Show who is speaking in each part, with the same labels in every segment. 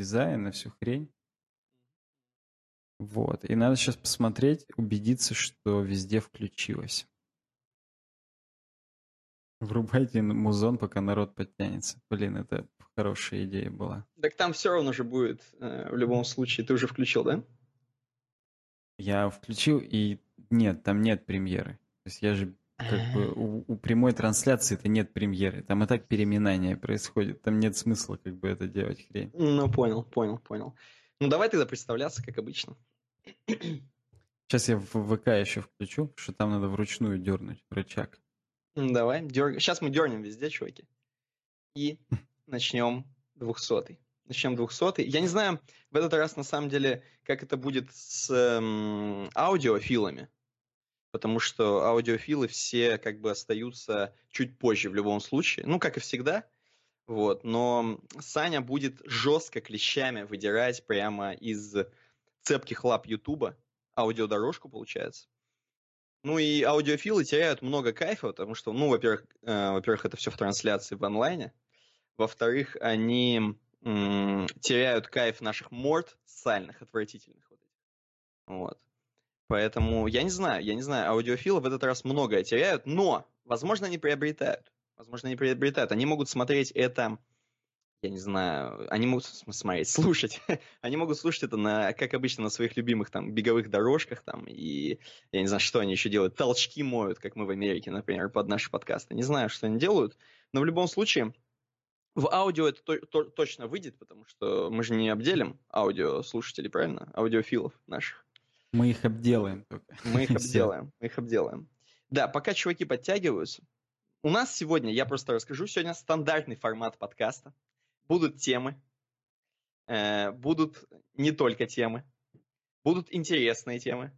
Speaker 1: дизайн, на всю хрень. Вот. И надо сейчас посмотреть, убедиться, что везде включилось. Врубайте музон, пока народ подтянется. Блин, это хорошая идея была.
Speaker 2: Так там все равно же будет э, в любом случае. Ты уже включил, да?
Speaker 1: Я включил, и нет, там нет премьеры. То есть я же как бы у, у прямой трансляции это нет премьеры. Там и так переминание происходит. Там нет смысла как бы это делать хрень.
Speaker 2: Ну, понял, понял, понял. Ну, давай тогда представляться, как обычно.
Speaker 1: Сейчас я в ВК еще включу, потому что там надо вручную дернуть рычаг.
Speaker 2: Давай, дерг... сейчас мы дернем везде, чуваки. И начнем двухсотый. Начнем двухсотый. Я не знаю в этот раз, на самом деле, как это будет с эм, аудиофилами. Потому что аудиофилы все как бы остаются чуть позже в любом случае. Ну, как и всегда. Вот. Но Саня будет жестко клещами выдирать прямо из цепких лап Ютуба аудиодорожку, получается. Ну и аудиофилы теряют много кайфа, потому что, ну, во-первых, э, во-первых, это все в трансляции в онлайне. Во-вторых, они теряют кайф наших морд сальных, отвратительных. Вот. вот. Поэтому я не знаю, я не знаю, аудиофилы в этот раз многое теряют, но, возможно, они приобретают. Возможно, они приобретают. Они могут смотреть это я не знаю, они могут смотреть, слушать. они могут слушать это на, как обычно, на своих любимых там беговых дорожках там и я не знаю, что они еще делают, толчки моют, как мы в Америке, например, под наши подкасты. Не знаю, что они делают, но в любом случае в аудио это то, то, точно выйдет, потому что мы же не обделим аудиослушателей, правильно? Аудиофилов наших.
Speaker 1: Мы их обделаем только.
Speaker 2: Мы их обделаем, мы их обделаем. Да, пока чуваки подтягиваются, у нас сегодня, я просто расскажу, сегодня стандартный формат подкаста будут темы, э, будут не только темы, будут интересные темы,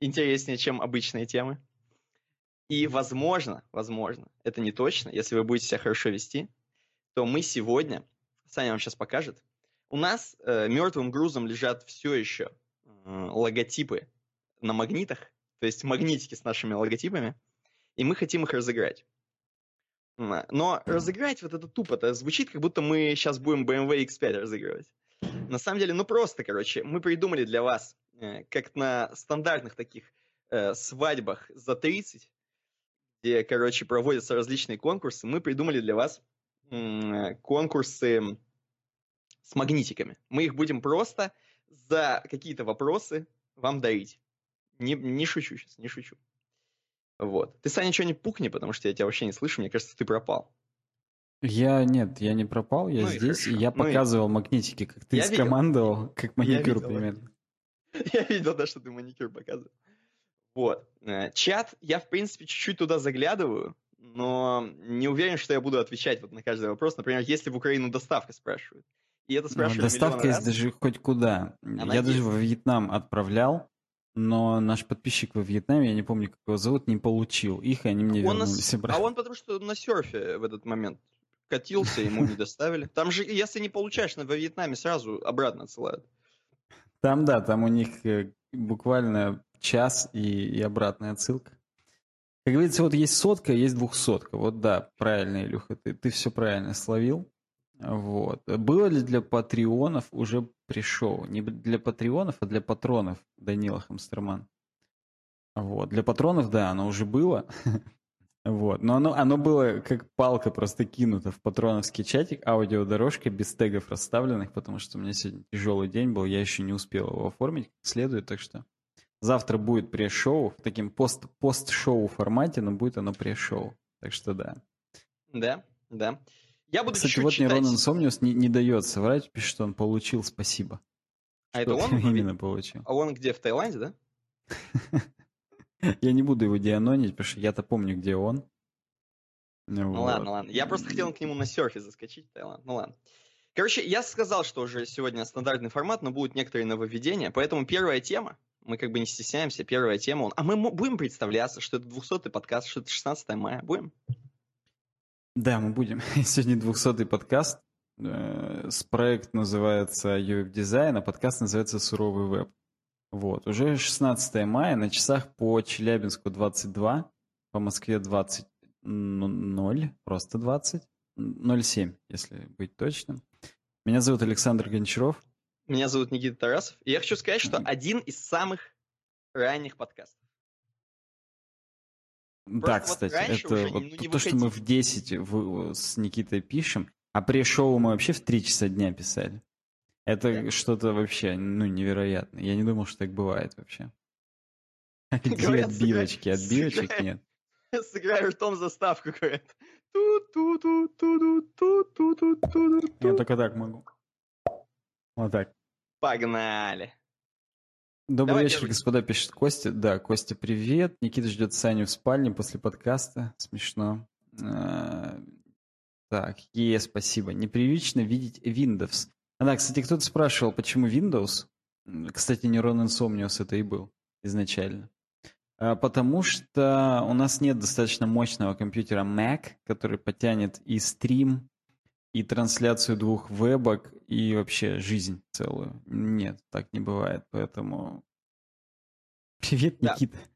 Speaker 2: интереснее, чем обычные темы. И, возможно, возможно, это не точно, если вы будете себя хорошо вести, то мы сегодня, Саня вам сейчас покажет, у нас э, мертвым грузом лежат все еще логотипы на магнитах, то есть магнитики с нашими логотипами, и мы хотим их разыграть. Но разыграть вот это тупо, это звучит, как будто мы сейчас будем BMW X5 разыгрывать. На самом деле, ну просто, короче, мы придумали для вас, э, как на стандартных таких э, свадьбах за 30, где, короче, проводятся различные конкурсы, мы придумали для вас э, конкурсы с магнитиками. Мы их будем просто за какие-то вопросы вам дарить. Не, не шучу сейчас, не шучу. Вот. Ты, Саня, ничего не пукни, потому что я тебя вообще не слышу. Мне кажется, ты пропал.
Speaker 1: Я нет, я не пропал, я ну здесь, и, и я ну показывал и... магнитики, как ты я скомандовал, видел. как маникюр я примерно.
Speaker 2: Я видел, да, что ты маникюр показывал. Вот. Э, чат, я, в принципе, чуть-чуть туда заглядываю, но не уверен, что я буду отвечать вот на каждый вопрос. Например, если в Украину доставка спрашивают. И это
Speaker 1: ну, Доставка есть даже хоть куда. Она я есть. даже во Вьетнам отправлял, но наш подписчик во Вьетнаме, я не помню, как его зовут, не получил их, и они мне он вернулись
Speaker 2: на... обратно. А он потому что на серфе в этот момент катился, ему не доставили. Там же, если не получаешь, во Вьетнаме сразу обратно отсылают.
Speaker 1: Там, да, там у них э, буквально час и, и обратная отсылка. Как говорится, вот есть сотка, есть двухсотка. Вот да, правильно, Илюха, ты, ты все правильно словил. Вот. Было ли для патреонов уже пришел? Не для патреонов, а для патронов Данила Хамстерман. Вот. Для патронов, да, оно уже было. Вот. Но оно, оно было как палка просто кинута в патроновский чатик, аудиодорожка без тегов расставленных, потому что у меня сегодня тяжелый день был, я еще не успел его оформить как следует, так что завтра будет пресс-шоу в таким пост, пост-шоу формате, но будет оно пресс-шоу. Так что да.
Speaker 2: Да, да. Я буду
Speaker 1: Кстати, вот читать... Нейрон Инсомниус не, не дает соврать, пишет, что он получил спасибо.
Speaker 2: А что это он? именно получил. А он где, в Таиланде, да?
Speaker 1: Я не буду его дианонить, потому что я-то помню, где он.
Speaker 2: Ну вот. ладно, ладно. Я просто хотел к нему на серфе заскочить, Таиланд. Ну ладно. Короче, я сказал, что уже сегодня стандартный формат, но будут некоторые нововведения. Поэтому первая тема, мы как бы не стесняемся, первая тема. А мы будем представляться, что это 200-й подкаст, что это 16 мая. Будем?
Speaker 1: Да, мы будем. Сегодня 200-й подкаст. Э, с проект называется UF Design, а подкаст называется Суровый веб. Вот, уже 16 мая, на часах по Челябинску 22, по Москве 20, 0, просто 20, 07, если быть точным. Меня зовут Александр Гончаров.
Speaker 2: Меня зовут Никита Тарасов. И я хочу сказать, что один из самых ранних подкастов.
Speaker 1: Да,
Speaker 2: Просто
Speaker 1: кстати, это
Speaker 2: уже
Speaker 1: вот
Speaker 2: ну,
Speaker 1: то, что мы в
Speaker 2: выходили.
Speaker 1: 10 в- с Никитой пишем, а pre-шоу мы вообще в 3 часа дня писали. Это
Speaker 2: Да.
Speaker 1: что-то вообще, ну, невероятное. Я не думал, что так бывает вообще. Где
Speaker 2: Говорят,
Speaker 1: отбивочки?
Speaker 2: сыграй-
Speaker 1: Отбивочек
Speaker 2: сыграй.
Speaker 1: нет.
Speaker 2: Сыграю ртом заставку, говорят.
Speaker 1: Я только так могу. Вот так.
Speaker 2: Погнали.
Speaker 1: Добрый
Speaker 2: Давай
Speaker 1: вечер,
Speaker 2: первый.
Speaker 1: господа, пишет Костя. Да, Костя, привет. Никита ждет Саню в спальне после подкаста. Смешно. А, Так, е, спасибо. Непривычно видеть Windows. А да, кстати, кто-то спрашивал, почему Windows? Кстати, Neuron Insomnius это и был изначально. А, Потому что у нас нет достаточно мощного компьютера Mac, который потянет и стрим, и трансляцию двух вебок, и вообще жизнь целую. Нет, так не бывает, поэтому... Привет,
Speaker 2: Да.
Speaker 1: Никита.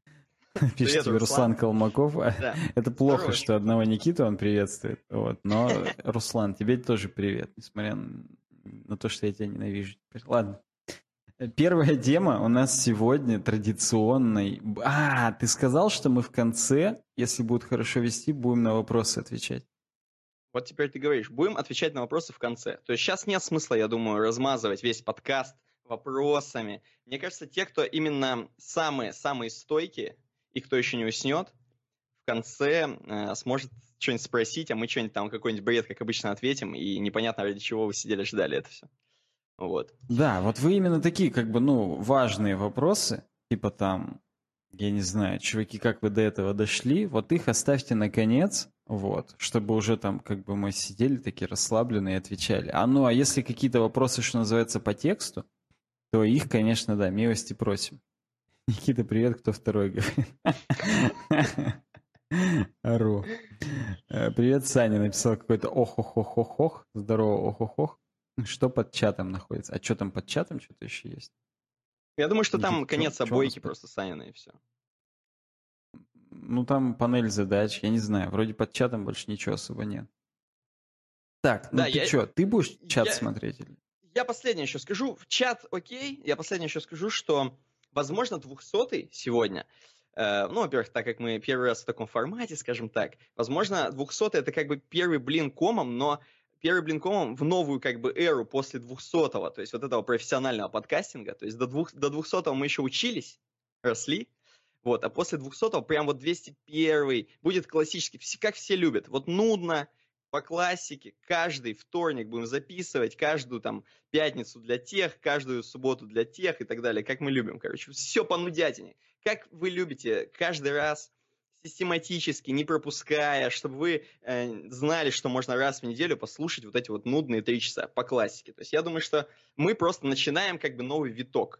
Speaker 1: Пишет тебе
Speaker 2: Руслан.
Speaker 1: Руслан Колмаков.
Speaker 2: Да.
Speaker 1: Это плохо,
Speaker 2: Здорово.
Speaker 1: что одного Никиту он приветствует. Вот. Но, Руслан, тебе тоже привет, несмотря на то, что я тебя ненавижу. теперь. Ладно. Первая тема у нас сегодня традиционной. А, ты сказал, что мы в конце, если будут хорошо вести, будем на вопросы отвечать.
Speaker 2: Вот теперь ты говоришь, будем отвечать на вопросы в конце. То есть сейчас нет смысла, я думаю, размазывать весь подкаст вопросами. Мне кажется, те, кто именно самые-самые стойкие, и кто еще не уснет, в конце э, сможет что-нибудь спросить, а мы что-нибудь там, какой-нибудь бред, как обычно, ответим, и непонятно, ради чего вы сидели, ждали это все. Вот.
Speaker 1: Да, вот вы именно такие, как бы, ну, важные вопросы, типа там, я не знаю, чуваки, как вы до этого дошли, вот их оставьте на конец, вот, чтобы уже там, как бы мы сидели такие расслабленные и отвечали. А ну, а если какие-то вопросы, что называется, по тексту, то их, конечно, да, милости просим. Никита, привет, кто второй говорит? Ору. Э, Привет, Саня написал какой-то ох-ох-ох-ох-ох. Здорово, ох-ох-ох. Что под чатом находится? А что там под чатом что-то еще есть?
Speaker 2: Я думаю, что там конец обойки просто Санина и все.
Speaker 1: Ну, там панель задач, я не знаю. Вроде под чатом больше ничего особо нет. Так, ну
Speaker 2: Да,
Speaker 1: ты
Speaker 2: я-
Speaker 1: что, ты будешь чат
Speaker 2: я-
Speaker 1: смотреть? или-
Speaker 2: Я последнее еще скажу. В чат окей. Я последнее еще скажу, что, возможно, 200 сегодня. э, ну, во-первых, так как мы первый раз в таком формате, скажем так, возможно, 200 это как бы первый блин комом, но первый блин комом в новую как бы эру после 200 то есть вот этого профессионального подкастинга. То есть до, двух, до 200 мы еще учились, росли. Вот, а после 200 прям вот 201 будет классический, все- как все любят. Вот нудно, по классике, каждый вторник будем записывать, каждую там пятницу для тех, каждую субботу для тех и так далее, как мы любим, короче. Все по нудятине. Как вы любите каждый раз систематически, не пропуская, чтобы вы э, знали, что можно раз в неделю послушать вот эти вот нудные три часа по классике. То есть я думаю, что мы просто начинаем как бы новый виток.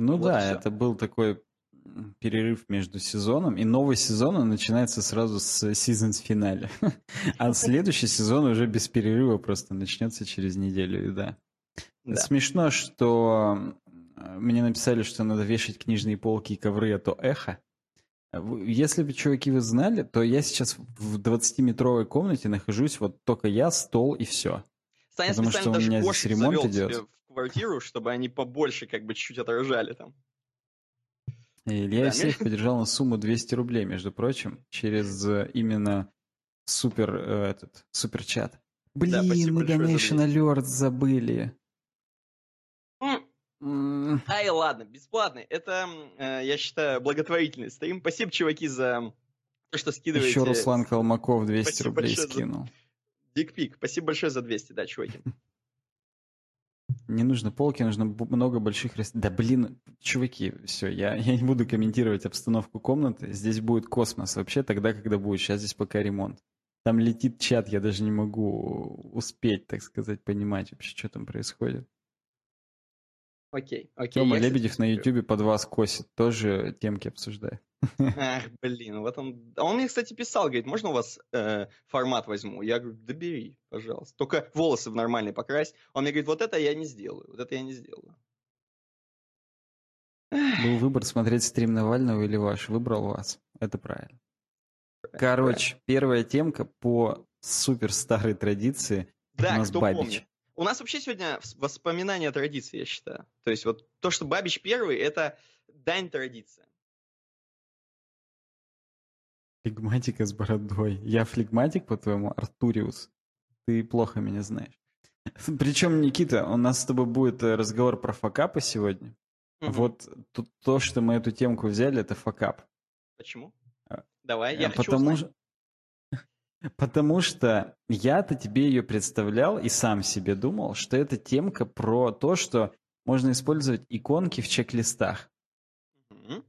Speaker 1: Ну
Speaker 2: Вот
Speaker 1: да, это был такой перерыв между сезоном, и новый сезон он начинается сразу с сезонс финале. А следующий сезон уже без перерыва просто начнется через неделю, и да.
Speaker 2: Да.
Speaker 1: Смешно, что э, мне написали, что надо вешать книжные полки и ковры, а то эхо. Если бы, чуваки, вы знали, то я сейчас в 20-метровой комнате нахожусь, вот только я, стол и все.
Speaker 2: Саня
Speaker 1: Потому что у меня здесь ремонт идет.
Speaker 2: Квартиру, чтобы они побольше как бы чуть-чуть отражали там.
Speaker 1: Илья
Speaker 2: Да,
Speaker 1: Исеев поддержал на сумму 200 рублей, между прочим, через э, именно супер, э, этот, суперчат. Блин,
Speaker 2: спасибо
Speaker 1: мы Donation Alert забыли.
Speaker 2: Ай, ладно, бесплатный. Это, э, я считаю, благотворительный стрим. Спасибо, чуваки, за то, что скидываете.
Speaker 1: Еще Руслан Колмаков 200
Speaker 2: Спасибо
Speaker 1: рублей
Speaker 2: большое за-
Speaker 1: скинул.
Speaker 2: Дикпик. Спасибо большое за 200, да, чуваки.
Speaker 1: Не нужно полки, нужно много больших... рас- Да блин, чуваки, все, я, я не буду комментировать обстановку комнаты. Здесь будет космос вообще тогда, когда будет. Сейчас здесь пока ремонт. Там летит чат, я даже не могу успеть, так сказать, понимать вообще, что там происходит.
Speaker 2: Окей, окей. Кстати,
Speaker 1: Лебедев на. Ютубе под вас косит, тоже темки обсуждает.
Speaker 2: Ах, блин, вот он... А он мне, кстати, писал, говорит, можно у вас э, формат возьму? Я говорю, да бери, пожалуйста. Только волосы в нормальный покрась. Он мне говорит, вот это я не сделаю, вот это я не сделаю.
Speaker 1: Был выбор смотреть стрим Навального или ваш. Выбрал вас. Это правильно. Короче, первая темка по супер старой традиции.
Speaker 2: Да,
Speaker 1: У нас
Speaker 2: кто
Speaker 1: Бабич.
Speaker 2: помнит. У нас вообще сегодня воспоминание традиции, я считаю. То есть вот то, что Бабич первый, это дань традиции.
Speaker 1: Флегматика с бородой. Я флегматик, по-твоему, Артуриус. Ты плохо меня знаешь. Причем, Никита, у нас с тобой будет э, разговор про факапы сегодня.
Speaker 2: Мгм.
Speaker 1: Вот тут то, что мы эту темку взяли, это факап.
Speaker 2: Почему?
Speaker 1: А,
Speaker 2: Давай, я
Speaker 1: Э,
Speaker 2: хочу
Speaker 1: потому,
Speaker 2: узнать.
Speaker 1: Потому что я-то тебе ее представлял и сам себе думал, что это темка про то, что можно использовать иконки в чек-листах.
Speaker 2: Мгм.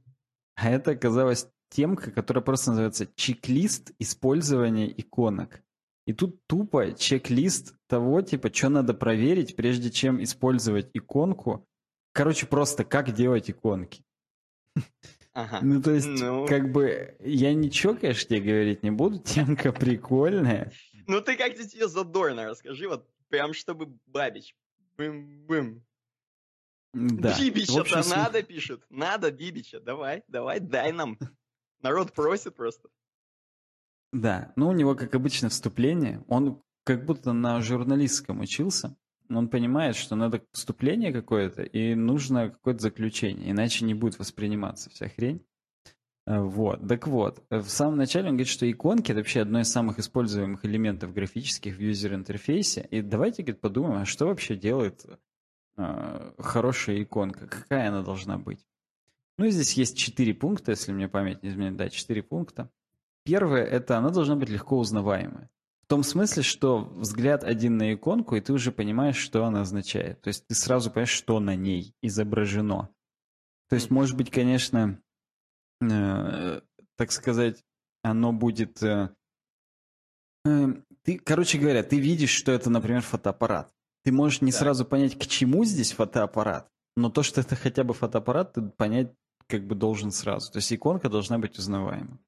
Speaker 1: А это оказалась темка, которая просто называется чек-лист использования иконок. И тут тупо чек-лист того, типа, что надо проверить, прежде чем использовать иконку. Короче, просто как делать иконки.
Speaker 2: Ага.
Speaker 1: Ну, то есть,
Speaker 2: Ну.
Speaker 1: как бы, я ничего, конечно, тебе говорить не буду, темка прикольная.
Speaker 2: Ну ты как-то тебе задорно расскажи, вот прям чтобы Бабич. Бым-бым.
Speaker 1: Да.
Speaker 2: Бибича-то
Speaker 1: общем,
Speaker 2: надо, пишет. Надо Бибича. Давай, давай, дай нам. Народ просит просто.
Speaker 1: Да, ну у него, как обычно, вступление. Он как будто на журналистском учился. Он понимает, что надо вступление какое-то, и нужно какое-то заключение, иначе не будет восприниматься вся хрень. Э, Вот, так вот, э, в самом начале он говорит, что иконки — это вообще одно из самых используемых элементов графических в юзер-интерфейсе. И давайте, говорит, подумаем, а что вообще делает э, хорошая иконка, какая она должна быть. Ну, здесь есть четыре пункта, если мне память не изменяет, да, четыре пункта. Первое – это она должна быть легко узнаваемой. В том смысле, что взгляд один на иконку, и ты уже понимаешь, что она означает. То есть ты сразу понимаешь, что на ней изображено. То есть, может быть, конечно, э, так сказать, оно будет... э, э, ты, короче говоря, ты видишь, что это, например, фотоаппарат. Ты можешь не
Speaker 2: Так.
Speaker 1: сразу понять, к чему здесь фотоаппарат, но то, что это хотя бы фотоаппарат, ты понять как бы должен сразу. То есть иконка должна быть узнаваема.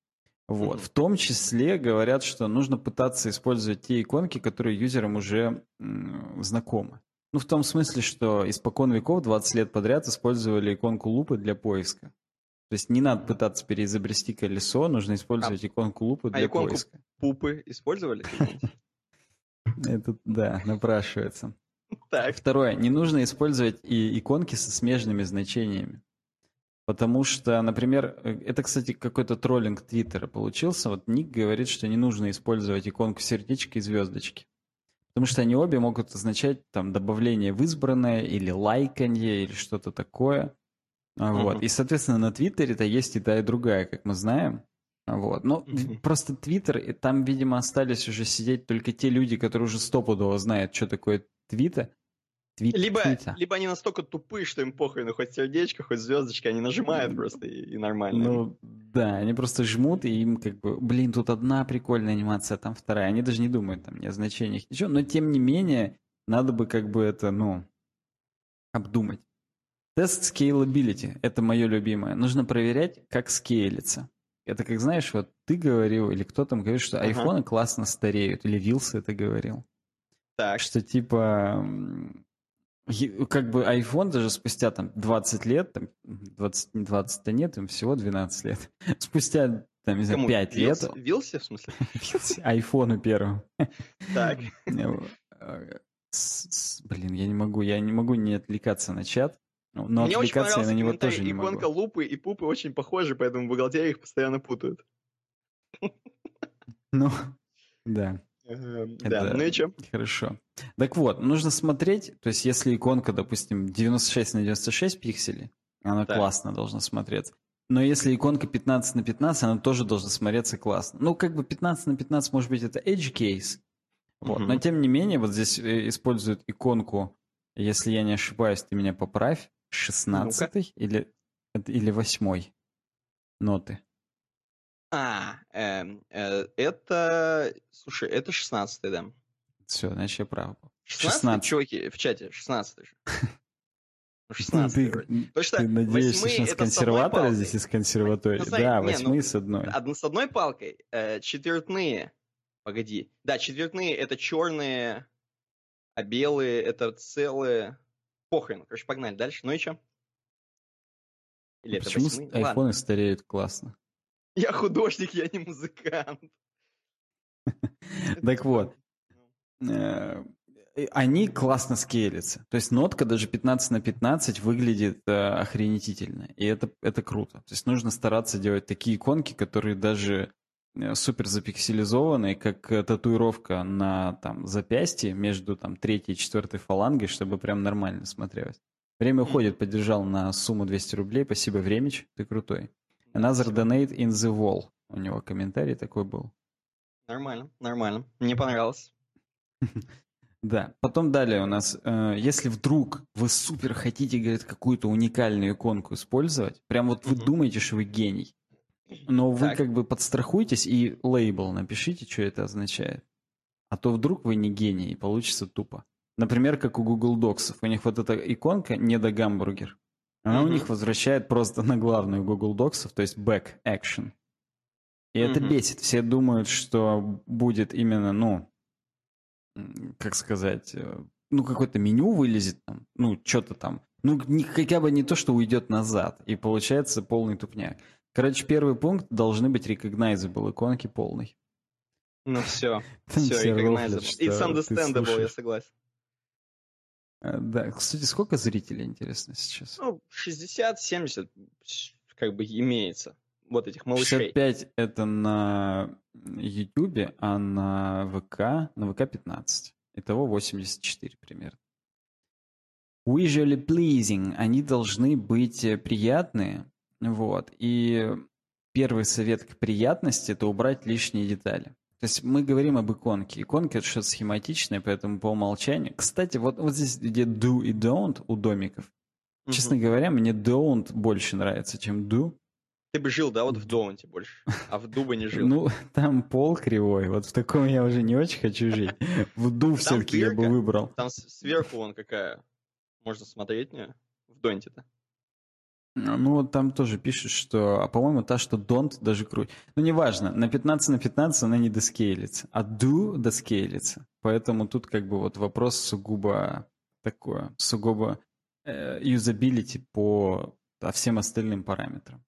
Speaker 1: Вот. В том числе говорят, что нужно пытаться использовать те иконки, которые юзерам уже м, знакомы. Ну, в том смысле, что испокон веков 20 лет подряд использовали иконку лупы для поиска. То есть не надо пытаться переизобрести колесо, нужно использовать иконку лупы для
Speaker 2: А иконку
Speaker 1: поиска.
Speaker 2: Пупы использовали?
Speaker 1: Это, да, напрашивается.
Speaker 2: Так.
Speaker 1: Второе. Не нужно использовать и иконки со смежными значениями. Потому что, например, э, это, кстати, какой-то троллинг Твиттера получился. Вот Ник говорит, что не нужно использовать иконку сердечки и звездочки. Потому что они обе могут означать там добавление в избранное или лайканье или что-то такое. А, Вот.
Speaker 2: Мгм.
Speaker 1: И, соответственно, на Твиттере-то есть и та, и другая, как мы знаем. А, Вот. Но
Speaker 2: Мгм.
Speaker 1: просто Твиттер, и там, видимо, остались уже сидеть только те люди, которые уже стопудово знают, что такое твита. Твит,
Speaker 2: Либо,
Speaker 1: твита.
Speaker 2: либо они настолько тупые, что им похуй, ну хоть сердечко, хоть звездочка, они нажимают просто и, и нормально.
Speaker 1: Ну, да, они просто жмут, и им как бы, блин, тут одна прикольная анимация, а там вторая. Они даже не думают там ни о значениях, ничего. Но, тем не менее, надо бы как бы это, ну, обдумать. Тест scalability – это мое любимое. Нужно проверять, как скейлится. Это как, знаешь, вот ты говорил, или кто там говорит, что айфоны классно стареют, или Вилс это говорил.
Speaker 2: так,
Speaker 1: Что типа, как бы iPhone даже спустя там 20 лет, там 20, 20-то нет, им всего 12 лет. Спустя, там, не знаю,
Speaker 2: кому?
Speaker 1: 5 лет,
Speaker 2: Вилс- Вилсе, в смысле?
Speaker 1: айфону первому.
Speaker 2: Так.
Speaker 1: Э, Блин, я не могу, я не могу не отвлекаться на чат. Ну, Но
Speaker 2: Мне
Speaker 1: отвлекаться я на него тоже не
Speaker 2: Иконка
Speaker 1: могу.
Speaker 2: лупы и пупы очень похожи, поэтому в бухгалтерии их постоянно путают.
Speaker 1: Ну, да.
Speaker 2: Эм, Да, ну и что?
Speaker 1: Хорошо. Так вот, нужно смотреть, то есть если иконка, допустим, 96 на 96 пикселей, она
Speaker 2: Так.
Speaker 1: классно должна смотреться. Но если иконка 15 на 15, она тоже должна смотреться классно. Ну, как бы 15 на 15, может быть, это edge case. Вот.
Speaker 2: Мгм.
Speaker 1: Но тем не менее, вот здесь э, используют иконку, если я не ошибаюсь, ты меня поправь, 16 или, или 8 ноты.
Speaker 2: А, эм, э, это... Слушай, это 16 да.
Speaker 1: Все, значит, я прав был.
Speaker 2: 16
Speaker 1: 16.
Speaker 2: чуваки, в чате, 16 же. Ну,
Speaker 1: Ты,
Speaker 2: 16. Потому что
Speaker 1: ты надеешься, что с консерватора здесь из консерватории?
Speaker 2: Ну,
Speaker 1: да,
Speaker 2: ну,
Speaker 1: восьмые с одной.
Speaker 2: Одно с одной палкой, э, четвертные, погоди, да, четвертные это черные, а белые это целые. Похрен, короче, погнали дальше. Ну и что? Или это
Speaker 1: Почему
Speaker 2: восьмые? Ладно.
Speaker 1: айфоны стареют классно?
Speaker 2: Я художник, я не музыкант.
Speaker 1: Так вот, э, они классно скейлятся. То есть нотка даже 15 на 15 выглядит э, охренетительно. И это, это круто. То есть нужно стараться делать такие иконки, которые даже э, супер запикселизованные, как э, татуировка на там, запястье между там, третьей и четвертой фалангой, чтобы прям нормально смотрелось. Время уходит, поддержал на сумму 200 рублей. Спасибо, Времич, ты крутой. Another donate in the wall. У него комментарий такой был.
Speaker 2: Нормально, нормально. Мне понравилось.
Speaker 1: Да, потом далее у нас, э, если вдруг вы супер хотите, говорит, какую-то уникальную иконку использовать, прям вот вы думаете, что вы гений, но вы так. как бы подстрахуйтесь и лейбл напишите, что это означает. А то вдруг вы не гений и получится тупо. Например, как у Google Docs. У них вот эта иконка не до гамбургер. Она mm-hmm. у них возвращает просто на главную Google Docs, то есть back action. И mm-hmm. это бесит. Все думают, что будет именно, ну, как сказать, э, ну, какое-то меню вылезет там, ну, что-то там. Ну, не, хотя бы не то, что уйдет назад, и получается полный тупняк. Короче, первый пункт должны быть recognizable иконки полный.
Speaker 2: Ну все, все, recognizable. It's understandable, я согласен.
Speaker 1: Э, да, кстати, сколько зрителей, интересно, сейчас?
Speaker 2: Ну, 60-70, как бы, имеется вот этих малышей.
Speaker 1: 65 это на YouTube, а на ВК, на ВК 15. Итого 84 примерно. Visually pleasing, они должны быть э, приятные, вот, и первый совет к приятности – это убрать лишние детали. То есть мы говорим об иконке. Иконки — это что-то схематичное, поэтому по умолчанию... Кстати, вот, вот здесь, где do и don't у домиков, mm-hmm. честно говоря, мне don't больше нравится, чем do.
Speaker 2: Ты бы жил, да, вот в Доунте больше, а в Ду бы не жил.
Speaker 1: Ну, там пол кривой, вот в таком я уже не очень хочу жить. В Ду все-таки я бы выбрал.
Speaker 2: Там сверху вон какая, можно смотреть, не? В Донте-то.
Speaker 1: Ну, вот там тоже пишут, что, а по-моему, та, что don't, даже круть. Ну, неважно, на 15 на 15 она не доскейлится, а do доскейлится. Поэтому тут как бы вот вопрос сугубо такое, сугубо э, юзабилити по а всем остальным параметрам.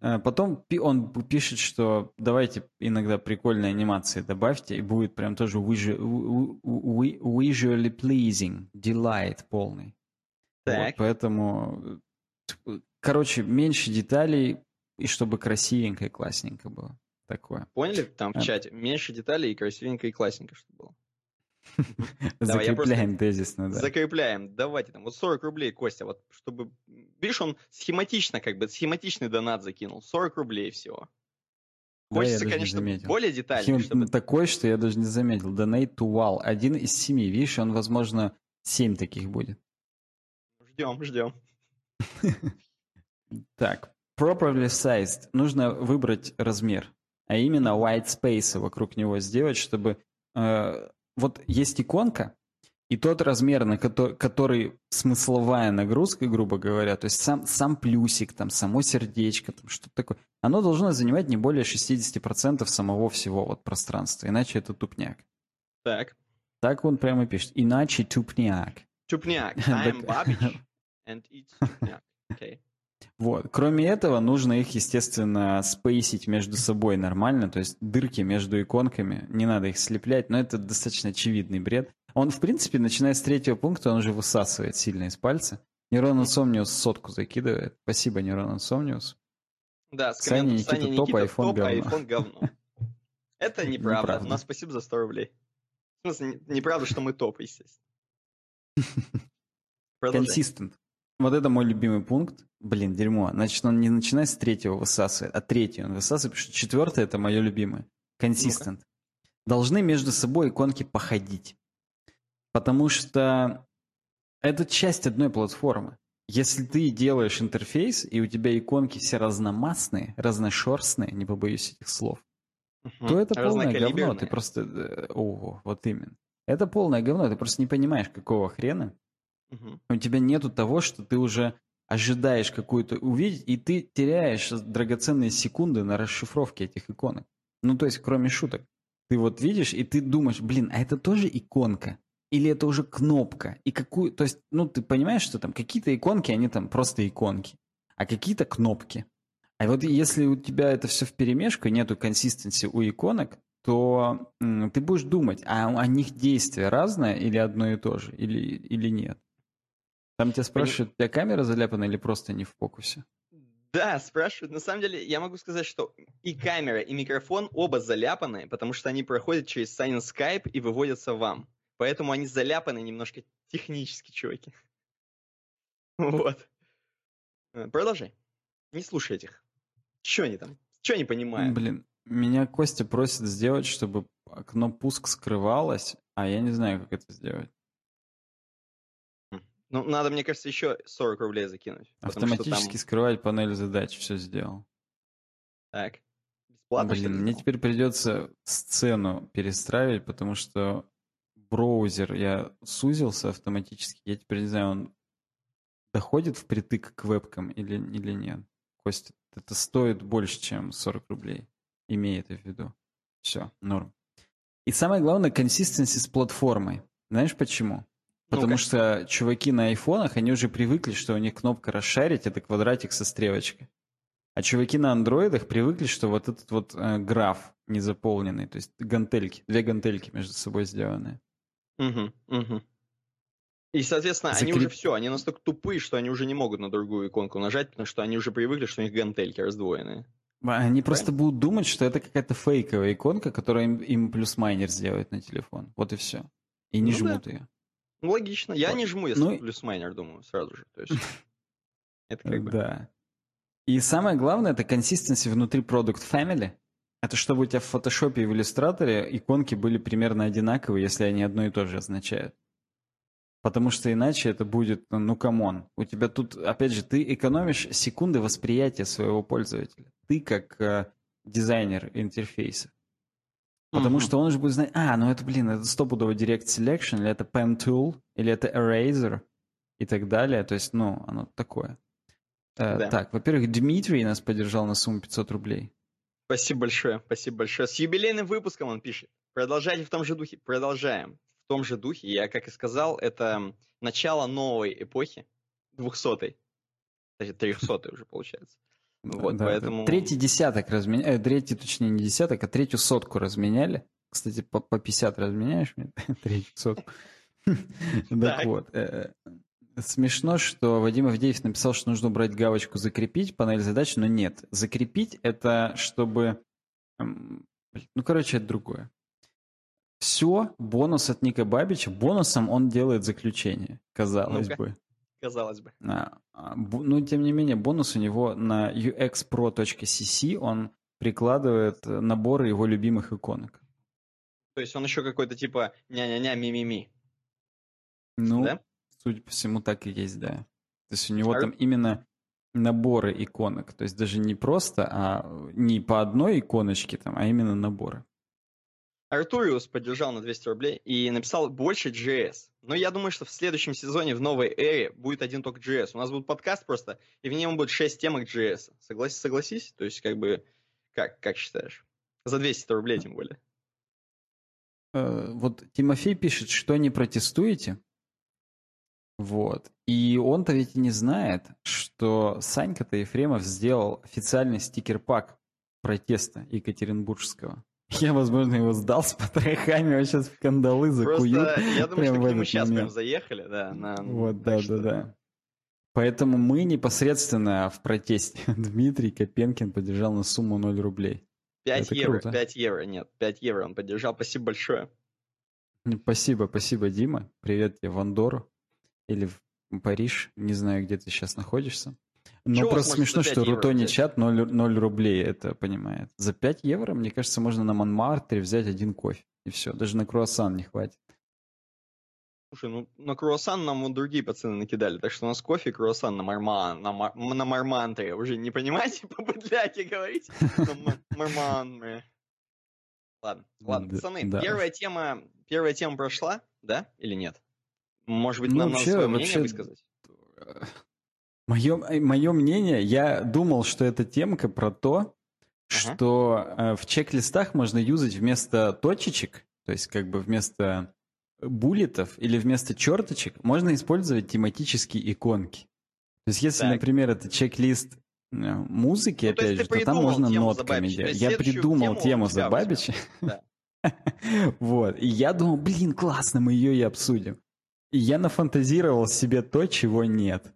Speaker 1: Э, потом он пишет, что давайте иногда прикольные анимации добавьте, и будет прям тоже visually pleasing, delight полный. Так. Вот, поэтому, короче, меньше деталей, и чтобы красивенько и классненько было. Такое.
Speaker 2: Поняли там в а. чате? Меньше деталей и красивенько и классненько, чтобы было.
Speaker 1: Закрепляем тезисно, да.
Speaker 2: Закрепляем. Давайте там, вот 40 рублей, Костя, вот чтобы... Видишь, он схематично, как бы, схематичный донат закинул. 40 рублей всего. Хочется, да, конечно, более детально.
Speaker 1: Чтобы... Такой, что я даже не заметил. Donate to Wall. Один из семи. Видишь, он, возможно, семь таких будет.
Speaker 2: Ждем, ждем.
Speaker 1: Так, properly sized. Нужно выбрать размер, а именно white space вокруг него сделать, чтобы э, вот есть иконка, и тот размер, на который, который смысловая нагрузка, грубо говоря, то есть сам, сам плюсик, там, само сердечко, там, что-то такое, оно должно занимать не более 60% самого всего вот пространства, иначе это тупняк.
Speaker 2: Так.
Speaker 1: Так он прямо пишет. Иначе тупняк.
Speaker 2: Тупняк. I'm Babish and тупняк. Okay.
Speaker 1: Вот. Кроме этого, нужно их, естественно, спейсить между собой нормально, то есть дырки между иконками, не надо их слеплять, но это достаточно очевидный бред. Он, в принципе, начиная с третьего пункта, он уже высасывает сильно из пальца. Нейрон Инсомниус сотку закидывает. Спасибо, Нейрон Инсомниус.
Speaker 2: Да, с Саня Никита, Саня Никита топ, айфон топ, говно. айфон говно. Это неправда. неправда. У нас спасибо за 100 рублей. В смысле, неправда, что мы топ, естественно.
Speaker 1: Консистент. Вот это мой любимый пункт. Блин, дерьмо. Значит, он не начинает с третьего высасывает, а третий он высасывает, потому что четвертое это мое любимое. Консистент. Должны между собой иконки походить. Потому что это часть одной платформы. Если ты делаешь интерфейс, и у тебя иконки все разномастные, разношерстные, не побоюсь этих слов, угу. то это полное говно. Ты просто... Э, ого, вот именно. Это полное говно. Ты просто не понимаешь, какого хрена Угу. У тебя нету того, что ты уже ожидаешь какую-то увидеть, и ты теряешь драгоценные секунды на расшифровке этих иконок. Ну, то есть, кроме шуток. Ты вот видишь, и ты думаешь, блин, а это тоже иконка? Или это уже кнопка? И какую... То есть, ну, ты понимаешь, что там какие-то иконки, они там просто иконки, а какие-то кнопки. А вот если у тебя это все в перемешку, нету консистенции у иконок, то ты будешь думать, а у них действие разное или одно и то же, или, или нет. Там тебя спрашивают, у тебя камера заляпана или просто не в фокусе?
Speaker 2: Да, спрашивают. На самом деле, я могу сказать, что и камера, и микрофон оба заляпаны, потому что они проходят через Sign Skype и выводятся вам. Поэтому они заляпаны немножко технически, чуваки. Вот. Э, продолжай. Не слушай этих. Че они там? Че не понимают?
Speaker 1: Блин, меня Костя просит сделать, чтобы окно пуск скрывалось, а я не знаю, как это сделать.
Speaker 2: Ну, надо, мне кажется, еще 40 рублей закинуть.
Speaker 1: Автоматически там... скрывать панель задач, все сделал.
Speaker 2: Так.
Speaker 1: Бесплатно, Блин, мне теперь придется сцену перестраивать, потому что браузер я сузился автоматически. Я теперь не знаю, он доходит впритык к вебкам или, или нет. Костя, это стоит больше, чем 40 рублей. Имей это в виду. Все, норм. И самое главное, консистенси с платформой. Знаешь почему? Потому ну что чуваки на айфонах, они уже привыкли, что у них кнопка «расшарить» — это квадратик со стрелочкой. А чуваки на андроидах привыкли, что вот этот вот э, граф незаполненный, то есть гантельки, две гантельки между собой сделанные.
Speaker 2: Угу, угу. И, соответственно, Закреп... они уже все, они настолько тупые, что они уже не могут на другую иконку нажать, потому что они уже привыкли, что у них гантельки раздвоенные.
Speaker 1: Они Правильно? просто будут думать, что это какая-то фейковая иконка, которая им, им плюс майнер сделает на телефон. Вот и все. И не ну, жмут да. ее.
Speaker 2: Ну, логично. Я вот. не жму, если ну, плюс майнер, думаю, сразу же. То есть,
Speaker 1: это как бы... Да. И самое главное, это консистенции внутри Product Family. Это чтобы у тебя в фотошопе и в иллюстраторе иконки были примерно одинаковые, если они одно и то же означают. Потому что иначе это будет, ну, come on. У тебя тут, опять же, ты экономишь секунды восприятия своего пользователя. Ты как э, дизайнер интерфейса. Потому mm-hmm. что он же будет знать, а, ну это, блин, это стопудово Direct Selection, или это Pen Tool, или это Eraser и так далее. То есть, ну, оно такое. Э, да. Так, во-первых, Дмитрий нас поддержал на сумму 500 рублей.
Speaker 2: Спасибо большое, спасибо большое. С юбилейным выпуском он пишет. Продолжайте в том же духе. Продолжаем том же духе. Я, как и сказал, это начало новой эпохи, 200-й. Кстати, 300 уже получается.
Speaker 1: Вот, да, поэтому... Третий десяток разменяли, э, третий, точнее, не десяток, а третью сотку разменяли. Кстати, по, по 50 разменяешь мне третью сотку. Так вот. Э, смешно, что Вадим Авдеев написал, что нужно убрать галочку «Закрепить» панель задач, но нет. Закрепить — это чтобы... Ну, короче, это другое. Все, бонус от Ника Бабича. Бонусом он делает заключение, казалось ну бы.
Speaker 2: Казалось бы.
Speaker 1: А, а, ну, тем не менее, бонус у него на uxpro.cc, он прикладывает наборы его любимых иконок.
Speaker 2: То есть он еще какой-то типа ня-ня-ня, ми-ми-ми.
Speaker 1: Ну, да? судя по всему, так и есть, да. То есть у него а... там именно наборы иконок. То есть даже не просто, а не по одной иконочке там, а именно наборы.
Speaker 2: Артуриус поддержал на 200 рублей и написал больше JS. Но я думаю, что в следующем сезоне, в новой эре, будет один только JS. У нас будет подкаст просто, и в нем будет 6 темок JS. Согласись? Согласись? То есть, как бы, как, как считаешь? За 200 рублей, тем более.
Speaker 1: Э, вот Тимофей пишет, что не протестуете. Вот. И он-то ведь не знает, что Санька-то Ефремов сделал официальный стикер-пак протеста Екатеринбургского. Я, возможно, его сдал с потрохами, а сейчас в кандалы закуют.
Speaker 2: Просто я думаю, что к нему сейчас момент. прям заехали, да. На...
Speaker 1: Вот, да, что... да, да. Поэтому мы непосредственно в протесте. Дмитрий Копенкин поддержал на сумму 0 рублей.
Speaker 2: 5 Это евро, круто. 5 евро, нет, 5 евро он поддержал. Спасибо большое.
Speaker 1: Спасибо, спасибо, Дима. Привет тебе в Андору или в Париж. Не знаю, где ты сейчас находишься. Ну, Чего просто смешно, что Рутони чат 0, 0 рублей это понимает. За 5 евро, мне кажется, можно на Монмартре взять один кофе. И все, даже на круассан не хватит.
Speaker 2: Слушай, ну на круассан нам вот другие пацаны накидали, так что у нас кофе, круассан на марман, на, мар, на мармантре. Уже не понимаете по-быдляке говорить? Марман. Ладно, ладно, пацаны, первая тема, первая тема прошла, да, или нет? Может быть, нам надо свое мнение высказать?
Speaker 1: Мое, мое мнение, я думал, что эта темка про то, ага. что э, в чек-листах можно юзать вместо точечек, то есть как бы вместо буллетов или вместо черточек, можно использовать тематические иконки. То есть если, так. например, это чек-лист э, музыки, ну, опять же, то там можно нотками делать. Я придумал тему, за Бабича. Вот. И я думал, блин, классно, мы ее и обсудим. И я нафантазировал себе то, чего нет.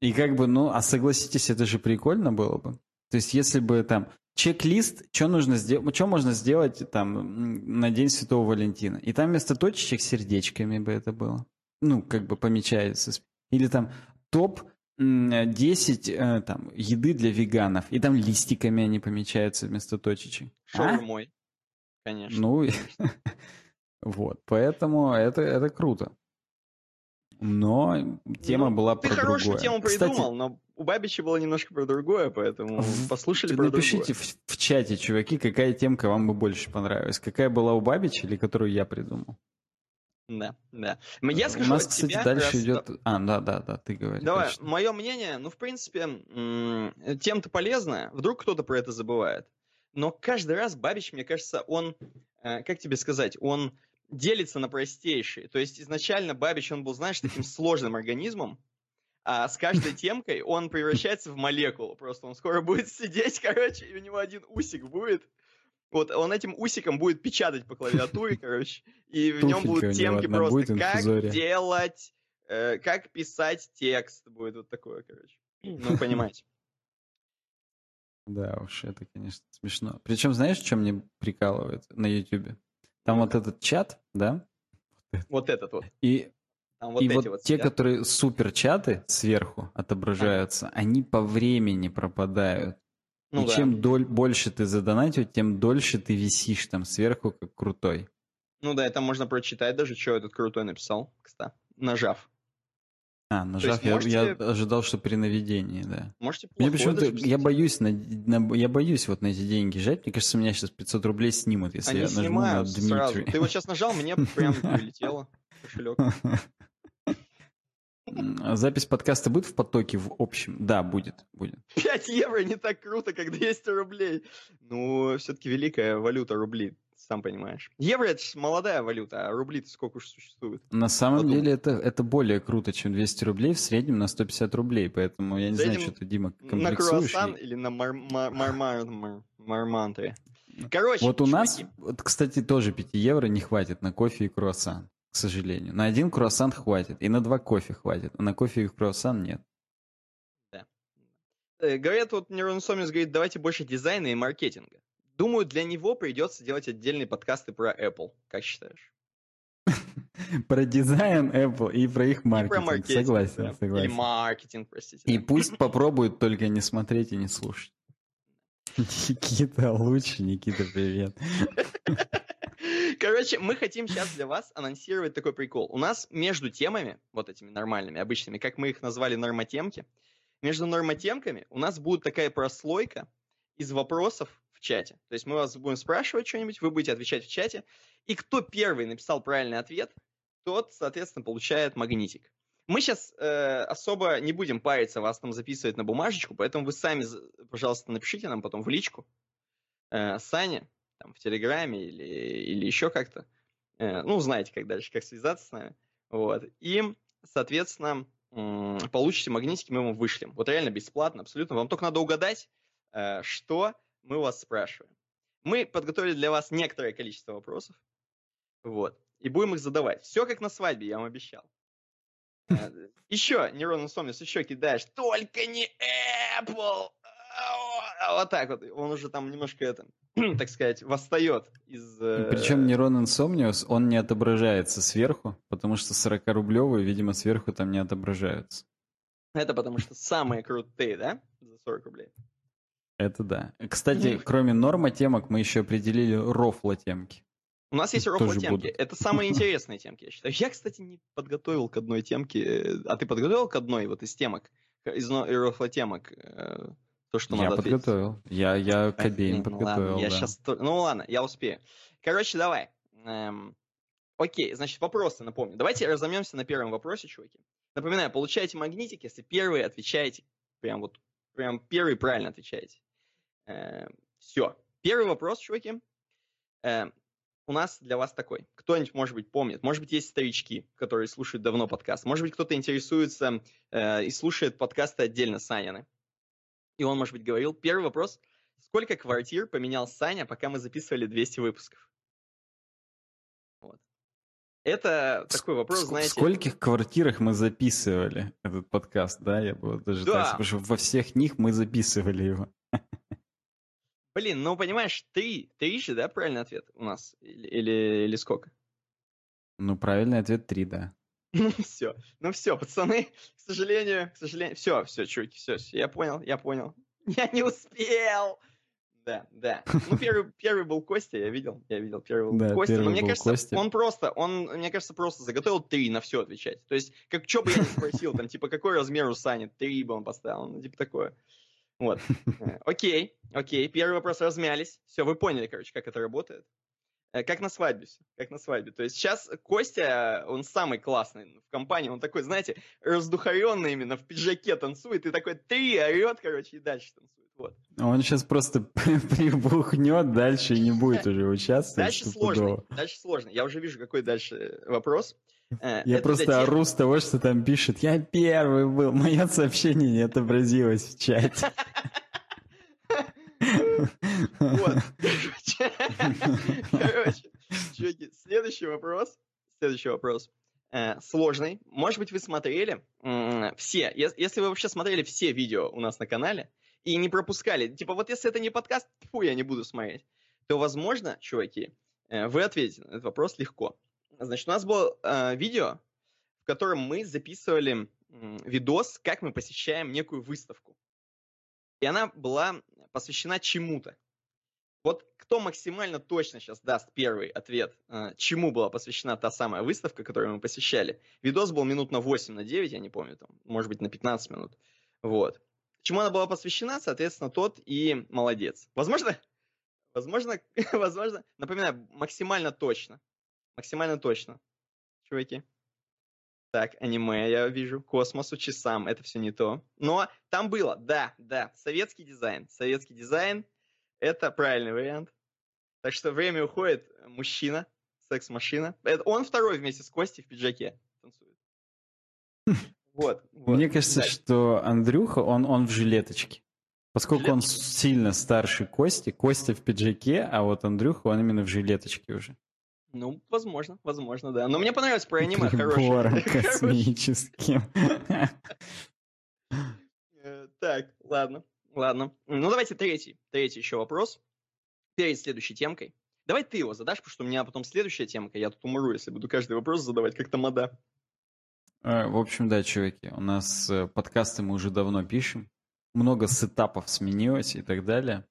Speaker 1: И как бы, ну, а согласитесь, это же прикольно было бы. То есть, если бы там чек-лист, что нужно сделать, что можно сделать там на День Святого Валентина. И там вместо точечек сердечками бы это было. Ну, как бы помечается. Или там топ 10 э, там, еды для веганов. И там листиками они помечаются вместо точечек.
Speaker 2: Шаурмой. А? Конечно.
Speaker 1: Ну, вот. Поэтому это, это круто. Но тема
Speaker 2: ну,
Speaker 1: была
Speaker 2: ты
Speaker 1: про
Speaker 2: хорошую
Speaker 1: другое.
Speaker 2: тему придумал, Кстати, но у Бабича было немножко про другое, поэтому послушали про
Speaker 1: Напишите
Speaker 2: другое.
Speaker 1: В, в чате, чуваки, какая темка вам бы больше понравилась. Какая была у Бабича или которую я придумал?
Speaker 2: Да, да. Я скажу
Speaker 1: У нас, кстати,
Speaker 2: тебя,
Speaker 1: дальше
Speaker 2: раз...
Speaker 1: идет... А, да, да, да, ты говоришь.
Speaker 2: Давай,
Speaker 1: точно.
Speaker 2: мое мнение, ну, в принципе, тем-то полезная. Вдруг кто-то про это забывает. Но каждый раз Бабич, мне кажется, он, э, как тебе сказать, он делится на простейшие. То есть изначально Бабич, он был, знаешь, таким сложным организмом, а с каждой темкой он превращается в молекулу. Просто он скоро будет сидеть, короче, и у него один усик будет. Вот он этим усиком будет печатать по клавиатуре, короче, и в нем будут темки просто как делать, э, как писать текст будет вот такое, короче. Ну, понимаете.
Speaker 1: Да уж, это, конечно, смешно. Причем, знаешь, что мне прикалывает на Ютубе? Там вот этот чат, да?
Speaker 2: Вот этот вот.
Speaker 1: И, вот и вот, вот те, которые супер чаты сверху отображаются, а. они по времени пропадают. Ну, и да. чем доль, больше ты задонатил, тем дольше ты висишь там сверху, как крутой.
Speaker 2: Ну да, это можно прочитать даже, что этот крутой написал, кстати, нажав.
Speaker 1: А, нажав, я, можете... я ожидал, что при наведении, да.
Speaker 2: Можете
Speaker 1: Мне почему-то, я боюсь, на, на, я боюсь вот на эти деньги жать. Мне кажется, меня сейчас 500 рублей снимут, если
Speaker 2: Они
Speaker 1: я нажму на Дмитрий.
Speaker 2: Сразу. Ты вот сейчас нажал, мне прям прилетело кошелек.
Speaker 1: Запись подкаста будет в потоке в общем? Да, будет, будет.
Speaker 2: 5 евро не так круто, как 200 рублей. Ну, все-таки великая валюта рубли сам понимаешь. Евро это молодая валюта, а рубли-то сколько уж существует.
Speaker 1: На самом Подумай. деле это, это более круто, чем 200 рублей, в среднем на 150 рублей, поэтому я не знаю, что ты, Дима,
Speaker 2: На круассан или на марманты. Короче,
Speaker 1: Вот у нас, вот, кстати, тоже 5 евро не хватит на кофе и круассан, к сожалению. На один круассан хватит, и на два кофе хватит, а на кофе и круассан нет.
Speaker 2: Да. Э, говорят, вот Нерон Сомис говорит, давайте больше дизайна и маркетинга. Думаю, для него придется делать отдельные подкасты про Apple. Как считаешь?
Speaker 1: Про дизайн Apple и про их маркетинг. И про маркетинг согласен, да. согласен.
Speaker 2: Или маркетинг, простите.
Speaker 1: И да. пусть попробуют только не смотреть и не слушать. Никита лучше, Никита, привет.
Speaker 2: Короче, мы хотим сейчас для вас анонсировать такой прикол. У нас между темами, вот этими нормальными, обычными, как мы их назвали нормотемки, между нормотемками у нас будет такая прослойка из вопросов, в чате. То есть мы вас будем спрашивать что-нибудь, вы будете отвечать в чате, и кто первый написал правильный ответ, тот, соответственно, получает магнитик. Мы сейчас э, особо не будем париться, вас там записывать на бумажечку, поэтому вы сами, пожалуйста, напишите нам потом в личку э, Сане, там, в Телеграме или, или еще как-то. Э, ну, знаете, как дальше, как связаться с нами. Вот. И, соответственно, э, получите магнитики, мы вам вышлем. Вот реально бесплатно, абсолютно. Вам только надо угадать, э, что мы у вас спрашиваем. Мы подготовили для вас некоторое количество вопросов. Вот. И будем их задавать. Все как на свадьбе, я вам обещал. Э, еще, Нейронный Сомнис, еще кидаешь. Только не Apple! Вот так вот. Он уже там немножко, это, так сказать, восстает из...
Speaker 1: Э, Причем нейрон Insomnius, он не отображается сверху, потому что 40-рублевые, видимо, сверху там не отображаются.
Speaker 2: Это потому что самые крутые, да? За 40 рублей.
Speaker 1: Это да. Кстати, кроме норма темок, мы еще определили рофла темки.
Speaker 2: У нас есть рофла темки. Это самые интересные темки, я считаю. Я, кстати, не подготовил к одной темке. А ты подготовил к одной вот из темок? Из рофла темок? Э, то, что
Speaker 1: я
Speaker 2: надо
Speaker 1: подготовил.
Speaker 2: Ответить.
Speaker 1: Я, я к обеим ну, подготовил,
Speaker 2: ладно, я
Speaker 1: да.
Speaker 2: сейчас... Ну ладно, я успею. Короче, давай. Эм... Окей, значит, вопросы, напомню. Давайте разомнемся на первом вопросе, чуваки. Напоминаю, получаете магнитик, если первый отвечаете. Прям вот, прям первый правильно отвечаете. Э, все. Первый вопрос, чуваки. Э, у нас для вас такой. Кто-нибудь, может быть, помнит. Может быть, есть старички, которые слушают давно подкаст. Может быть, кто-то интересуется э, и слушает подкасты отдельно Санины. И он, может быть, говорил. Первый вопрос. Сколько квартир поменял Саня, пока мы записывали 200 выпусков? Это такой вопрос,
Speaker 1: в
Speaker 2: знаете...
Speaker 1: В скольких квартирах мы записывали этот подкаст, да? Я бы даже да. так, что во всех них мы записывали его.
Speaker 2: Блин, ну понимаешь, три, три же, да, правильный ответ у нас? Или, или, или сколько?
Speaker 1: Ну, правильный ответ три, да.
Speaker 2: Ну все, ну все, пацаны, к сожалению, к сожалению, все, все, чуваки, все, все, я понял, я понял. Я не успел. Да, да. Ну, первый, первый был Костя, я видел, я видел, первый был да, Костя, первый но мне кажется, Костя. он просто, он, мне кажется, просто заготовил три на все отвечать. То есть, как, что бы я ни спросил, там, типа, какой размер у Сани, три бы он поставил, ну, типа, такое. Вот. Э, окей, окей, первый вопрос размялись. Все, вы поняли, короче, как это работает. Э, как на свадьбе все, как на свадьбе. То есть сейчас Костя, он самый классный в компании, он такой, знаете, раздухаренный именно, в пиджаке танцует, и такой три орет, короче, и дальше танцует. Вот.
Speaker 1: Он сейчас просто прибухнет дальше не будет уже участвовать.
Speaker 2: Дальше сложно, дальше сложно. Я уже вижу, какой дальше вопрос.
Speaker 1: Э, я просто ору с того, что там пишет. Я первый был. Мое сообщение не отобразилось в чате.
Speaker 2: Вот. Короче, чуваки, следующий вопрос. Следующий вопрос. Э, сложный. Может быть, вы смотрели все, если вы вообще смотрели все видео у нас на канале и не пропускали, типа вот если это не подкаст, фу, я не буду смотреть, то, возможно, чуваки, э, вы ответите на этот вопрос легко. Значит, у нас было э, видео, в котором мы записывали э, видос, как мы посещаем некую выставку. И она была посвящена чему-то. Вот кто максимально точно сейчас даст первый ответ, э, чему была посвящена та самая выставка, которую мы посещали. Видос был минут на 8, на 9, я не помню, там, может быть, на 15 минут. Вот. Чему она была посвящена, соответственно, тот и молодец. Возможно, возможно, возможно, напоминаю, максимально точно. Максимально точно. Чуваки. Так, аниме я вижу, космосу, часам, это все не то. Но там было, да, да, советский дизайн. Советский дизайн – это правильный вариант. Так что время уходит, мужчина, секс-машина. Это он второй вместе с Костей в пиджаке танцует.
Speaker 1: Вот, вот. Мне кажется, Дальше. что Андрюха, он, он в жилеточке. Поскольку Жилеточка? он сильно старше Кости, Костя в пиджаке, а вот Андрюха, он именно в жилеточке уже.
Speaker 2: Ну, возможно, возможно, да. Но мне понравилось про аниме хорошее.
Speaker 1: космическим.
Speaker 2: Э, так, ладно, ладно. Ну, давайте третий, третий еще вопрос. Перед следующей темкой. Давай ты его задашь, потому что у меня потом следующая темка. Я тут умру, если буду каждый вопрос задавать как тамада.
Speaker 1: Э, в общем, да, чуваки, у нас э, подкасты мы уже давно пишем. Много сетапов сменилось и так далее.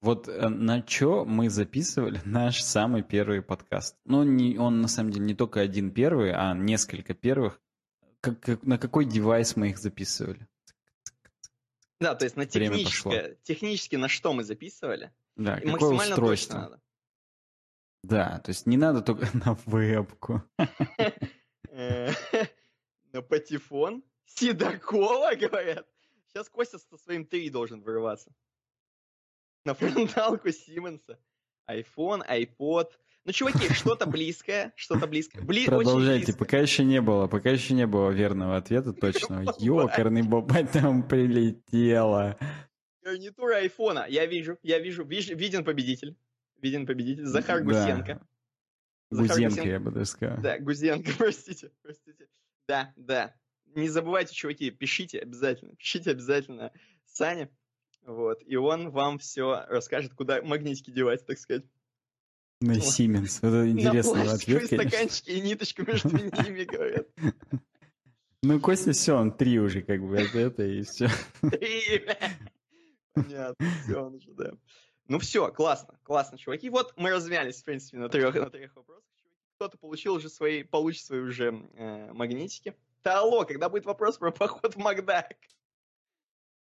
Speaker 1: Вот э, на что мы записывали наш самый первый подкаст? Ну, не, он на самом деле не только один первый, а несколько первых. Как, как, на какой девайс мы их записывали?
Speaker 2: Да, то есть на техническое, технически на что мы записывали.
Speaker 1: Да, и какое устройство. Надо. Да, то есть не надо только на вебку.
Speaker 2: На патефон? Седокова, говорят? Сейчас Костя со своим 3 должен вырываться на фронталку Сименса. iPhone, iPod. Ну, чуваки, что-то близкое, что-то близкое. Бли...
Speaker 1: Продолжайте, пока еще не было, пока еще не было верного ответа точного. Ёкарный бабай там прилетела.
Speaker 2: Гарнитура айфона. Я вижу, я вижу, вижу виден победитель. Виден победитель. Захар Гусенко.
Speaker 1: Да. Гузенко, я бы даже сказал.
Speaker 2: Да, Гузенко, простите, простите. Да, да. Не забывайте, чуваки, пишите обязательно. Пишите обязательно Саня. Вот. И он вам все расскажет, куда магнитики девать, так сказать.
Speaker 1: На вот. Siemens. Это интересный На ответ,
Speaker 2: стаканчики и ниточку между ними, говорят.
Speaker 1: Ну, Костя, все, он три уже, как бы, это, это и все. Три,
Speaker 2: Понятно, все, он уже, да. Ну все, классно, классно, чуваки. Вот мы размялись, в принципе, на трех, на трех вопросах. Кто-то получил уже свои, получит свои уже э, магнитики. Да алло, когда будет вопрос про поход в Макдак?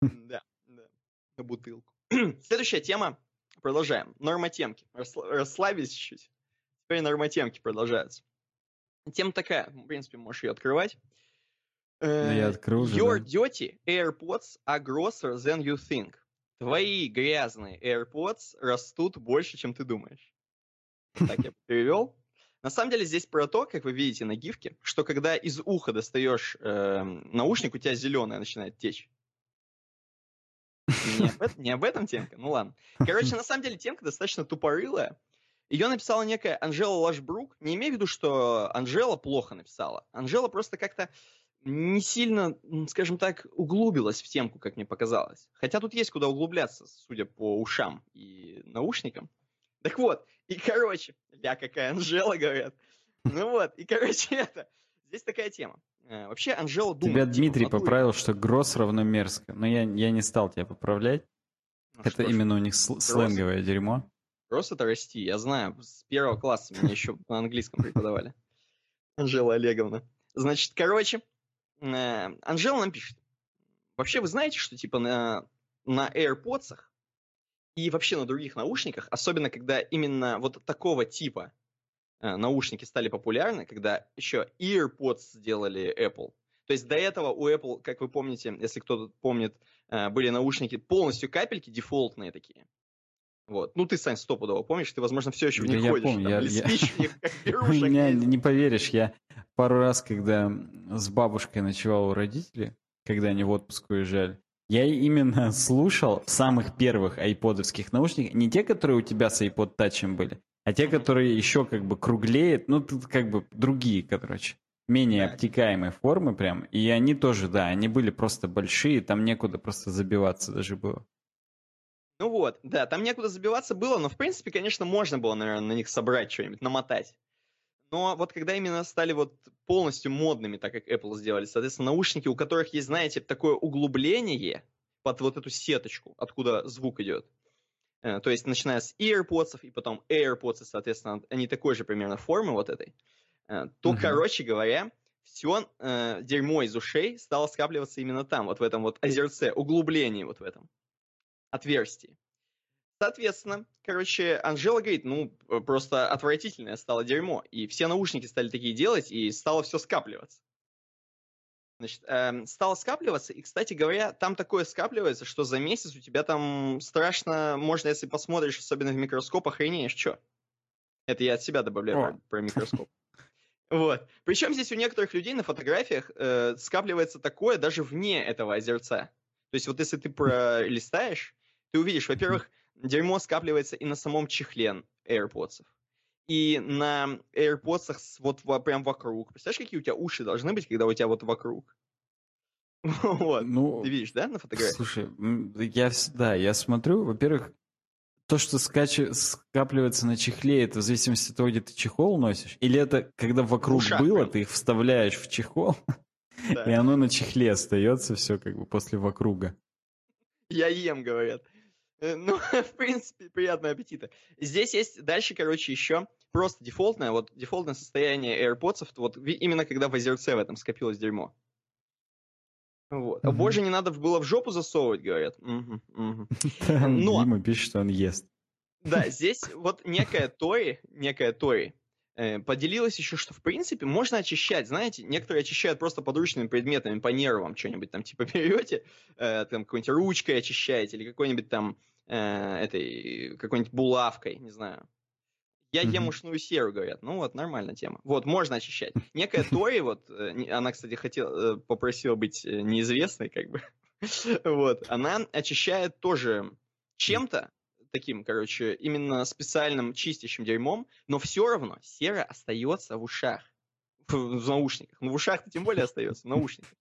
Speaker 2: Да на бутылку. Следующая тема. Продолжаем. Нормотемки. Расслабились чуть-чуть. Теперь нормотемки продолжаются. Тема такая. В принципе, можешь ее открывать.
Speaker 1: Да я открою уже,
Speaker 2: Your да. dirty AirPods are grosser than you think. Твои грязные AirPods растут больше, чем ты думаешь. Так я перевел. На самом деле здесь про то, как вы видите на гифке, что когда из уха достаешь э, наушник, у тебя зеленое начинает течь. Не об, этом, не об этом темка? Ну ладно. Короче, на самом деле темка достаточно тупорылая. Ее написала некая Анжела Лашбрук. Не имею в виду, что Анжела плохо написала. Анжела просто как-то не сильно, скажем так, углубилась в темку, как мне показалось. Хотя тут есть куда углубляться, судя по ушам и наушникам. Так вот, и короче, я какая Анжела, говорят. Ну вот, и короче, это, здесь такая тема. Э, вообще Анжела думает...
Speaker 1: Тебя типа, Дмитрий поправил, что гросс равно мерзко. Но я, я не стал тебя поправлять. Ну, это именно ж, у них сл- сленговое дерьмо.
Speaker 2: Гросс это расти, я знаю. С первого класса меня еще на английском преподавали. Анжела Олеговна. Значит, короче, э, Анжела нам пишет. Вообще вы знаете, что типа на, на AirPods и вообще на других наушниках, особенно когда именно вот такого типа наушники стали популярны, когда еще EarPods сделали Apple. То есть до этого у Apple, как вы помните, если кто-то помнит, э, были наушники полностью капельки, дефолтные такие. Вот. Ну, ты, Сань, стопудово помнишь, ты, возможно, все еще в них
Speaker 1: я
Speaker 2: ходишь.
Speaker 1: Помню,
Speaker 2: там,
Speaker 1: я,
Speaker 2: я... в них, как
Speaker 1: Меня, не поверишь, я пару раз, когда с бабушкой ночевал у родителей, когда они в отпуск уезжали, я именно слушал в самых первых айподовских наушниках, не те, которые у тебя с iPod Touch были, а те, которые еще как бы круглеют, ну, тут как бы другие, короче, менее обтекаемые формы прям. И они тоже, да, они были просто большие, там некуда просто забиваться даже было.
Speaker 2: Ну вот, да, там некуда забиваться было, но в принципе, конечно, можно было, наверное, на них собрать что-нибудь, намотать. Но вот когда именно стали вот полностью модными, так как Apple сделали, соответственно, наушники, у которых есть, знаете, такое углубление под вот эту сеточку, откуда звук идет, то есть, начиная с AirPods и потом AirPods, соответственно, они такой же примерно формы вот этой, э, то, uh-huh. короче говоря, все э, дерьмо из ушей стало скапливаться именно там, вот в этом вот озерце, углублении вот в этом отверстии. Соответственно, короче, Анжела говорит, ну, просто отвратительное стало дерьмо. И все наушники стали такие делать, и стало все скапливаться. Значит, эм, стало скапливаться, и, кстати говоря, там такое скапливается, что за месяц у тебя там страшно, можно, если посмотришь, особенно в микроскоп, охренеешь, что? Это я от себя добавляю про, про микроскоп. Вот. Причем здесь у некоторых людей на фотографиях э, скапливается такое даже вне этого озерца. То есть вот если ты пролистаешь, ты увидишь, во-первых, дерьмо скапливается и на самом чехле AirPods и на AirPods вот прям вокруг. Представляешь, какие у тебя уши должны быть, когда у тебя вот вокруг? Вот. Ну, Ты видишь, да, на фотографии?
Speaker 1: Слушай, я, да, я смотрю, во-первых, то, что скач... скапливается на чехле, это в зависимости от того, где ты чехол носишь? Или это когда вокруг Ушах, было, прям. ты их вставляешь в чехол, да. и оно на чехле остается все как бы после вокруга?
Speaker 2: Я ем, говорят. Э, ну, в принципе, приятного аппетита. Здесь есть дальше, короче, еще просто дефолтное, вот дефолтное состояние AirPods, вот именно когда в озерце в этом скопилось дерьмо. Вот. Mm-hmm. Боже, не надо было в жопу засовывать, говорят. Угу.
Speaker 1: Но... Дима пишет, что он ест.
Speaker 2: Да, здесь вот некая Тори, некая Тори, э, поделилась еще, что в принципе можно очищать. Знаете, некоторые очищают просто подручными предметами по нервам что-нибудь там, типа берете, э, там какой-нибудь ручкой очищаете или какой-нибудь там э, этой, какой-нибудь булавкой, не знаю. Я mm-hmm. ем ушную серу, говорят. Ну вот, нормальная тема. Вот, можно очищать. Некая Тори, вот, э, она, кстати, хотела, э, попросила быть э, неизвестной, как бы. вот, она очищает тоже чем-то, таким, короче, именно специальным чистящим дерьмом, но все равно сера остается в ушах, в, в наушниках. Ну, в ушах тем более остается, в наушниках.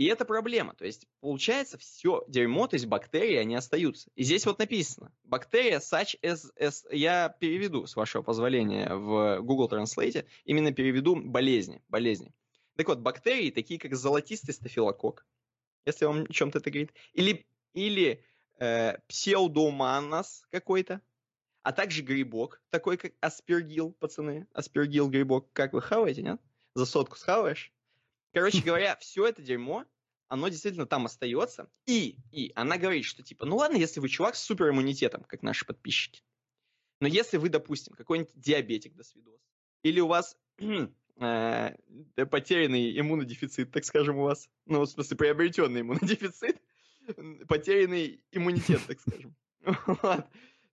Speaker 2: И это проблема. То есть, получается, все дерьмо, то есть бактерии, они остаются. И здесь вот написано, бактерия such as, as я переведу, с вашего позволения, в Google Translate, именно переведу болезни, болезни. Так вот, бактерии, такие как золотистый стафилококк, если вам чем-то это говорит, или, или э, псевдоманас какой-то, а также грибок, такой как аспергил, пацаны, аспергил грибок. Как вы хаваете, нет? За сотку схаваешь? Короче говоря, все это дерьмо, оно действительно там остается. И, и она говорит, что типа, ну ладно, если вы чувак с супериммунитетом, как наши подписчики. Но если вы, допустим, какой-нибудь диабетик до свидос, или у вас э, потерянный иммунодефицит, так скажем, у вас, ну, в смысле, приобретенный иммунодефицит, потерянный иммунитет, так скажем,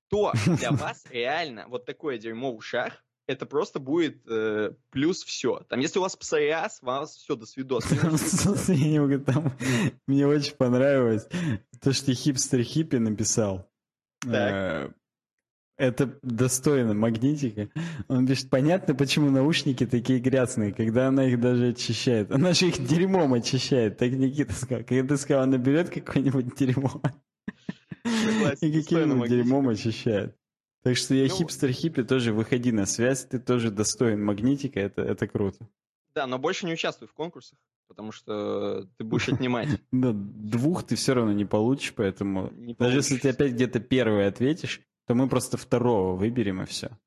Speaker 2: то для вас реально вот такое дерьмо в ушах это просто будет э, плюс все. Там, если у вас псориаз, у вас все, до свидос.
Speaker 1: Мне очень понравилось то, что хипстер Хиппи написал. Э, Это достойно магнитика. Он пишет, понятно, почему наушники такие грязные, когда она их даже очищает. Она же их дерьмом очищает, так Никита сказал. Когда ты сказал, она берет какое-нибудь дерьмо и каким-нибудь дерьмом очищает. Так что я ну, хипстер-хиппи тоже выходи на связь, ты тоже достоин магнитика, это, это круто.
Speaker 2: Да, но больше не участвуй в конкурсах, потому что ты будешь отнимать.
Speaker 1: Да, двух ты все равно не получишь, поэтому даже если ты опять где-то первый ответишь, то мы просто второго выберем и все.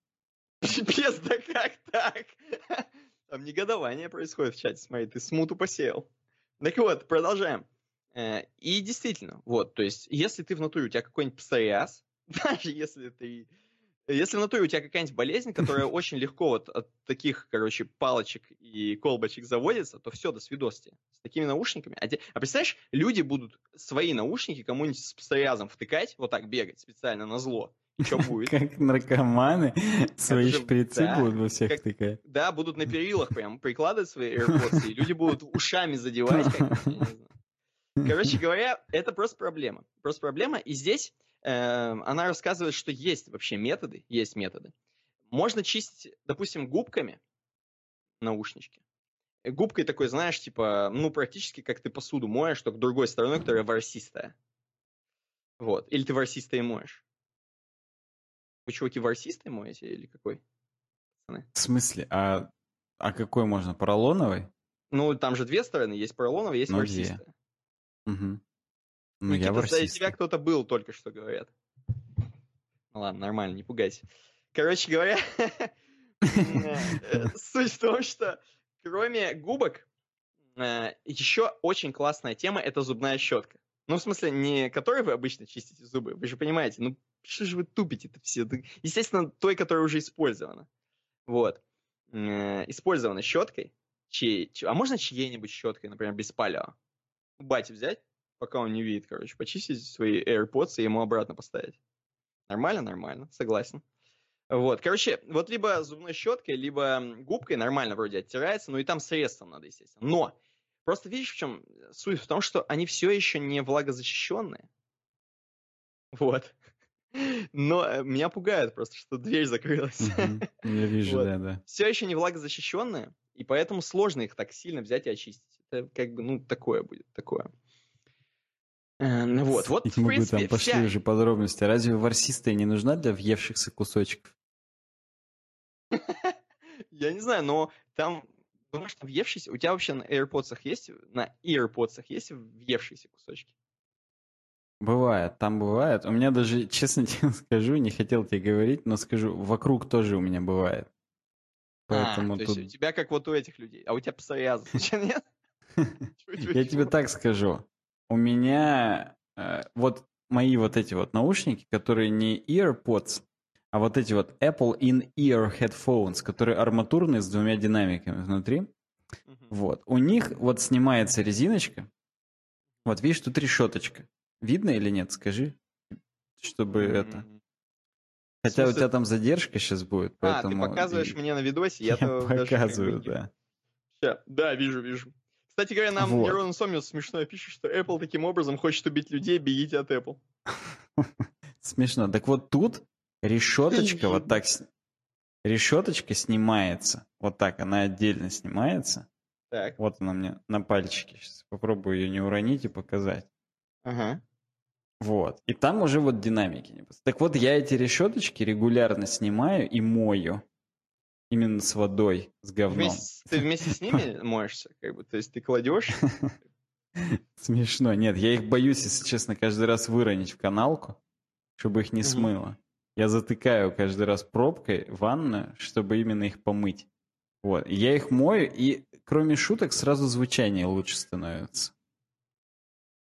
Speaker 2: Пипец, да как так? Там негодование происходит в чате, смотри, ты смуту посеял. Так вот, продолжаем. Э, и действительно, вот, то есть, если ты в натуре, у тебя какой-нибудь псориаз, даже если ты если в натуре у тебя какая-нибудь болезнь, которая очень легко вот от таких, короче, палочек и колбочек заводится, то все, до свидости. С такими наушниками. А, те... а представляешь, люди будут свои наушники кому-нибудь с псориазом втыкать, вот так бегать специально на зло. Что будет?
Speaker 1: Как наркоманы свои шприцы будут во всех втыкать.
Speaker 2: Да, будут на перилах прям прикладывать свои AirPods, и люди будут ушами задевать. Короче говоря, это просто проблема. Просто проблема. И здесь она рассказывает, что есть вообще методы, есть методы. Можно чистить, допустим, губками наушнички. Э, губкой такой, знаешь, типа, ну, практически как ты посуду моешь, только другой стороной, которая ворсистая. Вот. Или ты ворсистой моешь. Вы, чуваки, ворсистой моете или какой?
Speaker 1: В смысле? А, а какой можно? Поролоновый?
Speaker 2: Ну, там же две стороны. Есть поролоновый, есть ну, ворсистая. Угу. Ну, Никита, я ворсист. тебя кто-то был только что, говорят. Ну ладно, нормально, не пугайся. Короче говоря, суть в том, что кроме губок, э, еще очень классная тема — это зубная щетка. Ну, в смысле, не которой вы обычно чистите зубы, вы же понимаете, ну, что же вы тупите-то все? Естественно, той, которая уже использована. Вот. Использована щеткой, чьей, а можно чьей-нибудь щеткой, например, без палео? Бати взять, пока он не видит, короче, почистить свои AirPods и ему обратно поставить. Нормально, нормально, согласен. Вот, короче, вот либо зубной щеткой, либо губкой нормально вроде оттирается, ну и там средством надо, естественно. Но просто видишь, в чем суть? В том, что они все еще не влагозащищенные. Вот. Но э, меня пугает просто, что дверь закрылась.
Speaker 1: Я вижу, вот. да, да.
Speaker 2: Все еще не влагозащищенные, и поэтому сложно их так сильно взять и очистить. Это как бы, ну, такое будет, такое.
Speaker 1: Э, ну вот, вот, в принципе, там пошли вся... уже подробности. Разве ворсистая не нужна для въевшихся кусочков?
Speaker 2: Я не знаю, но там, думаешь, там въевшиеся... У тебя вообще на AirPods есть, на AirPods есть въевшиеся кусочки?
Speaker 1: Бывает, там бывает. У меня даже, честно тебе скажу, не хотел тебе говорить, но скажу, вокруг тоже у меня бывает.
Speaker 2: А, Поэтому а, то тут... есть у тебя как вот у этих людей, а у тебя псориаз, нет?
Speaker 1: Я тебе так скажу у меня э, вот мои вот эти вот наушники, которые не EarPods, а вот эти вот Apple In-Ear Headphones, которые арматурные с двумя динамиками внутри. Uh-huh. Вот. У них вот снимается резиночка. Вот видишь, тут решеточка. Видно или нет? Скажи, чтобы mm-hmm. это... Хотя у тебя там задержка сейчас будет, поэтому...
Speaker 2: А, ты показываешь и... мне на видосе,
Speaker 1: я, я показываю, да.
Speaker 2: Сейчас, да, вижу, вижу. Кстати говоря, нам вот. Нерон Сомиус смешно пишет, что Apple таким образом хочет убить людей, бегите от Apple.
Speaker 1: Смешно. Так вот тут решеточка вот так... Решеточка снимается. Вот так, она отдельно снимается. Так. Вот она мне на пальчике. Сейчас попробую ее не уронить и показать. Ага. Вот. И там уже вот динамики. Так вот, я эти решеточки регулярно снимаю и мою. Именно с водой, с говном.
Speaker 2: Вместе, ты вместе с ними моешься, как бы? То есть ты кладешь?
Speaker 1: Смешно. Нет, я их боюсь, если честно, каждый раз выронить в каналку, чтобы их не смыло. Я затыкаю каждый раз пробкой ванную, чтобы именно их помыть. Вот. я их мою, и кроме шуток сразу звучание лучше становится.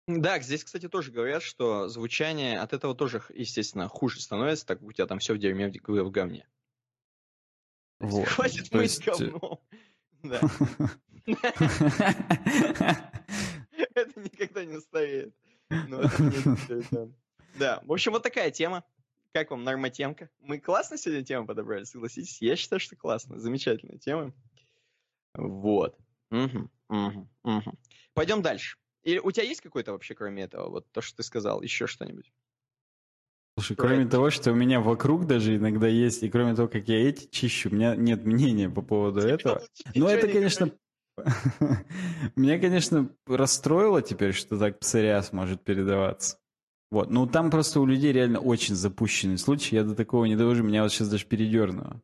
Speaker 2: Да, здесь, кстати, тоже говорят, что звучание от этого тоже, естественно, хуже становится, так как у тебя там все в дерьме в говне. Вот. Хватит То мыть есть... Э, говном. Да. Это никогда не устареет. Да, в общем, вот такая тема. Как вам нормотемка? Мы классно сегодня тему подобрали, согласитесь? Я считаю, что классно. Замечательная тема. Вот. Пойдем дальше. Или у тебя есть какой-то вообще, кроме этого, вот то, что ты сказал, еще что-нибудь?
Speaker 1: Слушай, кроме того, что у меня вокруг даже иногда есть, и кроме того, как я эти чищу, у меня нет мнения по поводу этого. Но это, конечно, меня, конечно, расстроило теперь, что так псориаз может передаваться. Вот, ну там просто у людей реально очень запущенный случай, я до такого не довожу, меня вот сейчас даже передернуло.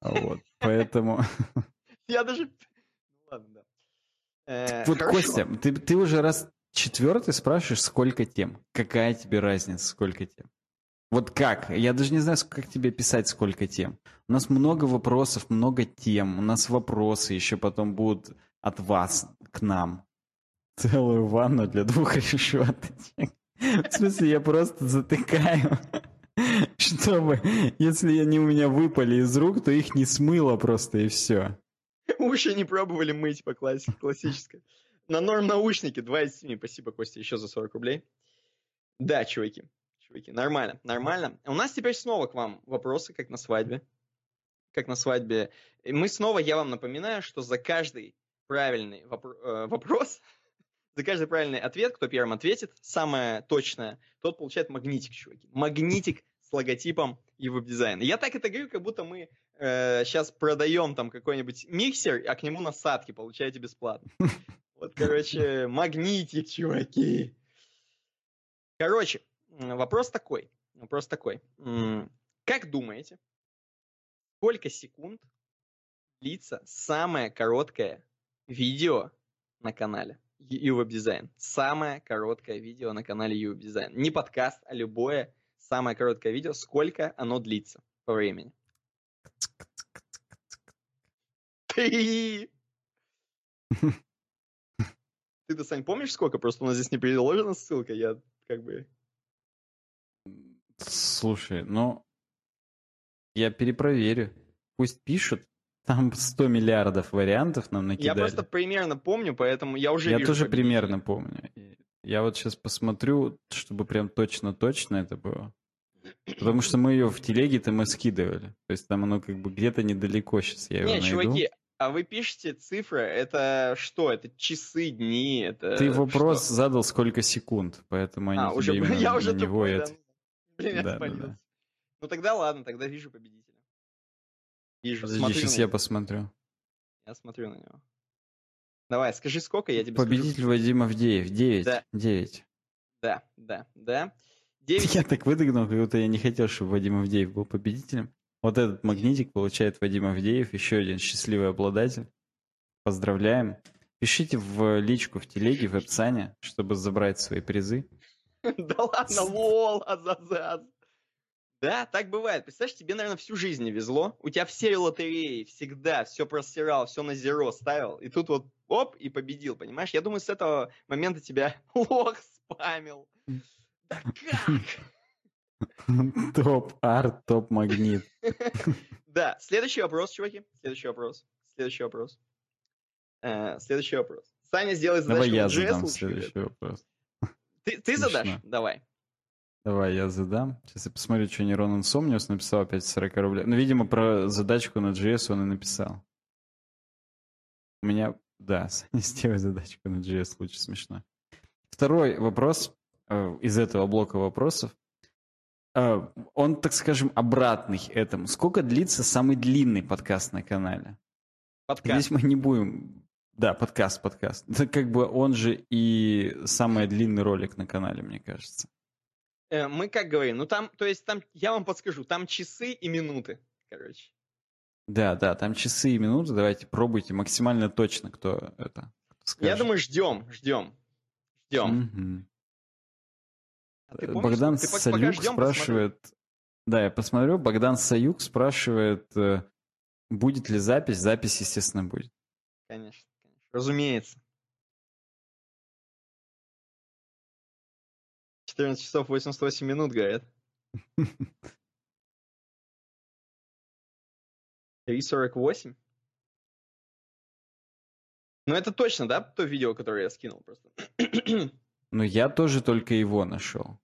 Speaker 1: Вот, поэтому...
Speaker 2: Я даже... Ну ладно, да.
Speaker 1: Э, вот, Костя, ты, ты уже раз четвертый спрашиваешь, сколько тем? Какая тебе разница, сколько тем? Вот как? Я даже не знаю, как тебе писать, сколько тем. У нас много вопросов, много тем. У нас вопросы еще потом будут от вас к нам. Целую ванну для двух решеточек. В смысле, я просто затыкаю, чтобы, если они у меня выпали из рук, то их не смыло просто и все.
Speaker 2: Уши не пробовали мыть по классике, классической. На норм наушники 2 из 7. Спасибо, Костя, еще за 40 рублей. Да, чуваки чуваки. Нормально, нормально. У нас теперь снова к вам вопросы, как на свадьбе. Как на свадьбе. И мы снова, я вам напоминаю, что за каждый правильный вопро- э, вопрос, за каждый правильный ответ, кто первым ответит, самое точное, тот получает магнитик, чуваки. Магнитик с логотипом и веб-дизайна. Я так это говорю, как будто мы э, сейчас продаем там какой-нибудь миксер, а к нему насадки получаете бесплатно. Вот, короче, магнитик, чуваки. Короче, Вопрос такой. Вопрос такой. Как думаете, сколько секунд длится самое короткое видео на канале YouTube Design? Самое короткое видео на канале YouTube Design. Не подкаст, а любое самое короткое видео. Сколько оно длится по времени? Ты! Ты-то, Сань, помнишь сколько? Просто у нас здесь не приложена ссылка, я как бы
Speaker 1: Слушай, ну, я перепроверю. Пусть пишут. Там 100 миллиардов вариантов нам накидали.
Speaker 2: Я просто примерно помню, поэтому я уже
Speaker 1: Я тоже примерно помню. Я вот сейчас посмотрю, чтобы прям точно-точно это было. Потому что мы ее в телеге-то мы скидывали. То есть там оно как бы где-то недалеко сейчас я его Не, найду. чуваки,
Speaker 2: а вы пишете цифры, это что? Это часы, дни, это
Speaker 1: Ты вопрос что? задал сколько секунд, поэтому они а, уже, я уже на него тупой, да?
Speaker 2: Блин, да, Да, да. Ну тогда ладно, тогда вижу победителя.
Speaker 1: Вижу, Подожди, смотрю сейчас я посмотрю.
Speaker 2: Я смотрю на него. Давай, скажи, сколько, я тебе
Speaker 1: Победитель
Speaker 2: скажу.
Speaker 1: Вадим Авдеев. 9. Да. 9.
Speaker 2: Да, да, да.
Speaker 1: 9. Я так выдохнул, как будто я не хотел, чтобы Вадим Авдеев был победителем. Вот этот магнитик получает Вадим Авдеев, еще один счастливый обладатель. Поздравляем. Пишите в личку в телеге, в описании, чтобы забрать свои призы.
Speaker 2: Да ладно, лол, азазаз. Да, так бывает. Представляешь, тебе, наверное, всю жизнь не везло. У тебя все лотереи всегда все просирал, все на зеро ставил. И тут вот оп, и победил, понимаешь? Я думаю, с этого момента тебя лох спамил. Да
Speaker 1: как? Топ-арт, топ-магнит.
Speaker 2: Да, следующий вопрос, чуваки. Следующий вопрос. Следующий вопрос. Э, следующий вопрос. Саня сделает
Speaker 1: задачку Давай я задам следующий вопрос.
Speaker 2: Ты, ты задашь? Давай.
Speaker 1: Давай, я задам. Сейчас я посмотрю, что Нейрон Insomnius написал опять 40 рублей. Ну, видимо, про задачку на JS он и написал. У меня, да, сделай задачку на JS, лучше смешно. Второй вопрос э, из этого блока вопросов. Э, он, так скажем, обратный этому. Сколько длится самый длинный подкаст на канале? Подкаст. Здесь мы не будем да, подкаст, подкаст. Это как бы он же и самый длинный ролик на канале, мне кажется.
Speaker 2: Э, мы как говорим, ну там, то есть там, я вам подскажу, там часы и минуты, короче.
Speaker 1: Да, да, там часы и минуты, давайте пробуйте максимально точно, кто это
Speaker 2: скажет. Я думаю, ждем, ждем, ждем.
Speaker 1: Угу. А помнишь, Богдан ты Саюк ждем, спрашивает, посмотри. да, я посмотрю, Богдан Саюк спрашивает, э, будет ли запись, запись, естественно, будет.
Speaker 2: Конечно. Разумеется. 14 часов 88 минут, говорят. 3.48? Ну, это точно, да, то видео, которое я скинул просто?
Speaker 1: Ну, я тоже только его нашел.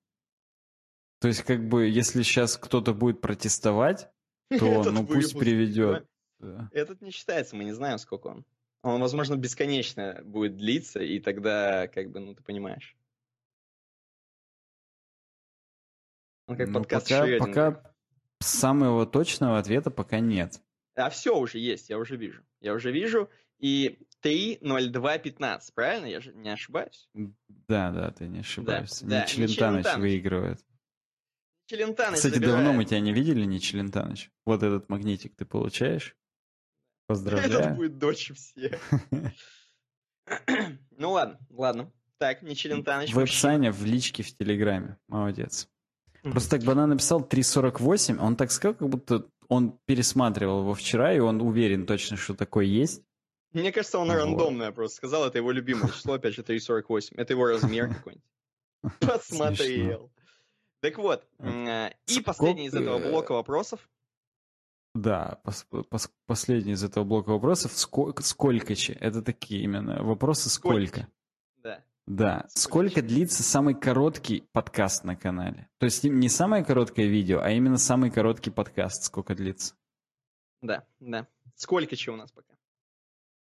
Speaker 1: То есть, как бы, если сейчас кто-то будет протестовать, то, ну, пусть приведет.
Speaker 2: Этот не считается, мы не знаем, сколько он он, возможно, бесконечно будет длиться, и тогда, как бы, ну, ты понимаешь. Он как
Speaker 1: Ну,
Speaker 2: подкаст
Speaker 1: пока, пока самого точного ответа пока нет.
Speaker 2: А все уже есть, я уже вижу. Я уже вижу. И 3.02.15, правильно? Я же не ошибаюсь.
Speaker 1: Да, да, ты не ошибаешься.
Speaker 2: да,
Speaker 1: не Челентаныч
Speaker 2: Челентаныч.
Speaker 1: выигрывает.
Speaker 2: Челентаныч
Speaker 1: Кстати,
Speaker 2: забирает.
Speaker 1: давно мы тебя не видели, не Челентаныч. Вот этот магнитик ты получаешь.
Speaker 2: Этот
Speaker 1: Поздравляю.
Speaker 2: будет дольше всех. Ну ладно, ладно. Так, не Челентаныч.
Speaker 1: В описании, в личке в Телеграме. Молодец. Просто так Банан написал 3.48, он так сказал, как будто он пересматривал его вчера, и он уверен точно, что такое есть.
Speaker 2: Мне кажется, он
Speaker 1: Вот.
Speaker 2: рандомное просто сказал. Это его любимое число, опять же, 3.48. Это его размер какой-нибудь. Посмотрел. Так вот, э, и последний из этого блока вопросов.
Speaker 1: Да, пос- пос- последний из этого блока вопросов. Сколько, сколько че? Это такие именно вопросы
Speaker 2: Сколько?
Speaker 1: сколько.
Speaker 2: Да.
Speaker 1: Да.
Speaker 2: Сколько
Speaker 1: Сколько длится самый короткий подкаст на канале? То есть не самое короткое видео, а именно самый короткий подкаст. Сколько длится?
Speaker 2: Да, да. Сколько чего у нас пока?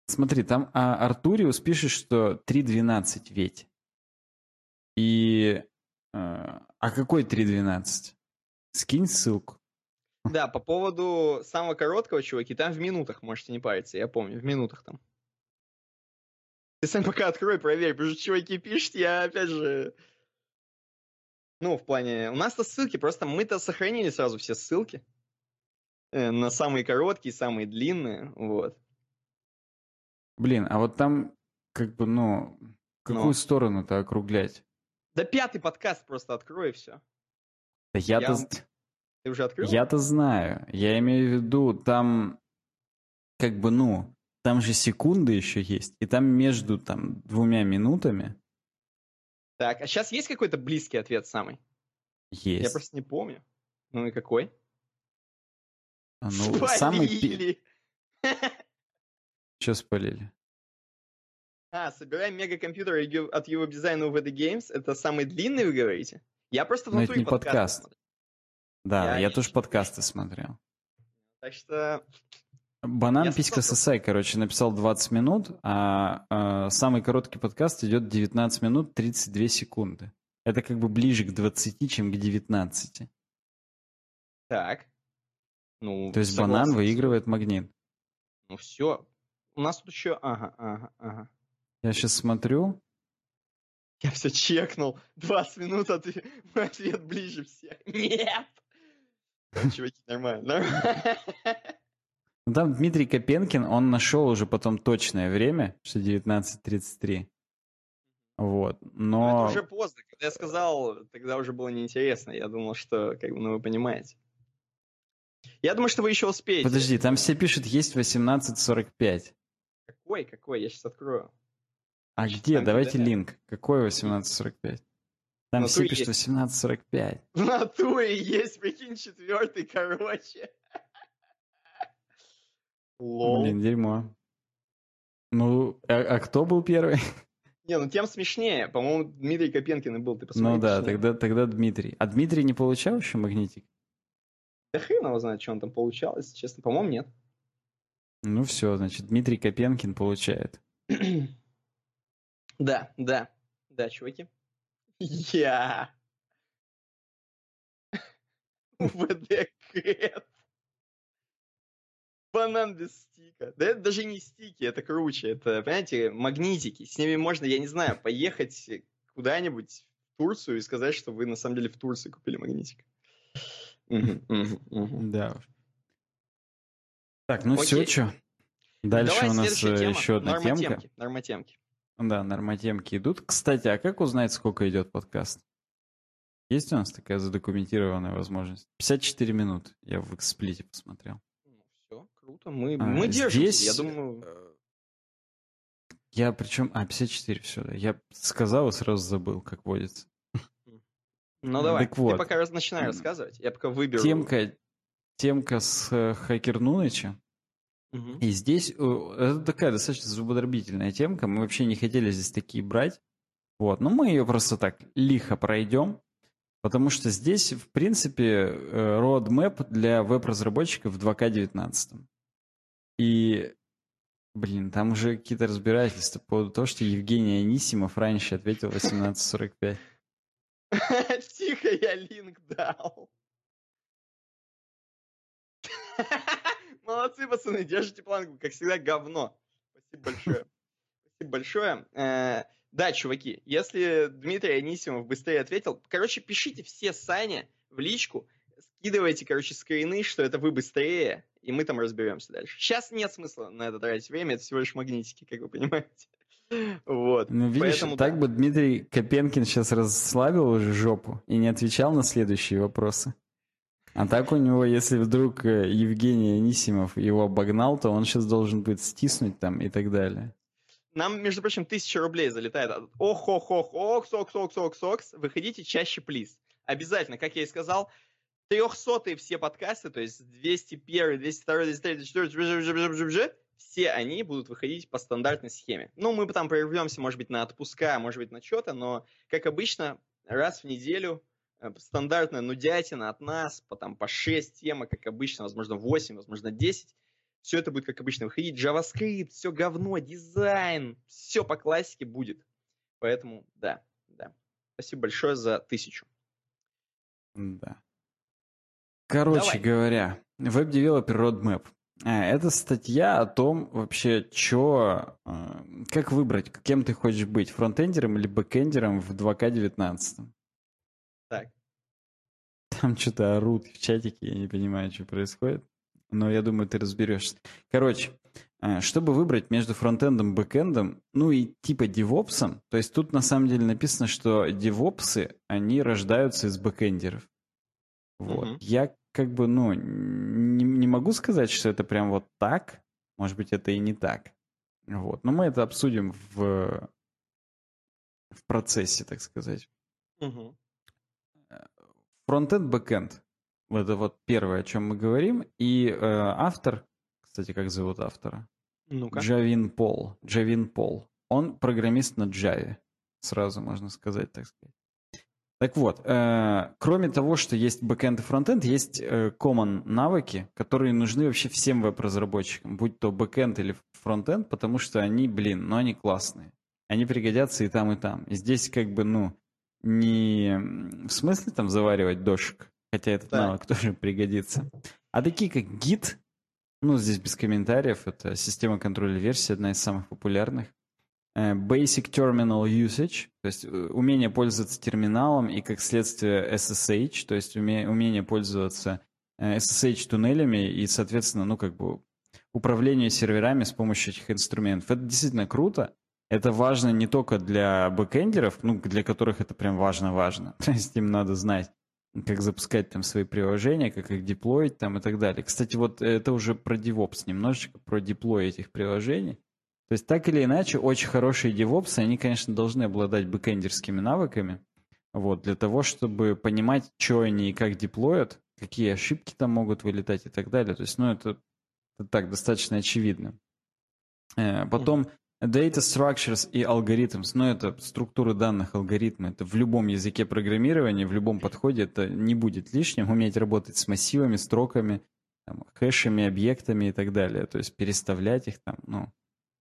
Speaker 1: Смотри, там а, Артуриус пишет, что 3.12 ведь. И... э, а какой 3.12? Скинь ссылку.
Speaker 2: Да, по поводу самого короткого, чуваки, там в минутах, можете не париться, я помню, в минутах там. Ты сам пока открой, проверь, потому что чуваки пишут, я опять же... Ну, в плане... У нас-то ссылки, просто мы-то сохранили сразу все ссылки. э, На самые короткие, самые длинные, вот.
Speaker 1: Блин, а вот там как бы, ну, какую
Speaker 2: Ну.
Speaker 1: сторону-то округлять?
Speaker 2: Да пятый подкаст просто открой и все.
Speaker 1: Да я-то...
Speaker 2: Я- Ты уже открыл?
Speaker 1: Я-то знаю. Я имею в виду, там как бы, ну, там же секунды еще есть. И там между там двумя минутами
Speaker 2: Так, а сейчас есть какой-то близкий ответ самый? Я
Speaker 1: есть.
Speaker 2: просто не помню. Ну и какой?
Speaker 1: А, Ну, самый... пе-
Speaker 2: Спалили!
Speaker 1: Спалили?
Speaker 2: А, собираем мегакомпьютер от его дизайна в VD Games. Это самый длинный, вы говорите? Я просто в натуре
Speaker 1: не
Speaker 2: подкасты
Speaker 1: подкаст. Да,
Speaker 2: Я
Speaker 1: я, тоже подкасты смотрел.
Speaker 2: Так что...
Speaker 1: Банан
Speaker 2: Я
Speaker 1: Писька. Сосай, короче, написал 20 минут, а, а, самый короткий подкаст идет 19 минут 32 секунды. Это как бы ближе к 20, чем к 19.
Speaker 2: Так. Ну,
Speaker 1: То есть
Speaker 2: согласен.
Speaker 1: банан выигрывает магнит.
Speaker 2: Ну все. У нас тут еще... Ага, ага, ага.
Speaker 1: Я сейчас смотрю.
Speaker 2: Я все чекнул. 20 минут, а ты мой ответ ближе всех. Нет! Чуваки, нормально.
Speaker 1: Ну, Там Дмитрий Копенкин, он нашел уже потом точное время, что 19.33. Вот.
Speaker 2: Но
Speaker 1: Но...
Speaker 2: это уже поздно. Когда я сказал, тогда уже было неинтересно. Я думал, что, как бы, ну, вы понимаете. Я думаю, что вы еще успеете.
Speaker 1: Подожди, там все пишут, есть 18.45.
Speaker 2: Какой, какой? Я сейчас открою.
Speaker 1: А
Speaker 2: Значит,
Speaker 1: где? Давайте
Speaker 2: где-то-
Speaker 1: линк. Какой 18.45? Там все
Speaker 2: тут
Speaker 1: пишут 18.45.
Speaker 2: В натуре есть, прикинь, четвертый, короче. Лол.
Speaker 1: Блин, дерьмо. Ну, а, а кто был первый?
Speaker 2: Не, ну тем смешнее. По-моему, Дмитрий Копенкин и был. Ты посмотри.
Speaker 1: ну да, тогда, тогда Дмитрий. А Дмитрий не получал еще магнитик?
Speaker 2: Да хрен его знает, что он там получал, если честно. По-моему, нет.
Speaker 1: Ну все, значит, Дмитрий Копенкин получает.
Speaker 2: Да, да. Да, чуваки. Я. ВД Кэт. Банан без стика. Да это даже не стики, это круче. Это, понимаете, магнитики. С ними можно, я не знаю, поехать куда-нибудь в Турцию и сказать, что вы на самом деле в Турции купили магнитик.
Speaker 1: Да. Так, ну все, что? Дальше
Speaker 2: Давай
Speaker 1: у нас э, еще одна темка.
Speaker 2: Нормотемки.
Speaker 1: Да, нормотемки идут. Кстати, а как узнать, сколько идет подкаст? Есть у нас такая задокументированная возможность? 54 минуты. Я в эксплите посмотрел.
Speaker 2: Ну, все, круто. Мы,
Speaker 1: А,
Speaker 2: мы держимся,
Speaker 1: здесь,
Speaker 2: я думаю...
Speaker 1: э, Я причем... А, 54, все, да. Я сказал и сразу забыл, как водится.
Speaker 2: Ну давай,
Speaker 1: так
Speaker 2: ты
Speaker 1: вот.
Speaker 2: пока раз- начинай рассказывать, я пока выберу.
Speaker 1: Темка, темка с э, Хакер Нуныча. И здесь э, это такая достаточно зубодробительная темка. Мы вообще не хотели здесь такие брать. Вот, но мы ее просто так лихо пройдем. Потому что здесь, в принципе, э, roadmap для веб-разработчиков в 2К19. И, блин, там уже какие-то разбирательства по поводу того, что Евгений Анисимов раньше ответил 1845.
Speaker 2: Тихо, я линк дал. Молодцы, пацаны, держите планку. Как всегда, говно. Спасибо большое. Спасибо большое. Э, да, чуваки, если Дмитрий Анисимов быстрее ответил, короче, пишите все Сане в личку, скидывайте, короче, скрины, что это вы быстрее, и мы там разберемся дальше. Сейчас нет смысла на это тратить время, это всего лишь магнитики, как вы понимаете. Вот.
Speaker 1: Ну, видишь, Поэтому, так бы Дмитрий Копенкин сейчас расслабил уже жопу и не отвечал на следующие вопросы. А так у него, если вдруг э, Евгений Анисимов его обогнал, то он сейчас должен будет стиснуть там и так далее.
Speaker 2: Нам, между прочим, тысяча рублей залетает. Ох, ох, ох, ох, сокс, сокс, сокс, сокс. Выходите чаще, плиз. Обязательно, как я и сказал, трехсотые все подкасты, то есть 201, 202, 203, 204, все они будут выходить по стандартной схеме. Ну, мы там прервемся, может быть, на отпуска, может быть, на что-то, но, как обычно, раз в неделю стандартная нудятина от нас, по, там, по 6 темы, как обычно, возможно, 8, возможно, 10. Все это будет, как обычно, выходить. JavaScript, все говно, дизайн, все по классике будет. Поэтому, да, да. Спасибо большое за тысячу.
Speaker 1: Да. Короче Давай. говоря, Web Developer Roadmap. А, это статья о том вообще, что, а, как выбрать, кем ты хочешь быть, фронтендером или бэкендером в 2К19. Там что-то орут в чатике, я не понимаю, что происходит. Но я думаю, ты разберешься. Короче, а, чтобы выбрать между фронтендом бэкендом, ну и типа девопсом, то есть тут на самом деле написано, что девопсы, они рождаются из бэкендеров. Вот. Угу. Я как бы, ну, не, не могу сказать, что это прям вот так. Может быть, это и не так. Вот. Но мы это обсудим в, в процессе, так сказать.
Speaker 2: Угу.
Speaker 1: Фронтенд, бэкенд. Это вот первое, о чем мы говорим. И э, автор, кстати, как зовут автора?
Speaker 2: Ну-ка.
Speaker 1: Джавин Пол. Джавин Пол. Он программист на Java. Сразу можно сказать, так сказать. Так вот, э, кроме того, что есть бэкэнд и фронтенд, есть э, common навыки, которые нужны вообще всем веб-разработчикам, будь то бэкэнд или фронтенд, потому что они, блин, ну они классные. Они пригодятся и там, и там. И здесь как бы, ну, не в смысле там заваривать дошек, хотя этот да. навык тоже пригодится, а такие как Git, ну, здесь без комментариев, это система контроля версий, одна из самых популярных. Э, basic Terminal Usage, то есть э, умение пользоваться терминалом и, как следствие, SSH, то есть умение пользоваться SSH-туннелями э, и, соответственно, ну, как бы управление серверами с помощью этих инструментов. Это действительно круто. Это важно не только для бэкэндеров, ну, для которых это прям важно-важно. То есть им надо знать, как запускать там свои приложения, как их деплоить там и так далее. Кстати, вот это уже про DevOps немножечко, про деплой этих приложений. То есть так или иначе, очень хорошие девопсы, они, конечно, должны обладать бэкэндерскими навыками, вот, для того, чтобы понимать, что они и как деплоят, какие ошибки там могут вылетать и так далее. То есть, ну, это, это так, достаточно очевидно. Э, потом data structures и algorithms, ну, это структуры данных, алгоритмы. Это в любом языке программирования, в любом подходе это не будет лишним. Уметь работать с массивами, строками, там, хэшами, объектами и так далее. То есть переставлять их там, ну,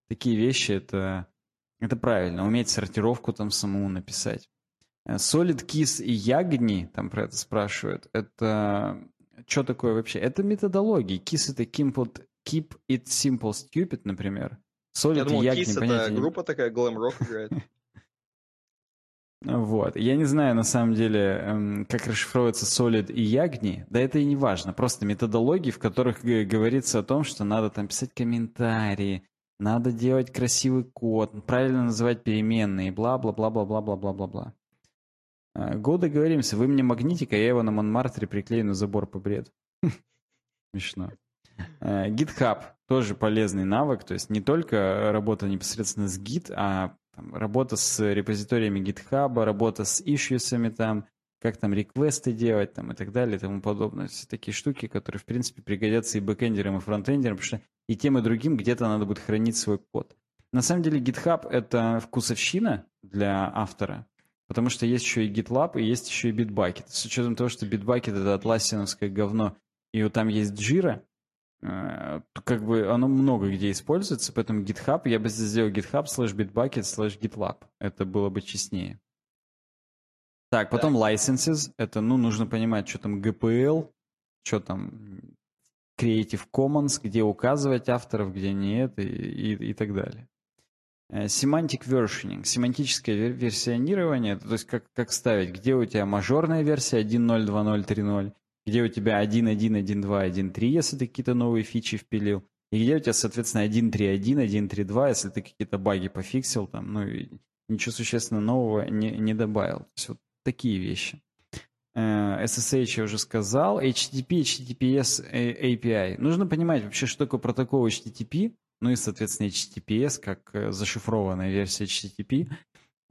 Speaker 1: такие вещи, это, это правильно. Уметь сортировку там самому написать. Э, Solid Keys и Ягни, там про это спрашивают, это что такое вообще? Это методологии. KISS это keep it simple stupid, например.
Speaker 2: Solid Я думал, Ягни, KISS это группа такая, Rock играет.
Speaker 1: Вот. Я не знаю, на самом деле, эм, как расшифровывается Solid и Ягни. Да это и не важно. Просто методологии, в которых говорится о том, что надо там писать комментарии, надо делать красивый код, правильно называть переменные, бла-бла-бла-бла-бла-бла-бла-бла. Го договоримся, вы мне магнитик, а я его на Монмартре приклею на забор по бреду. Смешно. Э, GitHub тоже полезный навык, то есть не только работа непосредственно с Git, а там, работа с репозиториями GitHub, работа с ишьюсами там, как там реквесты делать там и так далее и тому подобное. Все такие штуки, которые, в принципе, пригодятся и бэкэндерам, и фронтендерам, потому что и тем, и другим где-то надо будет хранить свой код. На самом деле GitHub — это вкусовщина для автора, потому что есть еще и GitLab, и есть еще и Bitbucket. С учетом того, что Bitbucket — это атласиновское говно, и вот там есть Jira, как бы оно много где используется, поэтому GitHub, я бы здесь сделал GitHub slash Bitbucket slash GitLab. Это было бы честнее. Так, потом так. licenses. Это, ну, нужно понимать, что там GPL, что там Creative Commons, где указывать авторов, где нет, и, и, и так далее. Э, semantic versioning, семантическое версионирование, то есть как, как ставить, где у тебя мажорная версия 1.0, 2.0, 3.0, где у тебя 1.1, 1.2, 1.3, если ты какие-то новые фичи впилил, и где у тебя, соответственно, 1.3.1, 1.3.2, если ты какие-то баги пофиксил, там, ну, ничего существенно нового не, не добавил. То есть вот такие вещи. SSH я уже сказал, HTTP, HTTPS API. Нужно понимать вообще, что такое протокол HTTP, ну и, соответственно, HTTPS, как э, зашифрованная версия HTTP.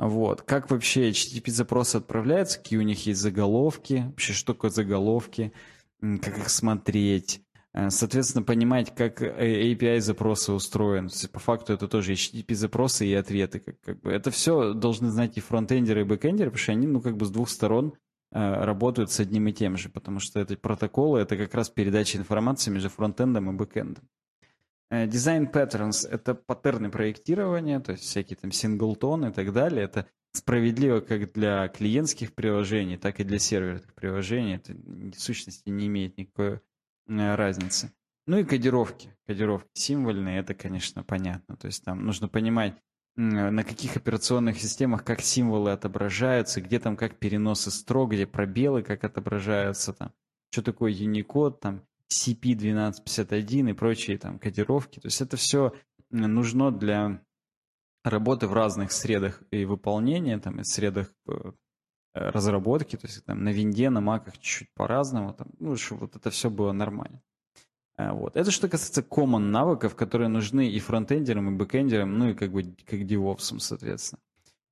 Speaker 1: Вот. Как вообще HTTP-запросы отправляются, какие у них есть заголовки, вообще что такое заголовки, как их смотреть, э, Соответственно, понимать, как э, API-запросы устроены. По факту это тоже HTTP-запросы и ответы. Как, как бы. Это все должны знать и фронтендеры, и бэкендеры, потому что они ну, как бы с двух сторон Э, работают с одним и тем же, потому что эти протоколы — это как раз передача информации между фронтендом и бэкендом. Э, дизайн patterns — это паттерны проектирования, то есть всякие там синглтон и так далее. Это справедливо как для клиентских приложений, так и для серверных приложений. Это в сущности не имеет никакой э, разницы. Ну и кодировки. Кодировки символьные, это, конечно, понятно. То есть там нужно понимать, на каких операционных системах как символы отображаются, где там как переносы строк, где пробелы как отображаются, там, что такое Unicode, там, CP1251 и прочие там кодировки. То есть это все нужно для работы в разных средах и выполнения, там, и средах э, разработки, то есть там на винде, на маках чуть-чуть по-разному, там, ну, чтобы вот это все было нормально. А, вот. Это что касается common навыков, которые нужны и фронтендерам, и бэкендерам, ну и как бы как девопсам, соответственно.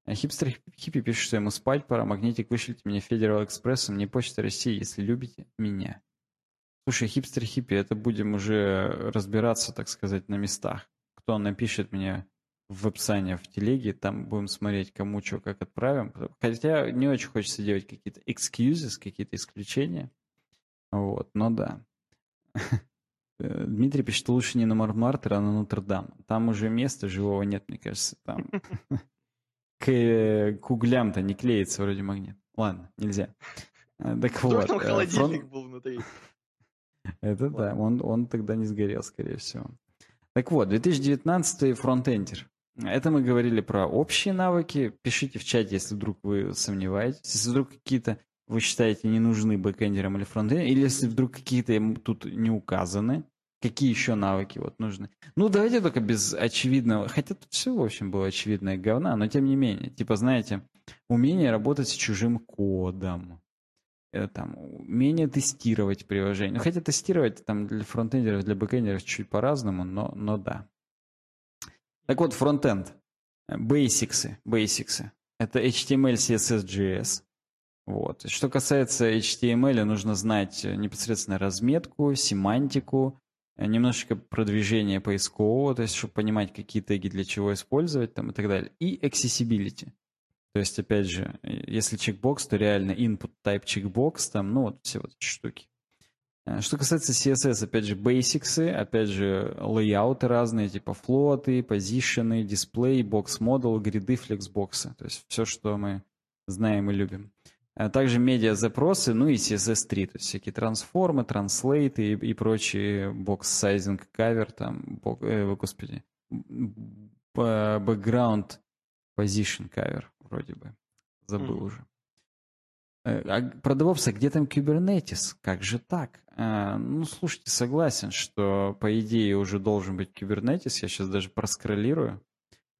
Speaker 1: А хипстер Хиппи пишет, что ему спать пора. Магнитик, вышлите мне Federal Express ом, мне Почта России, если любите меня. Слушай, хипстер Хиппи, это будем уже разбираться, так сказать, на местах. Кто напишет мне в описании в телеге, там будем смотреть, кому что, как отправим. Хотя не очень хочется делать какие-то excuses, какие-то исключения. Вот, но да. Э, Дмитрий пишет, лучше не на Мармартер, а на Нотр-Дам. Там уже места живого нет, мне кажется. Там к, э, к углям-то не клеится вроде магнит. Ладно, нельзя. Э, так вот.
Speaker 2: там холодильник был внутри.
Speaker 1: Это да, он, он тогда не сгорел, скорее всего. Так вот, 2019 фронтендер. Это мы говорили про общие навыки. Пишите в чате, если вдруг вы сомневаетесь. Если вдруг какие-то вы считаете не нужны бэкэндерам или фронтендерам, или если вдруг какие-то тут не указаны, какие еще навыки вот нужны. Ну, давайте только без очевидного, хотя тут все, в общем, было очевидное говна, но тем не менее, типа, знаете, умение работать с чужим кодом, там, умение тестировать приложение. Ну, хотя тестировать там для фронтендеров, для бэкэндеров чуть по-разному, но, но да. Так вот, фронтенд. Basics, basics. Это HTML, CSS, JS. Вот. Что касается HTML, нужно знать э, непосредственно разметку, семантику, э, немножечко продвижение поискового, то есть, чтобы понимать, какие теги для чего использовать там, и так далее. И accessibility. То есть, опять же, э, если чекбокс, то реально input type checkbox, там, ну, вот все вот эти штуки. Что касается CSS, опять же, basics, опять же, лейауты разные, типа флоты, position ы, display, box model, grid ы, flexbox ы. То есть все, что мы знаем и любим. А также медиа-запросы, ну и CSS3, то есть всякие transform ы, translate ы и, и прочие box-sizing, cover, там, бок, э, господи, background position кавер, вроде бы. Забыл mm. уже. Э, а про DevOps, а где там Kubernetes? Как же так? А, ну, слушайте, согласен, что по идее уже должен быть Kubernetes. Я сейчас даже проскроллирую.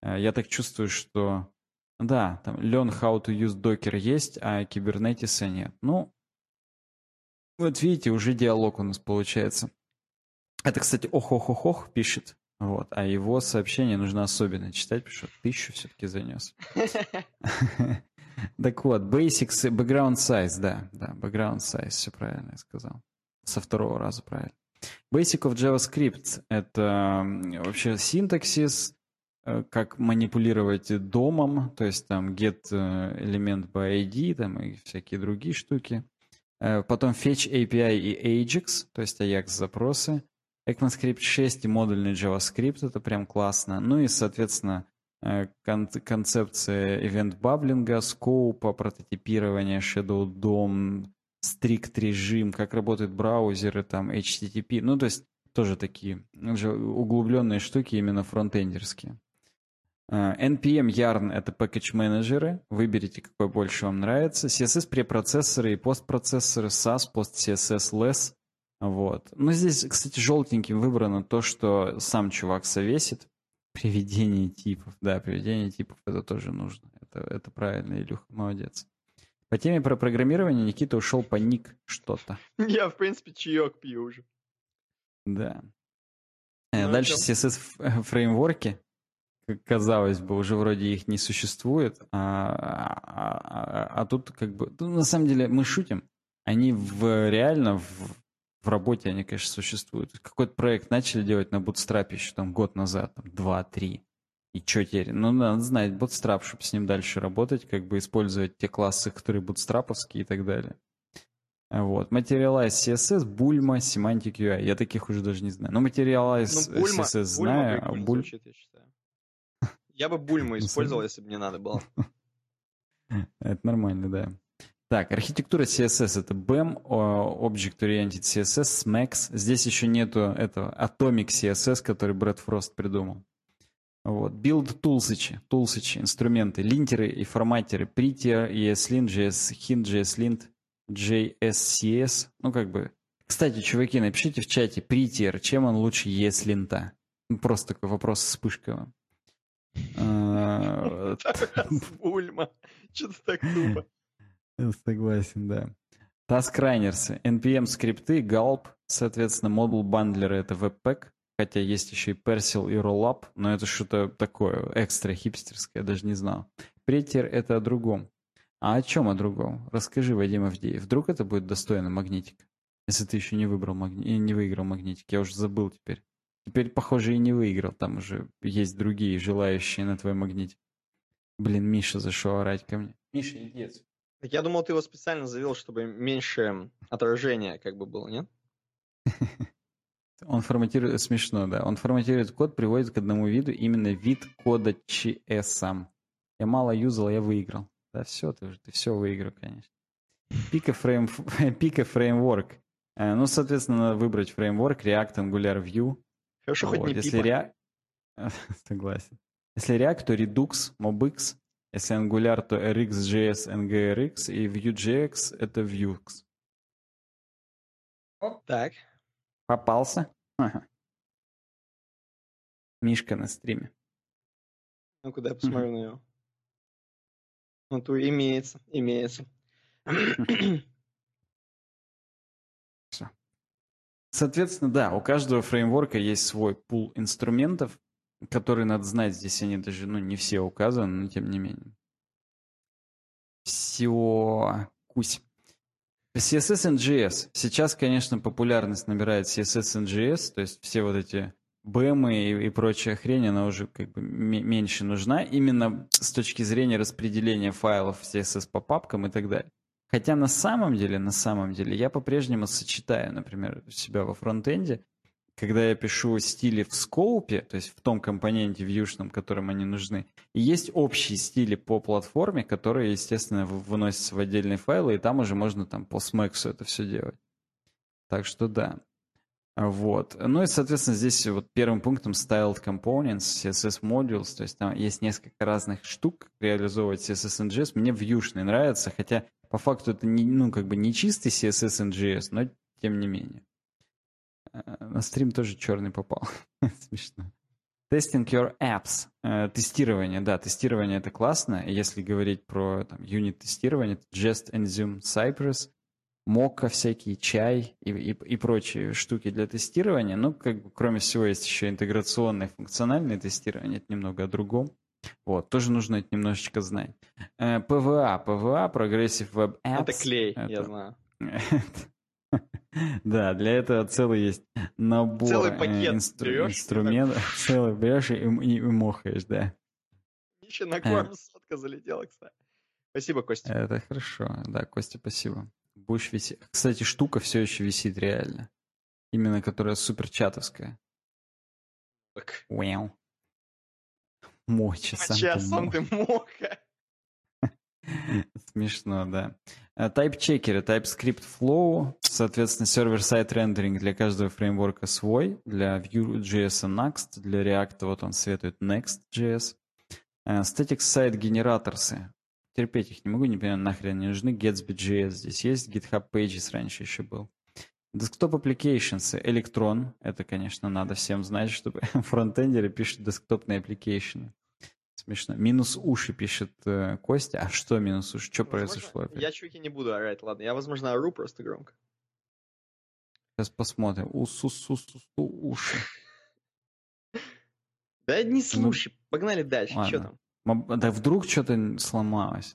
Speaker 1: А, я так чувствую, что да, там learn how to use Docker есть, а Kubernetes нет. Ну, вот видите, уже диалог у нас получается. Это, кстати, ох-ох-ох-ох пишет. Вот, а его сообщение нужно особенно читать, потому что тысячу все-таки занес. Так вот, basics, background size, да, да, background size, все правильно я сказал. Со второго раза правильно. Basic of JavaScript — это вообще синтаксис, Э, как манипулировать домом, то есть там get элемент by ID там и всякие другие штуки. Э, потом fetch API и Ajax, то есть Ajax запросы. ECMAScript 6 и модульный JavaScript, это прям классно. Ну и, соответственно, э, кон- концепция ивент-баблинга, скоупа, прототипирования, Shadow DOM, стрикт режим, как работают браузеры, там, HTTP. Ну, то есть тоже такие углубленные штуки именно фронтендерские. Э, NPM Yarn — это package-менеджеры. Выберите, какой больше вам нравится. CSS препроцессоры и постпроцессоры, SAS, post-CSS, less. Вот. Но здесь, кстати, желтеньким выбрано то, что сам чувак совесит. Приведение типов. Да, приведение типов это тоже нужно. Это, это правильно, Илюха, молодец. По теме про программирование Никита ушел по ник что-то.
Speaker 2: Я, в принципе, чаек пью уже.
Speaker 1: Да. Э, ну, Дальше CSS фреймворки казалось бы, уже вроде их не существует, а, а, а, а тут как бы, ну, на самом деле мы шутим, они в, реально в, в работе, они, конечно, существуют. Какой-то проект начали делать на Bootstrap еще там год назад, там, два-три, и что теперь? Ну, надо знать Bootstrap, чтобы с ним дальше работать, как бы использовать те классы, которые бутстраповские и так далее. Вот. Materialize CSS, Bulma, Semantic UI. Я таких уже даже не знаю. Но Materialize ну, Bulma, CSS знаю,
Speaker 2: а Bulma... Звучит, я считаю. Я бы Бульму использовал, если бы не надо было.
Speaker 1: Это нормально, да. Так, архитектура CSS это BEM, Object Oriented CSS, SMAX. Здесь еще нету этого Atomic CSS, который Брэд Фрост придумал. Вот. Build тулсычи, тулсычи, инструменты, линтеры и форматеры, Prettier, ESLint, JS, Hint, JSLint, JSCS. Ну, как бы... Кстати, чуваки, напишите в чате Prettier, чем он лучше ESLint? Ну, просто такой вопрос вспышка вам.
Speaker 2: А, Бульма. Что-то так тупо.
Speaker 1: Согласен, да. Task NPM скрипты, Gulp, соответственно, модул бандлеры это Webpack, хотя есть еще и Persil и Rollup, но это что-то такое экстра хипстерское, я даже не знал. Претер это о другом. А о чем о другом? Расскажи, Вадим Авдеев. Вдруг это будет достойно магнитик? Если ты еще не выбрал магни... не выиграл магнитик, я уже забыл теперь. Теперь, похоже, и не выиграл. Там уже есть другие желающие на твой магните. Блин, Миша зашел орать ко мне. Миша, иди отсюда.
Speaker 2: Я думал, ты его специально завел, чтобы меньше отражения как бы было, нет?
Speaker 1: Он форматирует, смешно, да. Он форматирует код, приводит к одному виду именно вид кода CS. Я мало юзал, я выиграл. Да все, ты уже, ты все выиграл, конечно. Пика, фрейм, пика фреймворк. Э, ну, соответственно, надо выбрать фреймворк React, Angular, Vue.
Speaker 2: Хорошо, вот. хоть не
Speaker 1: Если React... Согласен. Если React, то Redux, MobX. Если Angular, то RxJS, NGRX. И Vue.js — это Vuex.
Speaker 2: Так.
Speaker 1: Попался? Ага. Мишка на стриме.
Speaker 2: Ну, куда я посмотрю на него? Ну, то имеется, имеется.
Speaker 1: Соответственно, да, у каждого фреймворка есть свой пул инструментов, которые надо знать. Здесь они даже, ну, не все указаны, но тем не менее. Все, кусь. CSS NGS. Сейчас, конечно, популярность набирает CSS NGS, то есть все вот эти BEM и, и прочая хрень, она уже как бы меньше нужна, именно с точки зрения распределения файлов CSS по папкам и так далее. Хотя на самом деле, на самом деле, я по-прежнему сочетаю, например, себя во фронтенде, когда я пишу стили в скоупе, то есть в том компоненте вьюшном, которым они нужны, и есть общие стили по платформе, которые, естественно, выносятся в отдельные файлы, и там уже можно там по смексу это все делать. Так что да. Вот. Ну и, соответственно, здесь вот первым пунктом styled components, CSS modules, то есть там есть несколько разных штук реализовывать CSS NGS. Мне вьюшный нравится, хотя по факту это не, ну, как бы не чистый CSS NGS, но тем не менее. Э, на стрим тоже черный попал. Смешно. Testing your apps. Э, тестирование, да, тестирование это классно. Если говорить про там, юнит-тестирование, Jest, Enzyme, Cypress, Mocha всякие, чай и, и, и прочие штуки для тестирования. Ну, как бы, кроме всего, есть еще интеграционное функциональное тестирование, это немного о другом. Вот, тоже нужно это немножечко знать. PVA, PVA, Progressive Web Apps.
Speaker 2: Это клей, это... я знаю.
Speaker 1: Да, для этого целый есть набор
Speaker 2: целый э, пакет
Speaker 1: инстру- инструментов. Целый берешь и, и, и мохаешь, да.
Speaker 2: Еще на корм сотка залетела, кстати. Спасибо, Костя.
Speaker 1: Это хорошо. Да, Костя, спасибо. Будешь висеть. Кстати, штука все еще висит реально. Именно которая супер чатовская.
Speaker 2: Так.
Speaker 1: Wow. Моча, сам
Speaker 2: Моча,
Speaker 1: ты
Speaker 2: сам ты мока.
Speaker 1: Смешно, да. Э, Type-чекеры, TypeScript Flow, соответственно, сервер-сайт рендеринг для каждого фреймворка свой, для Vue.js Next, для React вот он советует Next.js. Э, Static Site генераторсы, терпеть их не могу, не понимаю, нахрен не нужны, Gatsby.js здесь есть, GitHub Pages раньше еще был. Desktop Applications, Electron, это, конечно, надо всем знать, чтобы фронтендеры пишут десктопные application. Смешно. Минус уши пишет э, Костя. А что минус уши? Что
Speaker 2: Возможно,
Speaker 1: произошло опять?
Speaker 2: Я, чуваки, не буду орать, ладно. Я, возможно, ору просто громко.
Speaker 1: Сейчас посмотрим. Усу-су-су уши.
Speaker 2: Да не слушай, погнали дальше. Что
Speaker 1: Ну,
Speaker 2: там?
Speaker 1: Моб- Да вдруг что-то сломалось.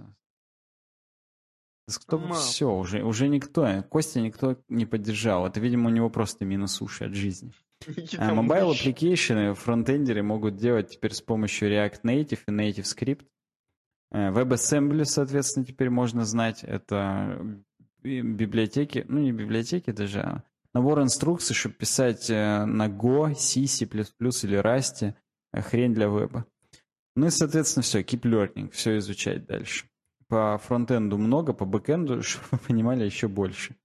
Speaker 1: Десктоп
Speaker 2: Сломал.
Speaker 1: все, уже, уже никто, Костя никто не поддержал. Это, видимо, у него просто минус уши от жизни.
Speaker 2: Никита
Speaker 1: А Mobile
Speaker 2: Муч.
Speaker 1: application фронтендеры могут делать теперь с помощью React Native и Native Script. Э, WebAssembly, соответственно, теперь можно знать. Это би- библиотеки, ну не библиотеки даже, а набор инструкций, чтобы писать э, на Go, C, C++ или Rust э, хрень для веба. Ну и, соответственно, все, keep learning, все изучать дальше. По фронтенду много, по бэкенду, чтобы вы понимали, еще больше.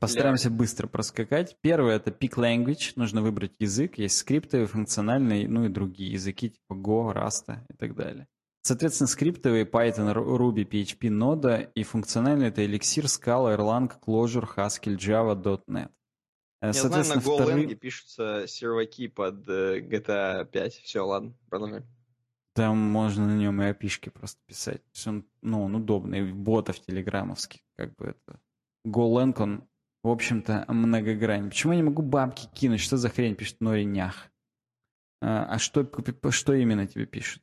Speaker 1: Постараемся быстро проскакать. Первое это Peak Language. Нужно выбрать язык. Есть скриптовые, функциональные, ну и другие языки, типа Go, Rust и так далее. Соответственно, скриптовые Python, Ru- Ruby, PHP, Node и функциональные это Elixir, Scala, Erlang, Clojure, Haskell, Java, .NET. Э,
Speaker 2: Я знаю, на GoLang
Speaker 1: вторые...
Speaker 2: пишутся серваки под э, GTA 5. Все, ладно, продолжай.
Speaker 1: Там можно на нем и опишки просто писать. Он, ну, он удобный, ботов телеграммовских, как бы это. GoLang, он, в общем-то, многогранен. Почему я не могу бабки кинуть? Что за хрень пишет Нори Нях? А, а что, что именно тебе пишут?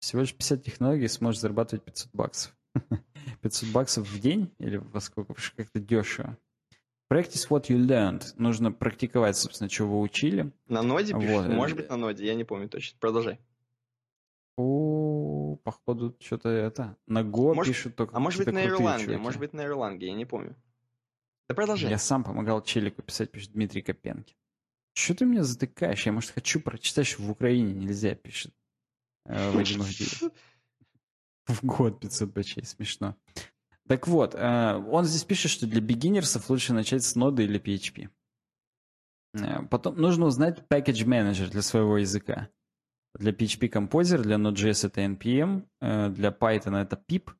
Speaker 1: Всего лишь 50 технологий, сможешь зарабатывать 500 баксов. 500 баксов в день или во сколько? Как-то дешево. Practice what you learned. Нужно практиковать, собственно, что вы учили.
Speaker 2: На ноде пишут?
Speaker 1: Вот.
Speaker 2: Может быть, на ноде, я не помню точно. Продолжай.
Speaker 1: О, походу, что-то это. На Go
Speaker 2: Может-
Speaker 1: пишут только
Speaker 2: А может быть,
Speaker 1: какие-то
Speaker 2: на Ирландии, может быть, на Ирландии, я не помню. Да продолжай.
Speaker 1: Я сам помогал Челику писать, пишет Дмитрий Копенки. Что ты меня затыкаешь? Я, может, хочу прочитать, что в Украине нельзя, пишет э, Вадим Авдеев. В год 500 бачей, смешно. Так вот, э, он здесь пишет, что для бигинерсов лучше начать с ноды или PHP. Э, Потом нужно узнать package manager для своего языка. Для PHP Composer, для Node.js это NPM, э, для Python это pip,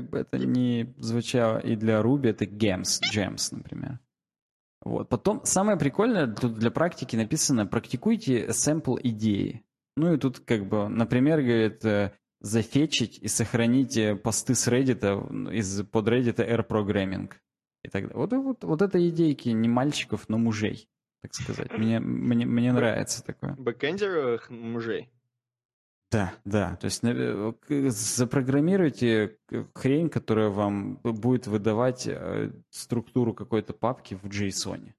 Speaker 1: как бы это ни звучало, и для Ruby это gems, gems, например. Вот. Потом самое прикольное, тут для практики написано, практикуйте sample идеи. Ну и тут как бы, например, говорит, э, зафетчить и сохранить посты с Reddit, из под Reddit R Programming. И так далее. Вот, вот, вот это идейки не мальчиков, но мужей, так сказать. Мне, мне, мне нравится такое.
Speaker 2: Бэкэндеров мужей.
Speaker 1: Да, да. То есть запрограммируйте хрень, которая вам будет выдавать э, структуру какой-то папки в JSON.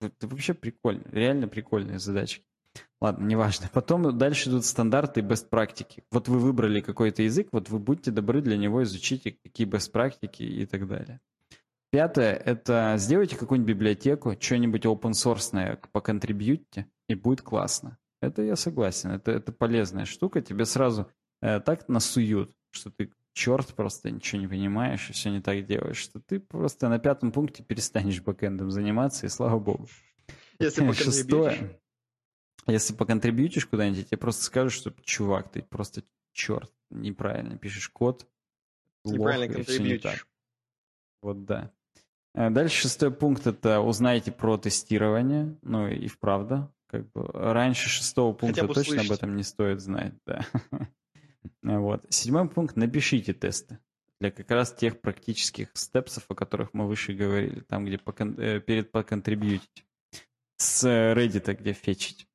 Speaker 1: Это вообще прикольно. Реально прикольные задачки. Ладно, неважно. Потом дальше идут стандарты и best практики. Вот вы выбрали какой-то язык, вот вы будьте добры для него, изучите, какие best практики и так далее. Пятое – это сделайте какую-нибудь библиотеку, что-нибудь open source поконтрибьютьте, и будет классно. Это я согласен, это, это полезная штука. Тебе сразу э, так насуют, что ты черт просто ничего не понимаешь и все не так делаешь, что ты просто на пятом пункте перестанешь бэкэндом заниматься, и слава богу.
Speaker 2: Если.
Speaker 1: Шестое. Если поконтрибьютишь куда-нибудь, тебе просто скажут, что чувак, ты просто черт, неправильно пишешь код,
Speaker 2: Неправильно
Speaker 1: и не
Speaker 2: контрибьютишь.
Speaker 1: так. Вот да. Э, Дальше шестой пункт это узнайте про тестирование. Ну и вправду, как бы раньше шестого пункта точно об
Speaker 2: услышать.
Speaker 1: этом не стоит знать, да. Вот. Седьмой пункт напишите тесты для как раз тех практических степсов, о которых мы выше говорили, там, где покон- э, перед поконтрибьютить. С э, Reddit, где фетчить.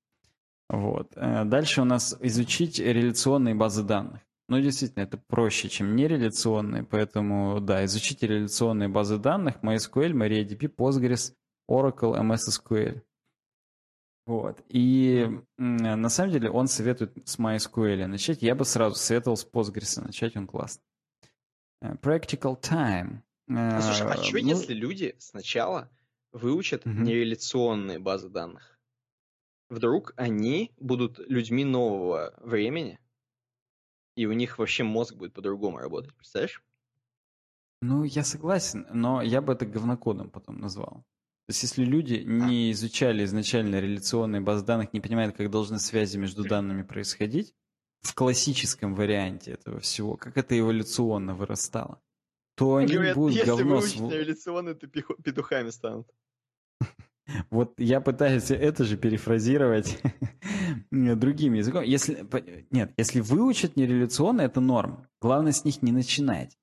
Speaker 1: Вот. Э, Дальше у нас изучить реляционные базы данных. Ну, действительно, это проще, чем нереляционные, поэтому, да, изучите реляционные базы данных, MySQL, MariaDB, Postgres, Oracle, MS SQL. Вот. И на самом деле он советует с MySQL начать. Я бы сразу советовал с Postgres начать, он классный. Э, Practical time.
Speaker 2: А, слушай, а
Speaker 1: Э,
Speaker 2: что
Speaker 1: ну,
Speaker 2: если люди сначала выучат
Speaker 1: Мгм.
Speaker 2: нереляционные базы данных? вдруг они будут людьми нового времени, и у них вообще мозг будет по-другому работать, представляешь?
Speaker 1: Ну, я согласен, но я бы это говнокодом потом назвал. То есть, если люди не изучали изначально реляционные базы данных, не понимают, как должны связи между данными происходить, в классическом варианте этого всего, как это эволюционно вырастало, то они
Speaker 2: Говорят,
Speaker 1: будут
Speaker 2: если
Speaker 1: говно...
Speaker 2: выучить
Speaker 1: св-
Speaker 2: эволюционно, то петухами станут.
Speaker 1: Вот я пытаюсь это же перефразировать другим языком. Если, нет, если выучат нереляционно, это норм. Главное с них не начинать.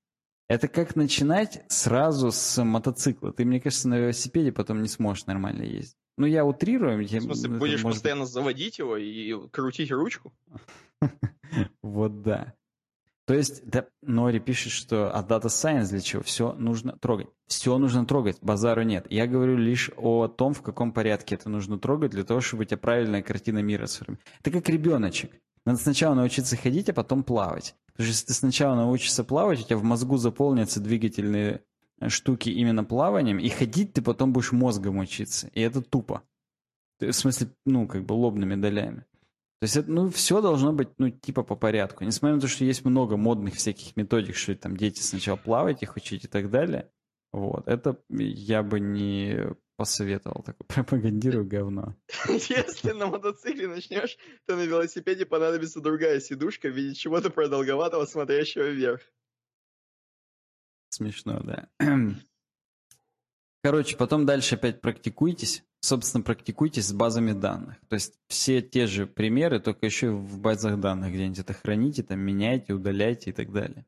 Speaker 1: Это как начинать сразу с мотоцикла. Ты, мне кажется, на велосипеде потом не сможешь нормально ездить. Ну, я утрирую. я-
Speaker 2: В смысле,
Speaker 1: это
Speaker 2: будешь
Speaker 1: может
Speaker 2: постоянно заводить его и крутить ручку?
Speaker 1: Вот да. То есть, да, Нори пишет, что а Data Science для чего? Все нужно трогать. Все нужно трогать, базару нет. Я говорю лишь о том, в каком порядке это нужно трогать, для того, чтобы у тебя правильная картина мира сформировалась. Это как ребеночек. Надо сначала научиться ходить, а потом плавать. Потому что если ты сначала научишься плавать, у тебя в мозгу заполнятся двигательные э, штуки именно плаванием, и ходить ты потом будешь мозгом учиться. И это тупо. В смысле, ну, как бы лобными долями. То есть, это, ну, все должно быть, ну, типа по порядку. Несмотря на то, что есть много модных всяких методик, что там дети сначала плавать, их учить и так далее. Вот, это я бы не посоветовал. Такое пропагандирую говно.
Speaker 2: Если на мотоцикле начнешь, то на велосипеде понадобится другая сидушка в виде чего-то продолговатого, смотрящего вверх.
Speaker 1: Смешно, да. Короче, потом дальше опять практикуйтесь. Собственно, практикуйтесь с базами данных. То есть все те же примеры, только еще в базах данных где-нибудь это храните, там меняйте, удаляйте и так далее.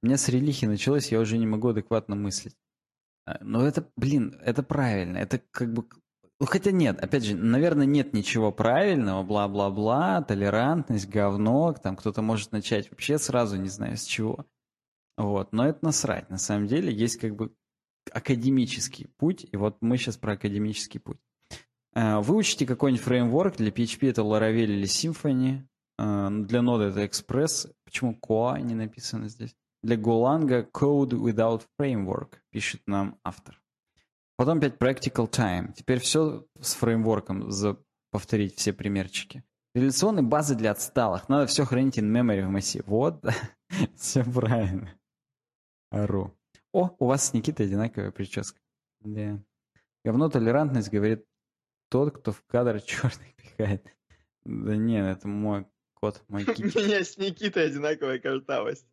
Speaker 1: У меня с релихи началось, я уже не могу адекватно мыслить. Но это, блин, это правильно. Это как бы... Ну, хотя нет, опять же, наверное, нет ничего правильного, бла-бла-бла, толерантность, говно, там кто-то может начать вообще сразу, не знаю с чего. Вот, но это насрать. На самом деле есть как бы академический путь, и вот мы сейчас про академический путь. Э, Выучите какой-нибудь фреймворк, для PHP это Laravel или Symfony, э, для ноды это Express, почему Koa не написано здесь? Для Golang Code Without Framework, пишет нам автор. Потом опять Practical Time. Теперь все с фреймворком за повторить все примерчики. Реляционные базы для отсталых. Надо все хранить in memory в массиве. Вот, все правильно. Ору. О, у вас с Никитой одинаковая прическа. Да. Говно толерантность, говорит тот, кто в кадр черный пихает. Да нет, это мой кот, мой
Speaker 2: У меня с Никитой одинаковая картавость.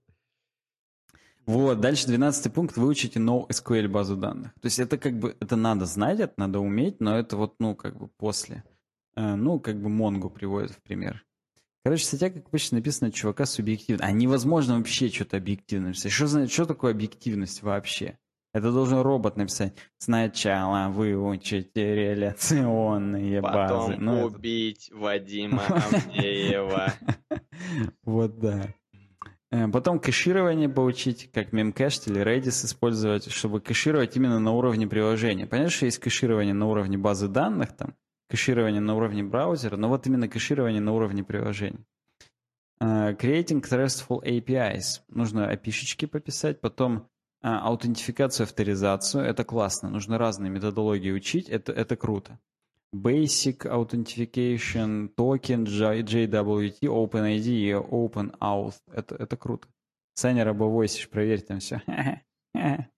Speaker 1: Вот, дальше 12 пункт. Выучите NoSQL базу данных. То есть это как бы, это надо знать, это надо уметь, но это вот, ну, как бы после. Э, Ну, как бы Монгу приводит в пример. Короче, статья, как обычно, написана чувака субъективно. А невозможно вообще что-то объективно написать. Что, за- что такое объективность вообще? Это должен робот написать. Сначала выучите реляционные базы.
Speaker 2: Потом
Speaker 1: Ну, это-
Speaker 2: убить Вадима Авдеева.
Speaker 1: Вот да. Э, Потом кэширование поучить, как Memcached или Redis использовать, чтобы кэшировать именно на уровне приложения. Понятно, что есть кэширование на уровне базы данных, там, кэширование на уровне браузера, но вот именно кэширование на уровне приложения. Э, Creating RESTful APIs. Нужно API-шечки пописать, потом э, аутентификацию, авторизацию. Это классно. Нужно разные методологии учить. Это, это круто. Basic Authentication, Token, JWT, OpenID и OpenAuth. Это, это круто. Саня рабовойсишь, проверь там все.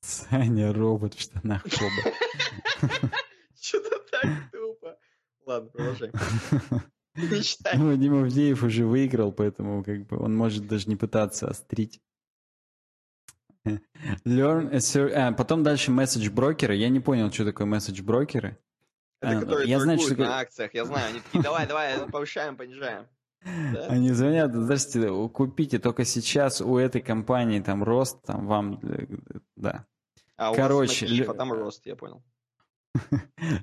Speaker 1: Саня робот в штанах Коба.
Speaker 2: Что-то так тупо. Ладно, продолжай. Не читай.
Speaker 1: Ну, Дима Авдеев уже выиграл, поэтому как бы он может даже не пытаться острить. Learn a ser- а, потом дальше месседж брокеры. Я не понял, что такое месседж брокеры.
Speaker 2: Это
Speaker 1: А,
Speaker 2: которые
Speaker 1: я знаю, что
Speaker 2: на акциях, я знаю. Они такие, давай, давай, повышаем, понижаем. Да?
Speaker 1: Они звонят, здравствуйте, купите только сейчас у этой компании там рост, там вам, э, да.
Speaker 2: А у вас
Speaker 1: Короче,
Speaker 2: напишешь,
Speaker 1: лю-
Speaker 2: а там рост, я понял.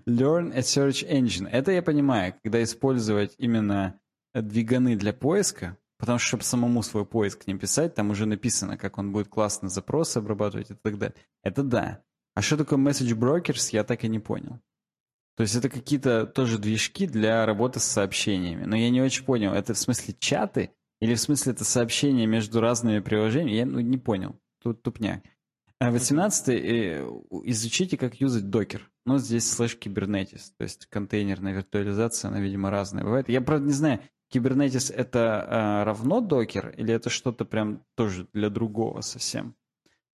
Speaker 1: Learn a search engine. Это я понимаю, когда использовать именно двиганы для поиска, потому что, чтобы самому свой поиск не писать, там уже написано, как он будет классно запросы обрабатывать и так далее. Это да. А что такое message brokers, я так и не понял. То есть это какие-то тоже движки для работы с сообщениями. Но я не очень понял, это в смысле чаты или в смысле это сообщения между разными приложениями? Я ну, не понял. Тут тупняк. А 18 э, изучите, как юзать Docker. Но здесь слэш Kubernetes, то есть контейнерная виртуализация, она, видимо, разная бывает. Я, правда, не знаю, Kubernetes это а, равно Docker или это что-то прям тоже для другого совсем?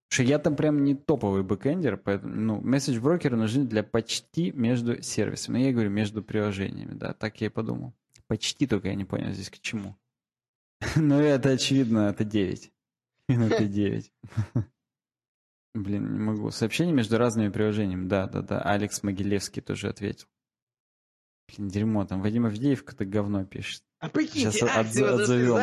Speaker 1: Что я там прям не топовый бэкэндер, поэтому, ну, message broker ы нужны для почти между сервисами. Я говорю, между приложениями, да, так я и подумал. Почти только я не понял здесь к чему. Ну, это очевидно, это 9. Это 9. Блин, не могу. Сообщение между разными приложениями. Да, да, да. Алекс Могилевский тоже ответил. Блин, дерьмо, там Вадим Авдеев какое-то говно пишет.
Speaker 2: А прикиньте, Сейчас акции от, отзовел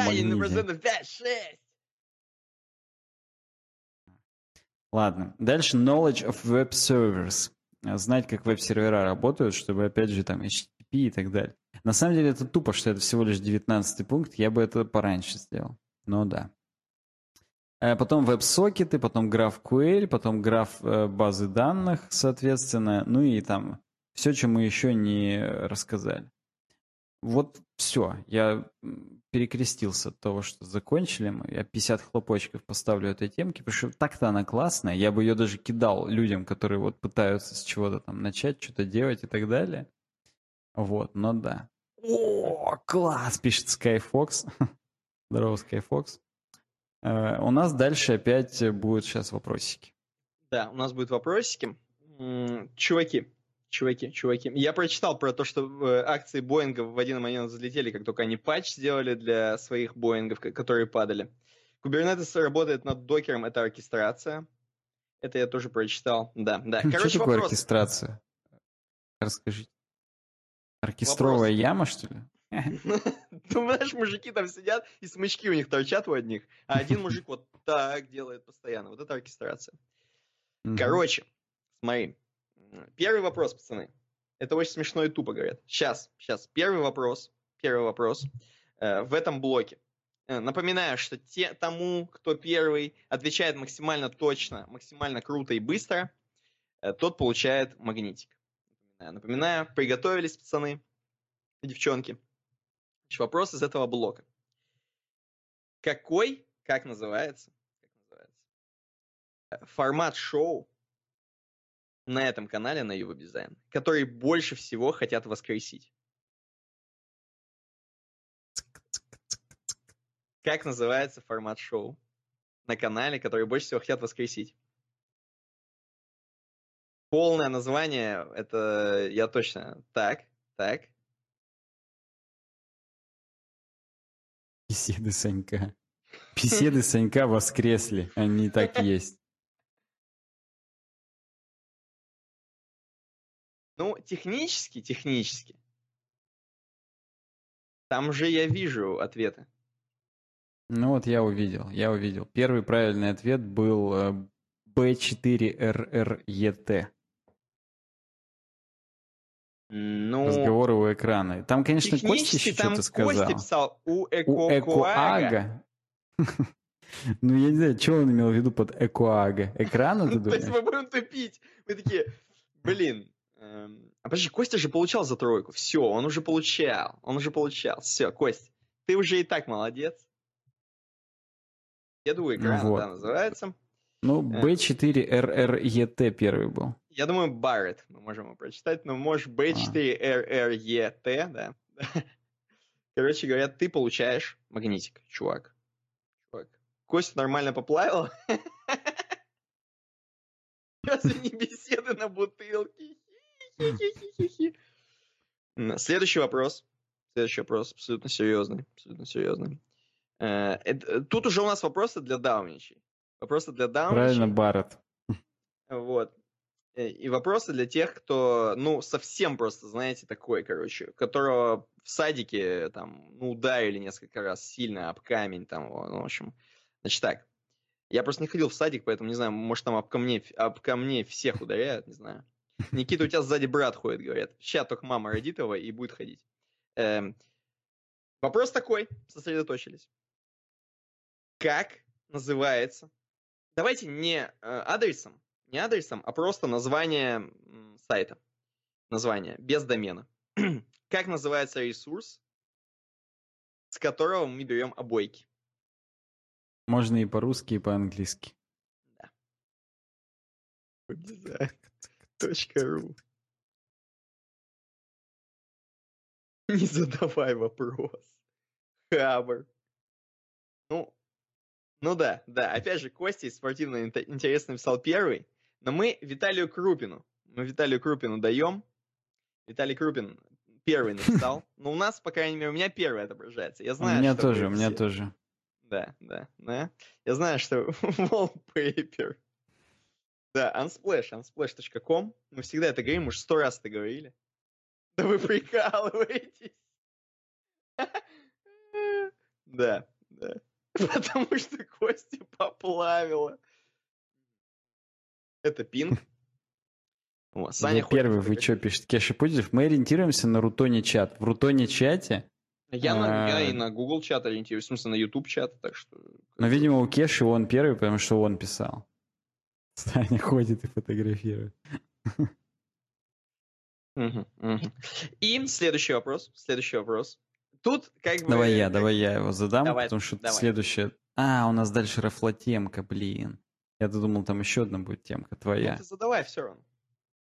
Speaker 1: Ладно. Дальше knowledge of web servers. Знать, как веб-сервера работают, чтобы, опять же, там HTTP и так далее. На самом деле это тупо, что это всего лишь 19 пункт. Я бы это пораньше сделал. Но да. Э, потом веб-сокеты, потом GraphQL, потом граф э, базы данных, соответственно, ну и там все, чем мы еще не рассказали. Вот все. Я перекрестился от того, что закончили мы. Я 50 хлопочков поставлю этой темке, потому что так-то она классная. Я бы ее даже кидал людям, которые вот пытаются с чего-то там начать, что-то делать и так далее. Вот, но да. О, класс, пишет Skyfox. Здорово, Skyfox. Э, у нас дальше опять будут сейчас вопросики.
Speaker 2: Да, у нас будут вопросики. Чуваки, чуваки, чуваки. Я прочитал про то, что э, акции Боинга в один момент взлетели, как только они патч сделали для своих Боингов, которые падали. Kubernetes работает над докером, это оркестрация. Это я тоже прочитал. Да, да.
Speaker 1: Короче, что такое вопрос. оркестрация? Расскажите. Оркестровая вопрос. яма, что ли?
Speaker 2: Ну, знаешь, мужики там сидят, и смычки у них торчат у одних, а один мужик вот так делает постоянно. Вот это оркестрация. Короче, смотри. Первый вопрос, пацаны. Это очень смешно и тупо говорят. Сейчас, сейчас. Первый вопрос. Первый вопрос. Э, в этом блоке. Э, напоминаю, что те, тому, кто первый отвечает максимально точно, максимально круто и быстро, э, тот получает магнитик. Напоминаю, приготовились, пацаны, девчонки. Вопрос из этого блока. Какой, как называется, как называется э, формат шоу на этом канале на Юва Дизайн, который больше всего хотят воскресить? Как называется формат шоу на канале, который больше всего хотят воскресить? Полное название, это я точно. Так, так.
Speaker 1: Беседы Санька. Беседы Санька воскресли. Они так есть.
Speaker 2: Ну, технически, технически. Там же я вижу ответы.
Speaker 1: Ну вот я увидел, я увидел. Первый правильный ответ был B4RRET. Э, ну, Разговоры у экрана. Там, конечно, Костя еще что-то сказал. Костя
Speaker 2: писал у Экоага.
Speaker 1: Ну, я не знаю, что он имел в виду под Экоага. Экрана, ты думаешь?
Speaker 2: То есть мы будем тупить. Мы такие, блин, а подожди, Костя же получал за тройку. Все, он уже получал. Он уже получал. Все, Кость, ты уже и так молодец. Еду экрана, ну, вот. да, называется.
Speaker 1: Ну, B4RRET э. первый был.
Speaker 2: Я думаю, Барретт мы можем его прочитать, но может B4RRET, а. да. Короче говоря, ты получаешь магнитик, чувак. чувак. Кость нормально поплавил. Разве не беседы на бутылке? Следующий вопрос. Следующий вопрос абсолютно серьезный. Абсолютно серьезный. Э, тут уже у нас вопросы для дауничей. Вопросы для дауничей.
Speaker 1: Правильно, Барретт.
Speaker 2: Вот. Э, и вопросы для тех, кто, ну, совсем просто, знаете, такой, короче, которого в садике, там, ну, ударили несколько раз сильно об камень, там, ну, в общем. Значит так, я просто не ходил в садик, поэтому не знаю, может, там об камне, об камне всех ударяют, не знаю. Никита, у тебя сзади брат ходит, говорят. Сейчас только мама родит его и будет ходить. Эм, вопрос такой, сосредоточились. Как называется давайте не э, адресом, не адресом, а просто название сайта. Название, без домена. как называется ресурс, с которого мы берем обойки?
Speaker 1: Можно и по-русски, и по-английски.
Speaker 2: Да. Точка.ру Не задавай вопрос. Хабр. Ну, ну да, да. Опять же, Костя из спортивно интересно написал первый. Но мы Виталию Крупину. Мы Виталию Крупину даем. Виталий Крупин первый написал. Но у нас, по крайней мере, у меня первый отображается. Я знаю,
Speaker 1: у меня тоже, у меня тоже.
Speaker 2: Да, да, да. Я знаю, что wallpaper. Да, unsplash, unsplash.com. Мы всегда это говорим, уже сто раз это говорили. Да вы прикалываетесь. Да, да. Потому что Костя поплавила. Это пинг. О, Саня
Speaker 1: Я
Speaker 2: ходит
Speaker 1: первый, вы что пишете? Кеша Путилев. Мы ориентируемся на Рутоне чат. В Рутоне чате,
Speaker 2: Я, на, я
Speaker 1: А.
Speaker 2: и на Google чат ориентируюсь, в смысле на YouTube чат, так что...
Speaker 1: но, видимо, у Кеши он первый, потому что он писал. Саня ходит и фотографирует.
Speaker 2: Мгм. И следующий вопрос, следующий вопрос. Тут как бы...
Speaker 1: Давай я, давай я его задам,
Speaker 2: Давай,
Speaker 1: потому что
Speaker 2: давай.
Speaker 1: следующее... А, у нас дальше рафлотемка, блин. Я-то думал, там еще одна будет темка
Speaker 2: Ну,
Speaker 1: твоя.
Speaker 2: ты задавай все равно.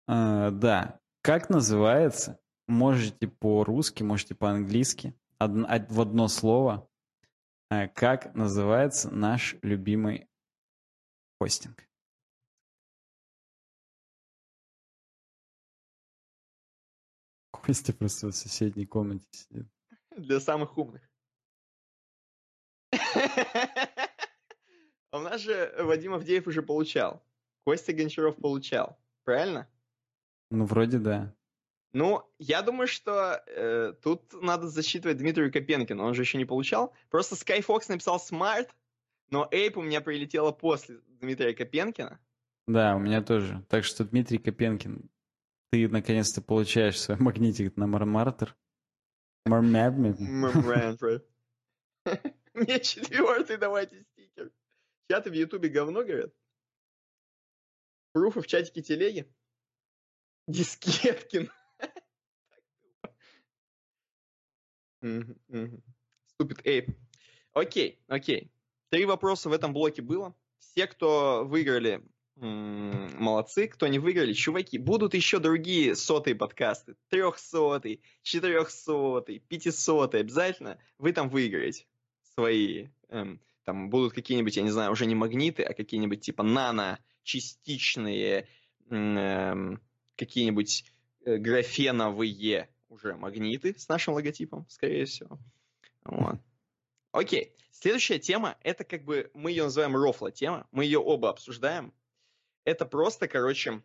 Speaker 1: А, да. Как называется? Можете по-русски, можете по-английски. Од- в одно слово. А, Как называется наш любимый хостинг? Костя просто в соседней комнате сидит.
Speaker 2: Для самых умных. А у нас же Вадим Авдеев уже получал. Костя Гончаров получал. Правильно?
Speaker 1: Ну, вроде да.
Speaker 2: Ну, я думаю, что э, тут надо засчитывать Дмитрию Копенкину. Он же еще не получал. Просто Skyfox написал Smart, но Эйп у меня прилетела после Дмитрия Копенкина.
Speaker 1: Да, у меня тоже. Так что, Дмитрий Копенкин, ты наконец-то получаешь свой магнитик на Мармартер.
Speaker 2: Мэмбрэнфред. Мне четвертый давайте стикер. Чаты в Ютубе говно говорят. Пруфы в чатике телеги. Дискеткин. Ступид Эйп. Окей, окей. Три вопроса в этом блоке было. Все, кто выиграли, молодцы. Кто не выиграли, чуваки, будут еще другие сотые подкасты. Трехсотый, четырехсотый, пятисотый. Обязательно вы там выиграете свои. эм, там будут какие-нибудь, я не знаю, уже не магниты, а какие-нибудь типа нано-частичные эм, какие-нибудь э, графеновые уже магниты с нашим логотипом, скорее всего. Вот. Окей. Следующая тема, это как бы, мы ее называем рофла тема, мы ее оба обсуждаем. Это просто, короче,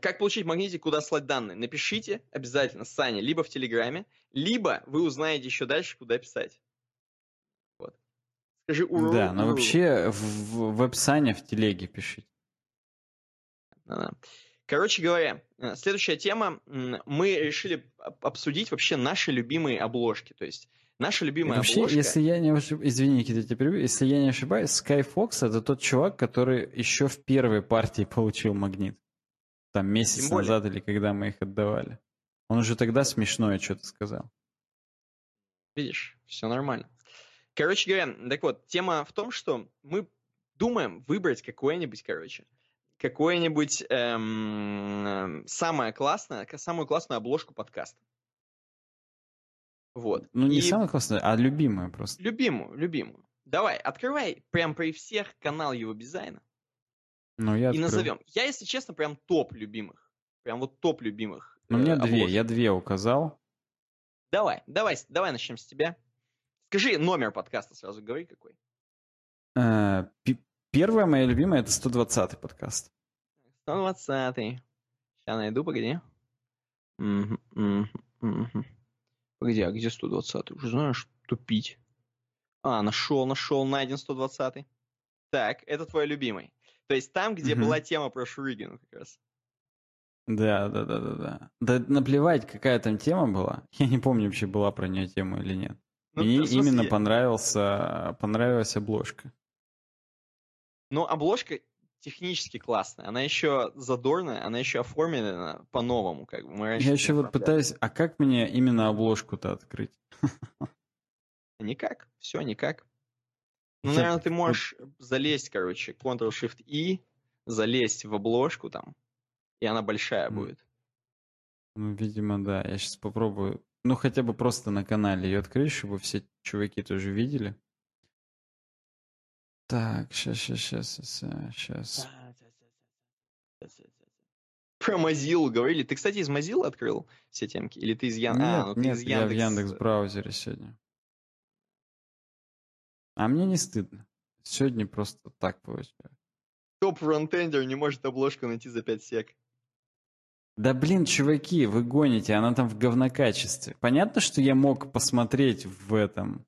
Speaker 2: как получить магнитик, куда слать данные. Напишите обязательно Сане либо в Телеграме, либо вы узнаете еще дальше, куда писать. Вот. Скажи уру.
Speaker 1: Да, но
Speaker 2: уру.
Speaker 1: вообще в, в описании в телеге пишите.
Speaker 2: Да-да. Короче говоря, э, следующая тема. Мы решили об- обсудить вообще наши любимые обложки. То есть наша любимая
Speaker 1: Вообще,
Speaker 2: обложка...
Speaker 1: если я не ошибаюсь, извини, Никита, я тебя перебью. если я не ошибаюсь, Skyfox это тот чувак, который еще в первой партии получил магнит. Там месяц
Speaker 2: Тем более.
Speaker 1: назад или когда мы их отдавали. Он уже тогда смешное что-то сказал.
Speaker 2: Видишь, все нормально. Короче говоря, так вот, тема в том, что мы думаем выбрать какое-нибудь, короче, какое-нибудь эм, самое классное, самую классную обложку подкаста. Вот.
Speaker 1: Ну, не
Speaker 2: И
Speaker 1: самое классное, а любимое просто.
Speaker 2: любимую, любимую. Давай, открывай прям при всех канал его дизайна
Speaker 1: Ну, я
Speaker 2: и назовем. Я, если честно, прям топ любимых. Прям вот топ любимых.
Speaker 1: Ну, у
Speaker 2: э,
Speaker 1: меня две,
Speaker 2: обложек.
Speaker 1: я две указал.
Speaker 2: Давай, давай, давай начнем с тебя. Скажи номер подкаста сразу, говори какой.
Speaker 1: Э, пи- Первая моя любимая это 120-й подкаст.
Speaker 2: 120. Сейчас найду, погоди. Мгм, мгм, мгм. Погоди, а где 120? Уже знаешь, тупить. А, нашел, нашел, найден 120. Так, это твой любимый. То есть там, где
Speaker 1: Мгм.
Speaker 2: была тема про Шуригину как раз.
Speaker 1: Да, да, да, да, да. Да наплевать, какая там тема была. Я не помню, вообще была про нее тема или нет.
Speaker 2: Ну,
Speaker 1: Мне
Speaker 2: смысле,
Speaker 1: именно понравился, понравилась обложка.
Speaker 2: Ну, обложка технически классная. Она еще задорная, она еще оформлена по-новому. Как бы. Мы
Speaker 1: Я еще вот пытаюсь, а как мне именно обложку-то открыть?
Speaker 2: Никак, все никак. Ну, наверное, ты можешь залезть, короче, Ctrl-Shift-E, залезть в обложку там, и она большая будет.
Speaker 1: Ну, видимо, да. Я сейчас попробую. Ну, хотя бы просто на канале ее открыть, чтобы все чуваки тоже видели. Так, сейчас, сейчас, сейчас, сейчас.
Speaker 2: Про Mozilla говорили. Ты, кстати, из Mozilla открыл все темки? Или ты из Ян...
Speaker 1: Нет,
Speaker 2: а, ну ты
Speaker 1: нет,
Speaker 2: из
Speaker 1: я в
Speaker 2: Яндекс...
Speaker 1: Яндекс браузере сегодня. А мне не стыдно. Сегодня просто так получается.
Speaker 2: Топ фронтендер не может обложку найти за 5 сек.
Speaker 1: Да блин, чуваки, вы гоните, она там в говнокачестве. Понятно, что я мог посмотреть в этом,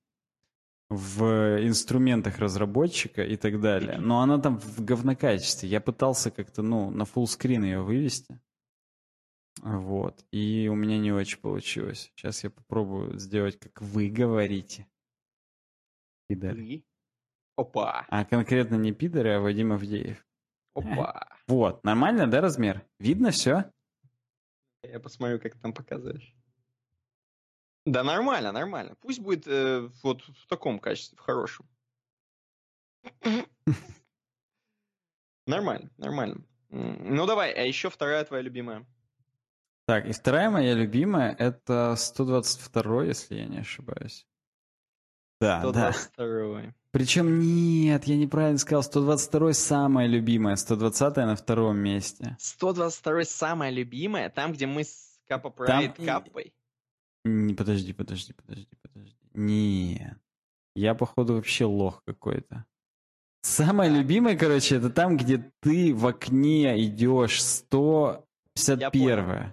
Speaker 1: в инструментах разработчика и так далее, но она там в говнокачестве. Я пытался как-то, ну, на фуллскрин ее вывести. Вот. И у меня не очень получилось. Сейчас я попробую сделать, как вы говорите. Пидоры.
Speaker 2: И? Опа,
Speaker 1: А конкретно не пидоры, а Вадим Авдеев.
Speaker 2: опа.
Speaker 1: Вот, нормально, да, размер? Видно все?
Speaker 2: Я посмотрю, как ты там показываешь. Да нормально, нормально. Пусть будет э, вот в таком качестве, в хорошем. Нормально, нормально. Ну давай, а еще вторая твоя любимая.
Speaker 1: Так, и вторая моя любимая это 122, если я не ошибаюсь. Да, да.
Speaker 2: 122.
Speaker 1: Причем нет, я неправильно сказал. 122 самая любимая, 120 на втором месте.
Speaker 2: 122 самая любимая, там, где мы с Капа Прайд
Speaker 1: и-
Speaker 2: Каппой.
Speaker 1: Не, подожди, подожди, подожди, подожди. Нет. Я, походу, вообще лох какой-то. Самая любимая, короче, это там, где ты в окне идешь 151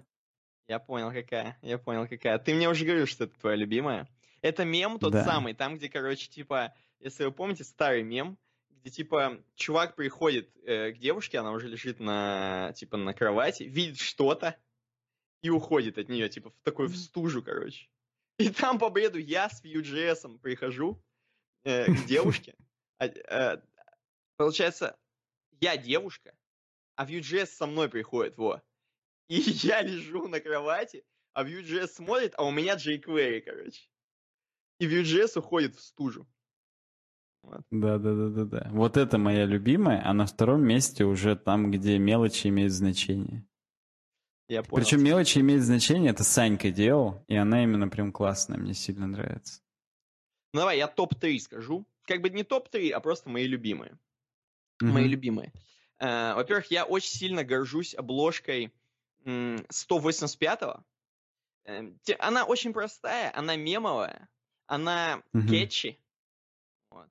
Speaker 2: Я понял, какая. Я понял, какая. Ты мне уже говорил, что это твоя любимая. Это мем тот
Speaker 1: Да.
Speaker 2: самый, там, где, короче, типа, если вы помните, старый мем, где, типа, чувак приходит э, к девушке, она уже лежит на, типа, на кровати, видит что-то и уходит от нее, типа, в такой в стужу, короче. И там по бреду я с Vue.js прихожу э, к девушке. А, э, получается, я девушка, а Vue.js со мной приходит, во. И я лежу на кровати, а Vue.js смотрит, а у меня jQuery, короче. И Vue.js уходит в стужу.
Speaker 1: Да, да, да, да, да. Вот это моя любимая, а на втором месте уже там, где мелочи имеют значение.
Speaker 2: Я понял.
Speaker 1: Причем мелочи имеют значение, это Санька делал, и она именно прям классная, мне сильно нравится.
Speaker 2: Ну давай, я топ-3 скажу. Как бы не топ-3, а просто мои любимые. Мои
Speaker 1: Мгм.
Speaker 2: любимые. Э, Во-первых, я очень сильно горжусь обложкой м, 185-го. Эм, те- Она очень простая, она мемовая, она
Speaker 1: Мгм.
Speaker 2: кетчи. Вот.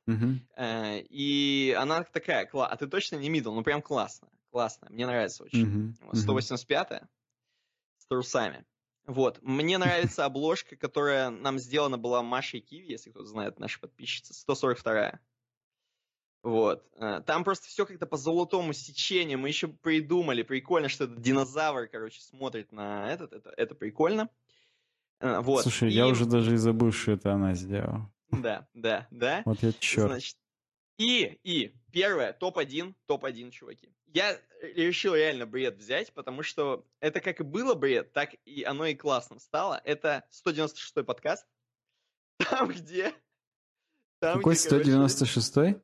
Speaker 2: Э, И она такая, а ты точно не мидл, ну прям классно, классно, мне нравится очень.
Speaker 1: Мгм.
Speaker 2: Вот, 185 с трусами. Вот. Мне нравится обложка, которая нам сделана была Машей Киви, если кто знает, наша подписчица. 142 Вот. Э, Там просто все как-то по золотому сечению. Мы еще придумали. Прикольно, что этот динозавр, короче, смотрит на этот. Это, это прикольно. Э, Вот.
Speaker 1: Слушай, я
Speaker 2: И-
Speaker 1: уже даже и забыл, что это она сделала.
Speaker 2: Да, да, да.
Speaker 1: Вот я черт.
Speaker 2: Значит, и, и, первое, топ-1, топ-1, чуваки. Я решил реально бред взять, потому что это как и было бред, так и оно и классным стало. Это 196-й подкаст. Там, где... Там,
Speaker 1: Какой
Speaker 2: где, короче,
Speaker 1: 196-й?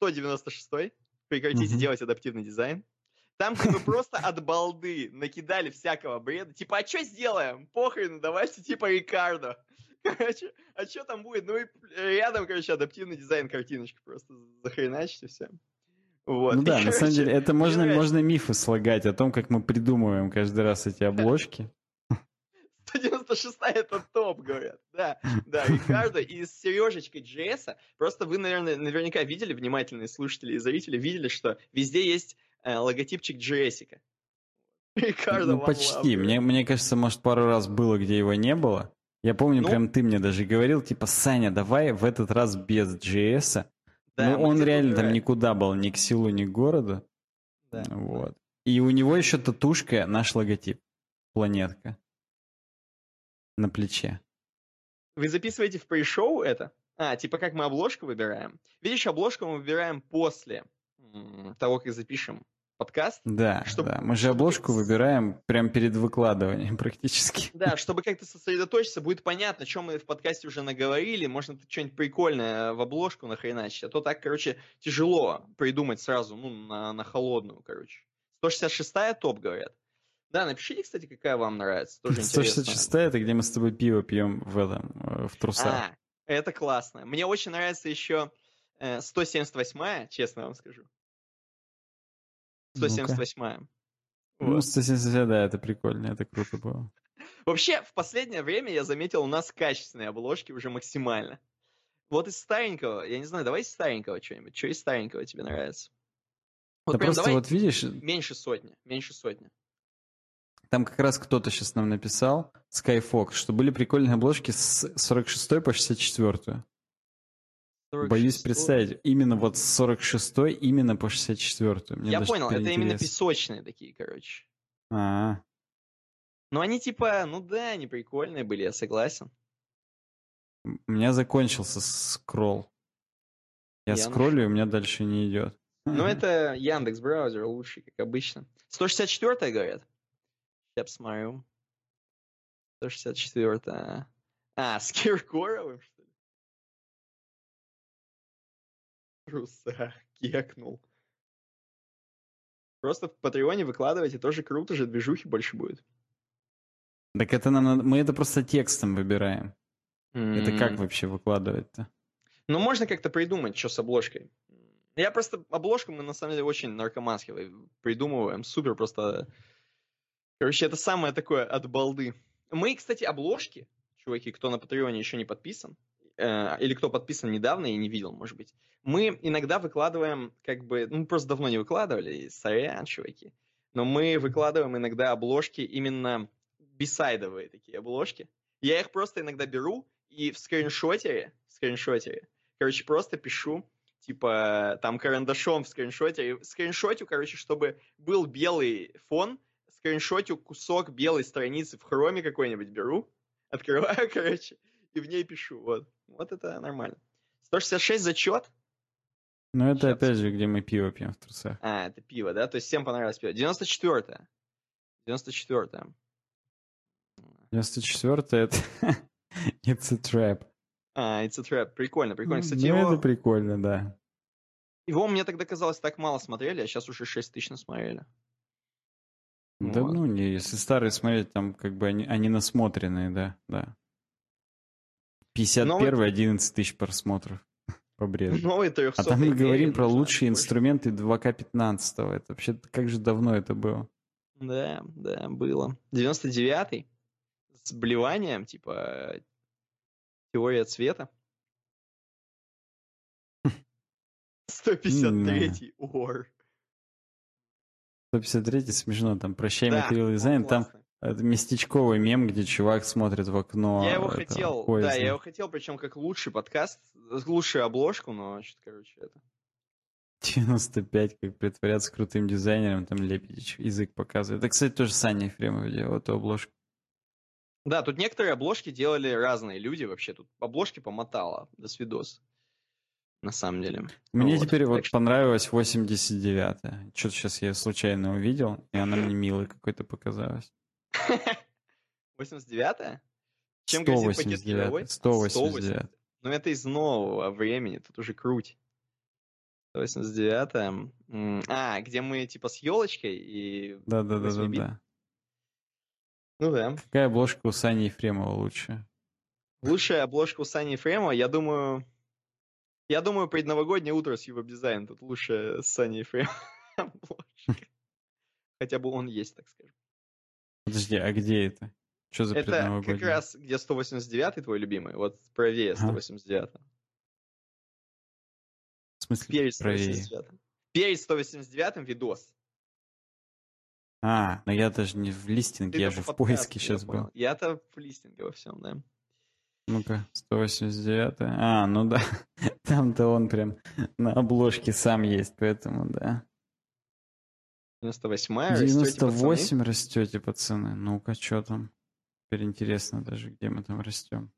Speaker 2: 196-й. Прекратите
Speaker 1: Мгм.
Speaker 2: делать адаптивный дизайн. Там, где мы просто от балды накидали всякого бреда. Типа, а что сделаем? Похрен, давайте типа Рикардо. Короче, а что там будет? Ну и рядом, короче, адаптивный дизайн картиночки просто захреначить и все. Вот.
Speaker 1: Ну
Speaker 2: И,
Speaker 1: да, на самом
Speaker 2: короче,
Speaker 1: деле, это можно,
Speaker 2: нравится.
Speaker 1: можно мифы слагать о том, как мы придумываем каждый раз эти обложки.
Speaker 2: 196 это топ, говорят. Да, да, Рикардо и с Сережечкой Джесса. Просто вы, наверное, наверняка видели, внимательные слушатели и зрители, видели, что везде есть э, логотипчик Джессика. Рикардо
Speaker 1: Ну,
Speaker 2: One
Speaker 1: почти. Мне, мне кажется, может, пару раз было, где его не было. Я помню,
Speaker 2: Ну.
Speaker 1: прям ты мне даже говорил, типа, Саня, давай в этот раз без GS.
Speaker 2: Да,
Speaker 1: ну,
Speaker 2: мы
Speaker 1: он реально там никуда был, ни к силу, ни к городу.
Speaker 2: Да.
Speaker 1: Вот. И у него еще татушка, наш логотип. Планетка. На плече.
Speaker 2: Вы записываете в пришоу это? А, типа как мы обложку выбираем? Видишь, обложку мы выбираем после того, как запишем подкаст.
Speaker 1: Да,
Speaker 2: Чтобы-
Speaker 1: да. Мы же обложку выбираем прямо перед выкладыванием практически.
Speaker 2: Да, чтобы как-то сосредоточиться, будет понятно, что мы в подкасте уже наговорили, можно что-нибудь прикольное в обложку нахреначить, а то так, короче, тяжело придумать сразу, ну, на, на холодную, короче. 166-я топ, говорят. Да, напишите, кстати, какая вам нравится, тоже интересно.
Speaker 1: 166 это где мы с тобой пиво пьем в этом, э, в трусах.
Speaker 2: А, это классно. Мне очень нравится еще э, 178-я, честно вам скажу.
Speaker 1: Ну-ка.
Speaker 2: 178-я.
Speaker 1: Ну,
Speaker 2: Вот.
Speaker 1: 170, да, это прикольно, это круто было.
Speaker 2: Вообще, в последнее время я заметил, у нас качественные обложки уже максимально. Вот из старенького, я не знаю, давай из старенького что-нибудь. Что из старенького тебе нравится? Вот
Speaker 1: да
Speaker 2: прям
Speaker 1: просто
Speaker 2: давай
Speaker 1: вот видишь,
Speaker 2: меньше сотни, меньше сотни.
Speaker 1: там как раз кто-то сейчас нам написал, Skyfox, что были прикольные обложки с 46 по 64. Боюсь
Speaker 2: 46.
Speaker 1: представить, именно вот с 46 именно по 64. Мне
Speaker 2: Я понял, это именно песочные такие, короче.
Speaker 1: А,
Speaker 2: Но они типа, ну да, они прикольные были, я согласен.
Speaker 1: у меня закончился скролл. Я,
Speaker 2: Я
Speaker 1: скроллю, и у меня дальше не идет.
Speaker 2: Ну это Яндекс браузер лучший, как обычно. 164 говорят? Я посмотрю. 164 А, с Киркоровым, что ли? Русак, кекнул. Просто в Патреоне выкладывайте, тоже круто же, движухи больше будет.
Speaker 1: Так это нам надо... Мы это просто текстом выбираем. Это как вообще выкладывать-то?
Speaker 2: Ну, можно как-то придумать, что с обложкой. Я просто обложку мы на самом деле очень наркомански придумываем. Супер просто. Короче, это самое такое от балды. Мы, кстати, обложки, чуваки, кто на Патреоне еще не подписан, или кто подписан недавно и не видел, может быть, мы иногда выкладываем, как бы, ну, просто давно не выкладывали, сорян, чуваки, но мы выкладываем иногда обложки именно бисайдовые такие обложки. Я их просто иногда беру и в скриншотере, в скриншотере, короче, просто пишу, типа, там карандашом в скриншоте, скриншотю, короче, чтобы был белый фон, скриншотю кусок белой страницы в хроме какой-нибудь беру, открываю, короче, и в ней пишу, вот. Вот это нормально. 166 зачет?
Speaker 1: Ну, это
Speaker 2: Щас.
Speaker 1: опять же, где мы пиво пьем в трусах.
Speaker 2: А, это пиво, да? То есть всем понравилось пиво. 94 94
Speaker 1: 94 это... It's a trap.
Speaker 2: А, it's a trap. Прикольно, прикольно. Кстати,
Speaker 1: ну,
Speaker 2: его,
Speaker 1: это прикольно, да.
Speaker 2: его мне тогда казалось так мало смотрели, а сейчас уже 6 тысяч насмотрели.
Speaker 1: Да
Speaker 2: Вот.
Speaker 1: ну, не, если старые смотреть, там как бы они, они насмотренные, да, да. 51 11 тысяч просмотров по бреду.
Speaker 2: Новый 300
Speaker 1: А там мы говорим про лучшие инструменты 2К15. Это вообще как же давно это было?
Speaker 2: Да, да, было. 99-й с блеванием, типа теория цвета. 153-й ор.
Speaker 1: 153 смешно, там прощай,
Speaker 2: Да,
Speaker 1: материал дизайн, там
Speaker 2: классный.
Speaker 1: Это местечковый мем, где чувак смотрит в окно.
Speaker 2: Я его хотел, да,
Speaker 1: поезда.
Speaker 2: я его хотел, причем как лучший подкаст, лучшую обложку, но что-то, короче, это.
Speaker 1: 95, как притворяться крутым дизайнером, там Лепидич язык показывает. Это, кстати, тоже Саня Ефремов делал эту обложку.
Speaker 2: Да, тут некоторые обложки делали разные люди вообще. Тут обложки помотало. До свидос. На самом деле.
Speaker 1: Мне
Speaker 2: Вот,
Speaker 1: теперь
Speaker 2: так
Speaker 1: вот
Speaker 2: что-
Speaker 1: понравилась 89-я. Что-то сейчас я случайно увидел, и она мне милой какой-то показалась.
Speaker 2: 89-я? Чем грозит пакет
Speaker 1: 189,
Speaker 2: киловой? А,
Speaker 1: 189.
Speaker 2: Ну, это из нового времени, тут уже круть. 189-я. М, А, где мы типа с елочкой и...
Speaker 1: Да-да-да-да-да.
Speaker 2: Ну да.
Speaker 1: Какая обложка у Сани Ефремова лучше?
Speaker 2: Лучшая обложка у Сани Ефремова, я думаю... Я думаю, предновогоднее утро с его дизайн. Тут лучшая с Сани Ефремова обложка. Хотя бы он есть, так скажем.
Speaker 1: Подожди, а где это? Что за
Speaker 2: Это как раз где 189 твой любимый, вот правее
Speaker 1: Ага.
Speaker 2: 189.
Speaker 1: В смысле,
Speaker 2: Перед
Speaker 1: правее?
Speaker 2: 189. Перед 189 видос.
Speaker 1: А, но я даже не в листинге, я
Speaker 2: Ты-то
Speaker 1: же в
Speaker 2: по
Speaker 1: поиске
Speaker 2: я
Speaker 1: сейчас
Speaker 2: понял.
Speaker 1: был.
Speaker 2: Я-то в листинге во всем, да.
Speaker 1: Ну-ка, 189 А, ну да. Там-то он прям на обложке сам есть, поэтому да.
Speaker 2: 98 растете, пацаны.
Speaker 1: 98 растете, пацаны. Ну-ка, что там? Теперь интересно даже, где мы там растем.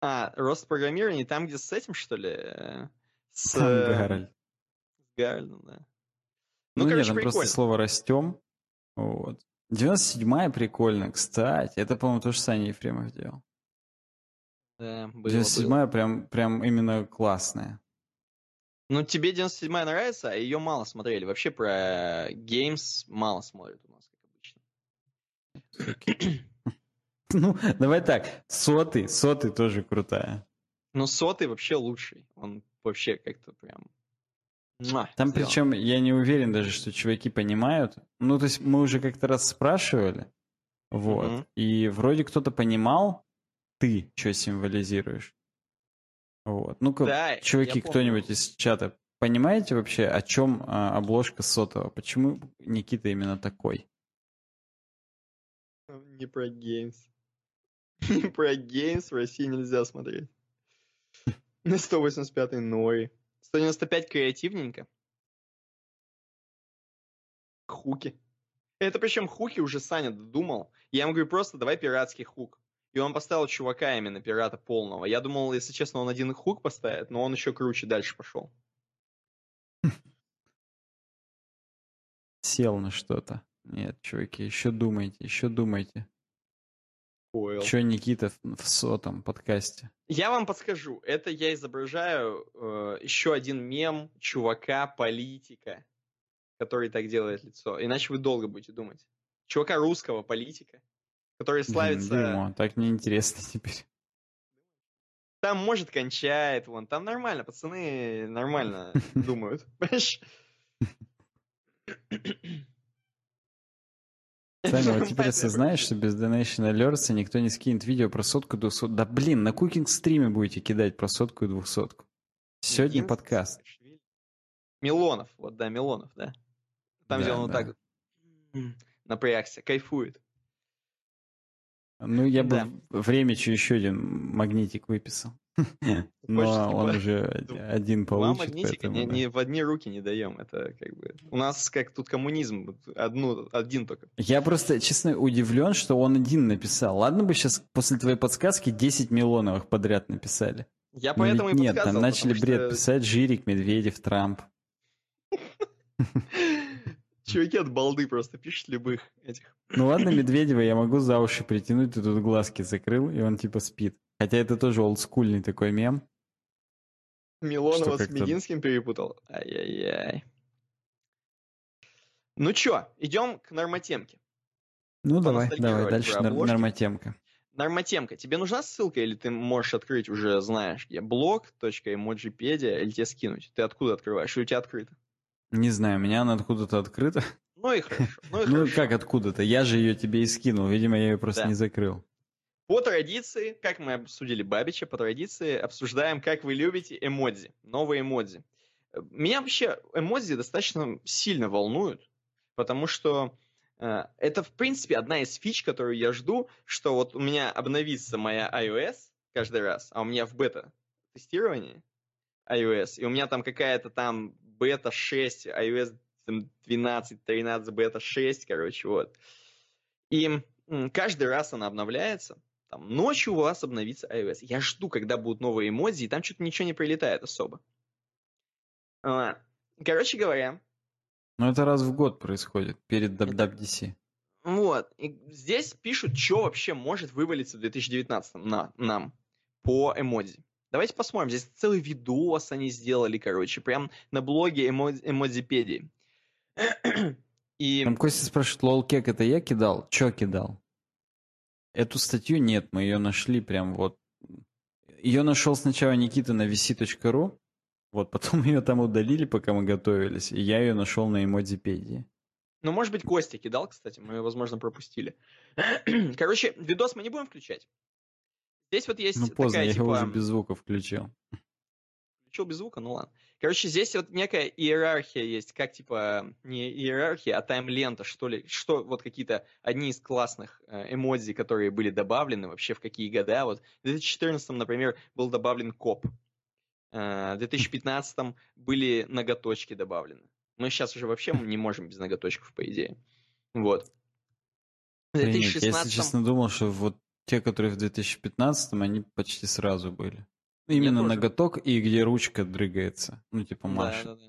Speaker 2: А, рост программирования там, где с этим, что ли? э, С
Speaker 1: Там Гарольд.
Speaker 2: с Гарольдом, да.
Speaker 1: Ну,
Speaker 2: Ну,
Speaker 1: нет,
Speaker 2: короче,
Speaker 1: просто
Speaker 2: прикольно.
Speaker 1: слово «растем». Вот. 97-я прикольно, кстати. Это, по-моему, то же Саня Ефремов делал.
Speaker 2: Да, было, было.
Speaker 1: 97-я прям, прям именно классная.
Speaker 2: Ну, тебе 97-я нравится, а ее мало смотрели. Вообще про Games мало смотрят у нас, как обычно.
Speaker 1: Ну, давай так. Сотый, сотый тоже крутая.
Speaker 2: Но сотый вообще лучший. Он вообще как-то прям... муа,
Speaker 1: Там
Speaker 2: сделан.
Speaker 1: причем я не уверен даже, что чуваки понимают. Ну, то есть мы уже как-то раз спрашивали. Вот.
Speaker 2: Мгм.
Speaker 1: И вроде кто-то понимал, ты что символизируешь. Вот. Ну-ка,
Speaker 2: Да,
Speaker 1: чуваки, кто-нибудь из чата, понимаете вообще, о чем а, обложка сотого? Почему Никита именно такой?
Speaker 2: Не про Games. Не про Games в России нельзя смотреть. На 185-й Нори. 195 креативненько. Хуки. Это причем хуки уже Саня додумал. Я ему говорю, просто давай пиратский хук. И он поставил чувака именно пирата полного. Я думал, если честно, он один хук поставит, но он еще круче дальше пошел.
Speaker 1: Сел на что-то. Нет, чуваки, еще думайте, еще думайте.
Speaker 2: Понял.
Speaker 1: Че Никита в, сотом подкасте?
Speaker 2: Я вам подскажу. Это я изображаю э, еще один мем чувака политика, который так делает лицо. Иначе вы долго будете думать. Чувака русского политика, который славится.
Speaker 1: дерьмо, так неинтересно теперь.
Speaker 2: Там может кончает, вон. Там нормально, пацаны нормально думают. Понимаешь?
Speaker 1: Саня, вот теперь осознаешь, что без Donation Alerts никто не скинет видео про сотку и двухсотку. Да блин, на кукинг стриме будете кидать про сотку и двухсотку. Сегодня подкаст.
Speaker 2: Милонов, вот да, Милонов, да. Там
Speaker 1: Да,
Speaker 2: сделано
Speaker 1: да.
Speaker 2: так. Напрягся, кайфует.
Speaker 1: Ну, я бы
Speaker 2: Да.
Speaker 1: в Ремичу еще один магнитик выписал. Но он уже од-
Speaker 2: два
Speaker 1: один
Speaker 2: Два
Speaker 1: получит,
Speaker 2: магнитика
Speaker 1: поэтому
Speaker 2: не, в одни руки не даем. Это как бы... У нас как тут коммунизм. Одну, один только.
Speaker 1: Я просто, честно, удивлен, что он один написал. Ладно бы сейчас после твоей подсказки 10 Милоновых подряд написали.
Speaker 2: Я
Speaker 1: Но
Speaker 2: поэтому и
Speaker 1: нет, там начали бред писать Жирик, Медведев, Трамп.
Speaker 2: Чуваки от балды просто пишут любых этих.
Speaker 1: Ну ладно, Медведева я могу за уши притянуть, ты тут глазки закрыл, и он типа спит. Хотя это тоже олдскульный такой мем.
Speaker 2: Милонова с Мединским перепутал. Ай-яй-яй. Ну чё, идем к нормотемке.
Speaker 1: Ну давай, давай, дальше нор- нормотемка.
Speaker 2: Нормотемка. Тебе нужна ссылка или ты можешь открыть уже знаешь где? blog.emojipedia или тебе скинуть? Ты откуда открываешь? Или у тебя открыто?
Speaker 1: Не знаю, у меня она откуда-то открыта.
Speaker 2: Ну и хорошо. Ну и
Speaker 1: Ну как откуда-то? Я же ее тебе и скинул, видимо, я ее просто
Speaker 2: Да.
Speaker 1: не закрыл.
Speaker 2: По традиции, как мы обсудили Бабича, по традиции обсуждаем, как вы любите эмодзи, новые эмодзи. Э, Меня вообще эмодзи достаточно сильно волнуют, потому что э, это, в принципе, одна из фич, которую я жду, что вот у меня обновится моя iOS каждый раз, а у меня в бета-тестировании iOS, и у меня там какая-то там бета 6, iOS там 12, 13, бета 6, короче, вот. И каждый раз она обновляется, там, ночью у вас обновится iOS. Я жду, когда будут новые эмодзи, и там что-то ничего не прилетает особо. А, Короче говоря,
Speaker 1: Но это раз в год происходит, перед WWDC.
Speaker 2: вот, и здесь пишут, что вообще может вывалиться в 2019 на, нам по эмодзи. Давайте посмотрим, здесь целый видос они сделали, короче, прям на блоге эмо- эмодзипедии. И
Speaker 1: Там Костя спрашивает, лолкек это я кидал? Че кидал? Эту статью нет, мы ее нашли прям вот. Ее нашел сначала Никита на vc.ru, вот, потом ее там удалили, пока мы готовились, и я ее нашел на эмодипедии.
Speaker 2: Ну, может быть, Костя кидал, кстати, мы, возможно, пропустили. Короче, видос мы не будем включать. Здесь вот есть
Speaker 1: Ну поздно,
Speaker 2: такая,
Speaker 1: я
Speaker 2: типа...
Speaker 1: его уже без звука включил.
Speaker 2: Включил без звука? Ну ладно. Короче, здесь вот некая иерархия есть, как типа, не иерархия, а тайм-лента, что ли. Что вот какие-то одни из классных э, эмодзи, которые были добавлены вообще в какие года. Вот в 2014, например, был добавлен коп. Э, В 2015 были ноготочки добавлены. Мы сейчас уже вообще не можем без ноготочков, по идее. Вот. В
Speaker 1: Да нет, я, если
Speaker 2: 2016
Speaker 1: честно, думал, что вот те, которые в 2015 они почти сразу были. Ну, Именно ноготок и где ручка дрыгается. Ну, типа
Speaker 2: Да,
Speaker 1: Маша.
Speaker 2: да, да,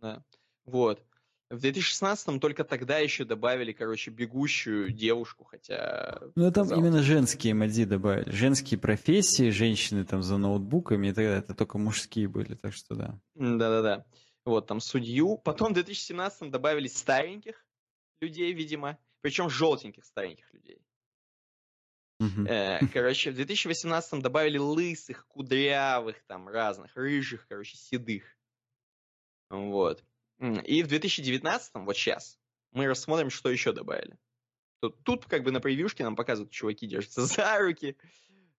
Speaker 2: да. Вот. В 2016 только тогда еще добавили, короче, бегущую девушку, хотя...
Speaker 1: Ну, там именно женские эмодзи добавили. Женские профессии, женщины там за ноутбуками и так далее. Это только мужские были, так что да.
Speaker 2: Да-да-да. Вот, там судью. Потом в 2017 добавили стареньких людей, видимо. Причем желтеньких стареньких людей. Uh-huh. Короче, в 2018 добавили лысых, кудрявых, там, разных, рыжих, короче, седых. Вот. И в 2019, вот сейчас, мы рассмотрим, что еще добавили. Тут, тут как бы на превьюшке нам показывают, чуваки держатся за руки.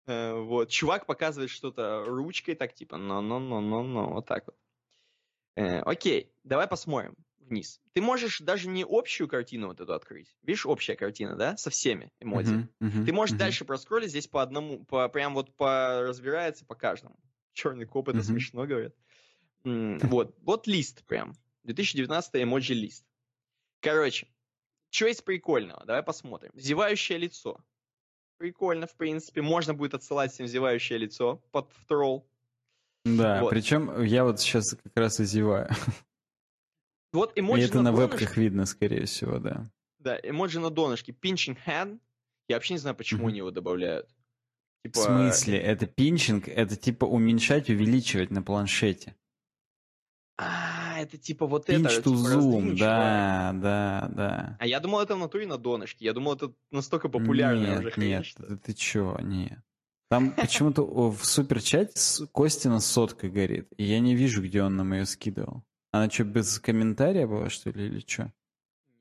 Speaker 2: Э, вот. Чувак показывает что-то ручкой, так типа, но-но-но-но-но, вот так вот. Э, окей, давай посмотрим вниз. Ты можешь даже не общую картину вот эту открыть. Видишь, общая картина, да, со всеми эмодзи. Uh-huh, uh-huh, Ты можешь uh-huh. дальше проскролить здесь по одному, по, прям вот по, разбирается по каждому. Черный коп, это uh-huh. смешно, говорят. Вот, вот лист прям. 2019 эмоджи лист. Короче, что есть прикольного? Давай посмотрим. Зевающее лицо. Прикольно, в принципе. Можно будет отсылать всем зевающее лицо под в тролл.
Speaker 1: Да, вот. причем я вот сейчас как раз и зеваю.
Speaker 2: Вот эмоджи
Speaker 1: это на, на вебках видно, скорее всего, да.
Speaker 2: Да, эмоджи на донышке. Pinching hand. Я вообще не знаю, почему они его добавляют.
Speaker 1: Типа... В смысле? Это пинчинг? Это типа уменьшать, увеличивать на планшете.
Speaker 2: А, это типа вот
Speaker 1: Pinch
Speaker 2: это.
Speaker 1: to
Speaker 2: типа
Speaker 1: zoom, да, да, да.
Speaker 2: А я думал, это в натуре на донышке. Я думал, это настолько популярно
Speaker 1: уже. Нет, что... ты, ты чё, нет. Там почему-то в суперчате Костина сотка горит, и я не вижу, где он нам ее скидывал. Она что, без комментария была, что ли, или что?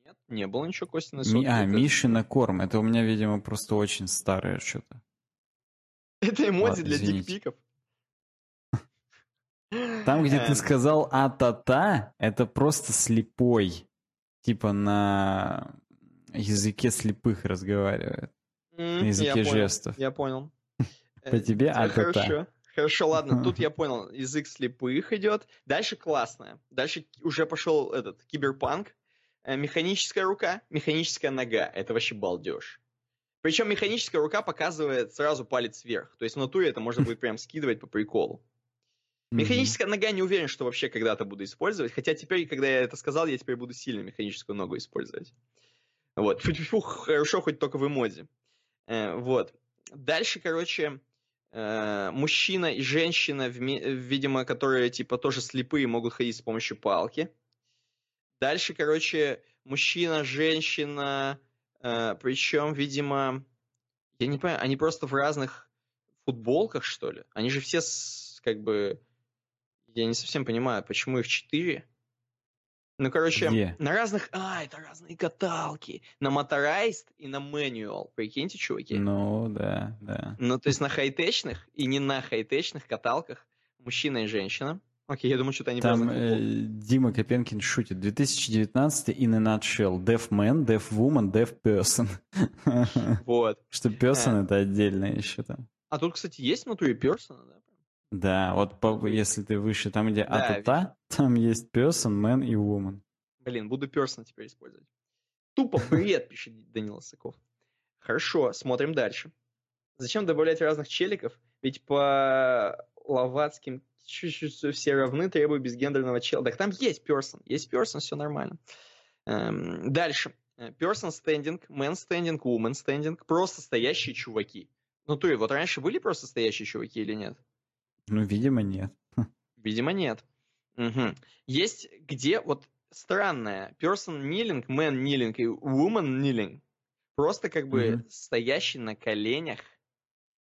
Speaker 2: Нет, не было ничего Костина. Ми...
Speaker 1: А, Мишина корм. Это у меня, видимо, просто очень старое что-то.
Speaker 2: Это эмодзи для дикпиков.
Speaker 1: Там, где ты эм. сказал а-та-та, это просто слепой. Типа на языке слепых разговаривает. На языке жестов.
Speaker 2: Я понял.
Speaker 1: По тебе э, а-та-та.
Speaker 2: Хорошо. Ладно, тут я понял, язык слепых идет. Дальше классное. Дальше уже пошел этот киберпанк. Э, механическая рука, механическая нога. Это вообще балдеж. Причем механическая рука показывает сразу палец вверх. То есть в натуре это можно будет прям скидывать по приколу. Механическая нога не уверен, что вообще когда-то буду использовать. Хотя теперь, когда я это сказал, я теперь буду сильно механическую ногу использовать. Вот. Фу-фу-фу, хорошо, хоть только в эмодзи. Э, вот. Дальше, короче, мужчина и женщина, видимо, которые типа тоже слепые, могут ходить с помощью палки. Дальше, короче, мужчина, женщина, э, причем, видимо, я не понимаю, они просто в разных футболках, что ли? Они же все с, как бы я не совсем понимаю, почему их четыре. Ну, короче, Где? на разных... А, это разные каталки. На Motorized и на Manual. Прикиньте, чуваки.
Speaker 1: Ну, да, да.
Speaker 2: Ну, то есть на хай-течных и не на хай-течных каталках мужчина и женщина. Окей, я думаю, что-то они
Speaker 1: Там э, Дима Копенкин шутит. 2019 in a nutshell. Deaf man, deaf woman, deaf person.
Speaker 2: Вот.
Speaker 1: Что person это отдельно еще там.
Speaker 2: А тут, кстати, есть внутри person, да?
Speaker 1: Да, вот по, если ты выше, там где да, ата там есть person, man и woman.
Speaker 2: Блин, буду person теперь использовать. Тупо привет, пишет Данил Саков. Хорошо, смотрим дальше. Зачем добавлять разных челиков? Ведь по ловацким чуть-чуть все равны, требую безгендерного чела. Так там есть person, есть person, все нормально. Эм, дальше. Person standing, man standing, woman standing. Просто стоящие чуваки. Ну, то и вот раньше были просто стоящие чуваки или нет?
Speaker 1: Ну, видимо, нет.
Speaker 2: Видимо, нет. Угу. Есть где вот странное person kneeling, man kneeling и woman kneeling. Просто как бы угу. стоящий на коленях.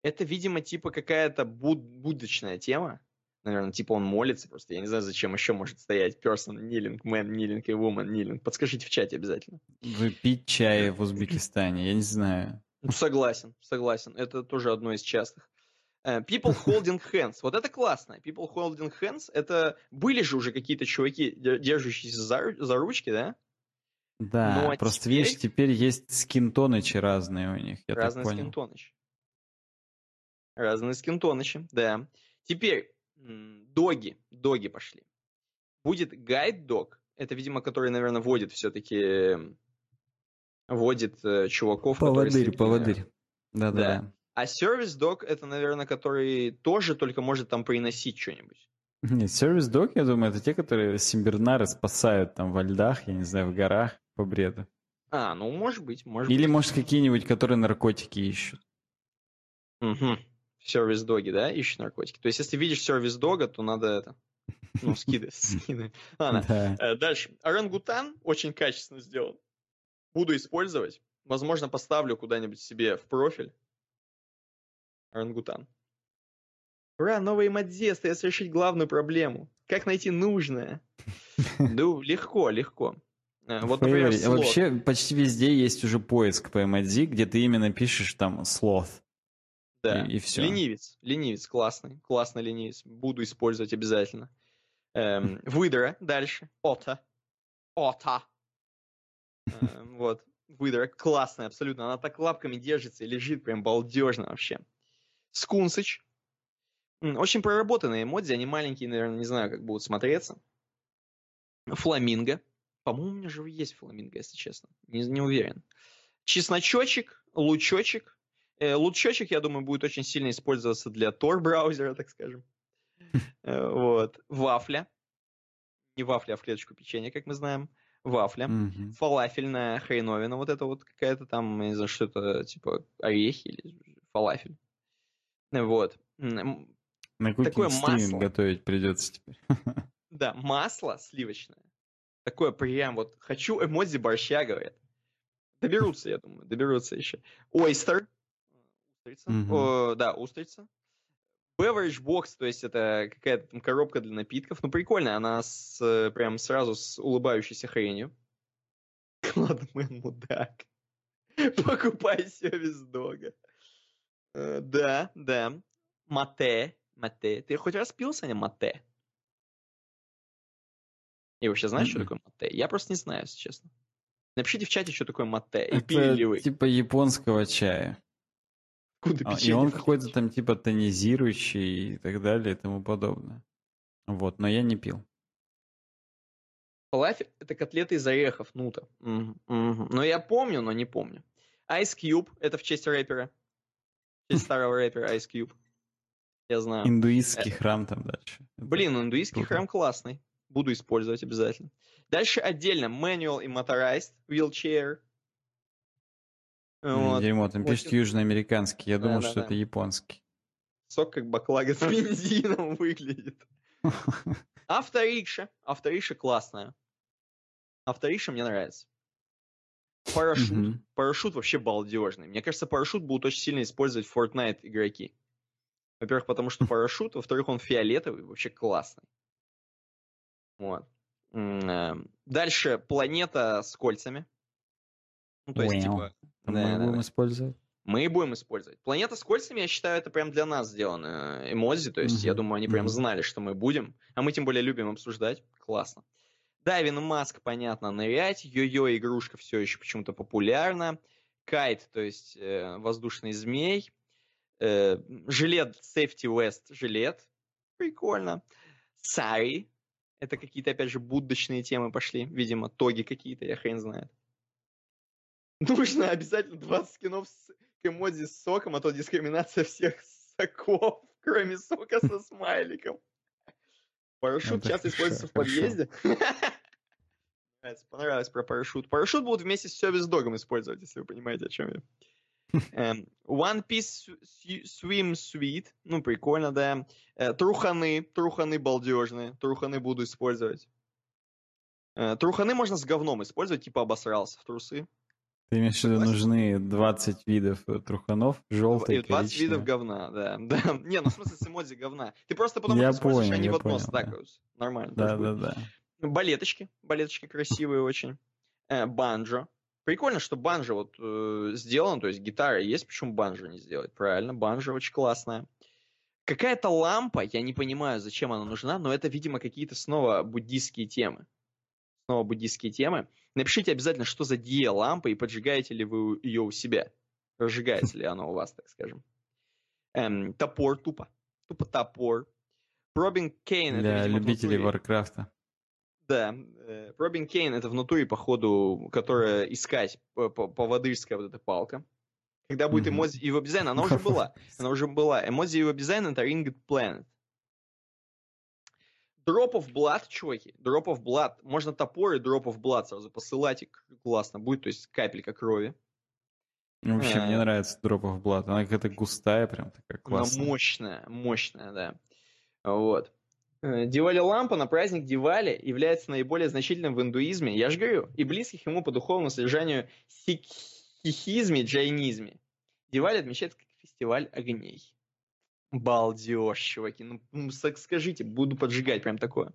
Speaker 2: Это, видимо, типа какая-то буд будочная тема. Наверное, типа он молится просто. Я не знаю, зачем еще может стоять person kneeling, man kneeling и woman kneeling. Подскажите в чате обязательно.
Speaker 1: Выпить чай в Узбекистане, я не знаю.
Speaker 2: Ну, согласен, согласен. Это тоже одно из частых. Э, people holding hands. Вот это классно. People holding hands. Это были же уже какие-то чуваки, держащиеся за, за ручки, да?
Speaker 1: Да, Но просто теперь... видишь, теперь есть скинтонычи разные у них, я разные так понял. скинтонычи.
Speaker 2: Разные скинтонычи, да. Теперь доги, доги пошли. Будет гайд дог, это, видимо, который, наверное, вводит все-таки, вводит э, чуваков,
Speaker 1: поводырь, поводырь. Да-да.
Speaker 2: А сервис док это, наверное, который тоже только может там приносить что-нибудь.
Speaker 1: Нет, сервис дог, я думаю, это те, которые симбернары спасают там во льдах, я не знаю, в горах по бреду.
Speaker 2: А, ну, может быть, может
Speaker 1: Или,
Speaker 2: быть.
Speaker 1: может, какие-нибудь, которые наркотики ищут.
Speaker 2: Угу. Сервис-доги, да, ищут наркотики. То есть, если видишь сервис-дога, то надо это... Ну, скидывай, скидывай. Ладно,
Speaker 1: Да.
Speaker 2: э, дальше. Орангутан очень качественно сделан. Буду использовать. Возможно, поставлю куда-нибудь себе в профиль. Орангутан. Ура, новый эмодзи, остается решить главную проблему. Как найти нужное? Ну, легко, легко. Э, Вот, например,
Speaker 1: Favorite.
Speaker 2: слот.
Speaker 1: Вообще почти везде есть уже поиск по эмодзи, где ты именно пишешь там sloth.
Speaker 2: Да.
Speaker 1: И, и все.
Speaker 2: Ленивец. Ленивец, классный. Классный ленивец. Буду использовать обязательно. Эм, выдра. Дальше. Ота. Ота. Эм, вот. Выдра. Классная абсолютно. Она так лапками держится и лежит прям балдежно вообще. Скунсыч. Очень проработанные эмодзи. Они маленькие, наверное, не знаю, как будут смотреться. Фламинго. По-моему, у меня же есть фламинго, если честно. Не, не уверен. Чесночочек, лучочек. Э, лучочек, я думаю, будет очень сильно использоваться для Tor-браузера, так скажем. Э, Вот. Вафля. Не вафля, а в клеточку печенья, как мы знаем. Вафля. Фалафельная хреновина, вот это вот какая-то там, не знаю, что это, типа орехи или фалафель. Вот.
Speaker 1: На
Speaker 2: Такое масло.
Speaker 1: готовить придется теперь.
Speaker 2: Да, масло сливочное. Такое прям вот, хочу эмодзи борща, говорят. Доберутся, я думаю, доберутся еще. Ойстер. Устрица.
Speaker 1: Мгм.
Speaker 2: О, да, устрица. Beverage box, то есть это какая-то там коробка для напитков. Ну, прикольная, она с, э, прям сразу с улыбающейся хренью. Кладмен мудак. Покупай сервис дога. Э, Да, да. Мате. Мате. Ты хоть раз пил, Саня, мате? И вообще знаешь, что
Speaker 1: Мгм.
Speaker 2: такое мате? Я просто не знаю, если честно. Напишите в чате, что такое мате. И пили ли
Speaker 1: Это
Speaker 2: вы?
Speaker 1: типа японского чая.
Speaker 2: Откуда
Speaker 1: А, И он какой-то там типа тонизирующий и так далее и тому подобное. Вот, но я не пил.
Speaker 2: Фалафель — это котлеты из орехов, нута. Мгм, мгм. Но я помню, но не помню. Ice Cube — это в честь рэпера. Честь старого рэпера Ice Cube. Я знаю.
Speaker 1: Индуистский храм там дальше.
Speaker 2: Блин, индуистский храм классный. Буду использовать обязательно. Дальше отдельно manual и motorized wheelchair. Вот.
Speaker 1: Дерьмо, там пишет
Speaker 2: Очень-
Speaker 1: южноамериканский. Я думал, что
Speaker 2: Да-да-да.
Speaker 1: это японский.
Speaker 2: Сок как баклага с бензином выглядит. Авторикша. Авторикша классная. Авторикша мне нравится. Парашют.
Speaker 1: Мгм.
Speaker 2: Парашют вообще балдежный. Мне кажется, парашют будут очень сильно использовать Fortnite игроки. Во-первых, потому что парашют, во-вторых, он фиолетовый, вообще классный. Вот. Эм, Дальше планета с кольцами. Ну, то есть, типа, Да,
Speaker 1: мы
Speaker 2: да,
Speaker 1: будем
Speaker 2: да.
Speaker 1: использовать.
Speaker 2: мы и будем использовать. Планета с кольцами, я считаю, это прям для нас сделано э, эмодзи. То есть, я
Speaker 1: Мгм,
Speaker 2: думаю, они прям знали, что мы будем. А мы тем более любим обсуждать. Классно. Дайвин Маск, понятно, нырять. Йо-йо игрушка все еще почему-то популярна. Кайт, то есть э, воздушный змей. Э, жилет Safety West жилет. Прикольно. Сари. Это какие-то, опять же, будочные темы пошли. Видимо, тоги какие-то, я хрен знает. Нужно обязательно 20 скинов с эмодзи с соком, а то дискриминация всех соков, кроме сока со смайликом. Парашют часто используется в подъезде. Понравилось про парашют. Парашют будут вместе с сервис догом использовать, если вы понимаете, о чем я. Эм, One Piece Sw- Swim Suite. Ну, прикольно, да. Э, Труханы. Труханы балдежные. Труханы буду использовать. Э, Труханы можно с говном использовать, типа обосрался в трусы.
Speaker 1: Ты имеешь в виду, нужны 20 видов э, труханов, желтый,
Speaker 2: И 20 видов
Speaker 1: коричневый.
Speaker 2: говна, да. да. Не, ну в смысле с эмодзи говна. Ты просто потом
Speaker 1: Я понял,
Speaker 2: они
Speaker 1: я
Speaker 2: в одно
Speaker 1: понял, да.
Speaker 2: стакаются. Нормально.
Speaker 1: Да, да,
Speaker 2: будет.
Speaker 1: да.
Speaker 2: Балеточки. Балеточки красивые очень. Э, банджо. Прикольно, что банджо вот э, сделано, то есть гитара есть, почему банджо не сделать? Правильно, банджо очень классная. Какая-то лампа, я не понимаю, зачем она нужна, но это, видимо, какие-то снова буддийские темы. Снова буддийские темы. Напишите обязательно, что за дия-лампа и поджигаете ли вы ее у себя. Разжигается ли она у вас, так скажем. Эм, топор тупо. Тупо топор. Пробинг Кейн. это,
Speaker 1: Для
Speaker 2: видимо, в
Speaker 1: любителей Варкрафта.
Speaker 2: да, э, Робин Кейн это в натуре, походу, которая искать по- по- поводырская вот эта палка. Когда будет
Speaker 1: Мгм.
Speaker 2: эмодзи и веб-дизайн, она уже была. Она уже была. Эмодзи и веб-дизайн это Ringed Planet. Drop of Blood, чуваки. Drop of Blood. Можно топор и Drop of Blood сразу посылать, и классно будет, то есть капелька крови.
Speaker 1: Ну, Вообще,
Speaker 2: Э.
Speaker 1: мне нравится Drop of Blood. Она какая-то густая, прям такая
Speaker 2: Она
Speaker 1: классная.
Speaker 2: мощная, мощная, да. Вот. Э, Дивали лампа на праздник Дивали является наиболее значительным в индуизме, я же говорю, и близких ему по духовному содержанию сикхизме, джайнизме. Дивали отмечается как фестиваль огней. Балдеж, чуваки. Ну, скажите, буду поджигать прям такое.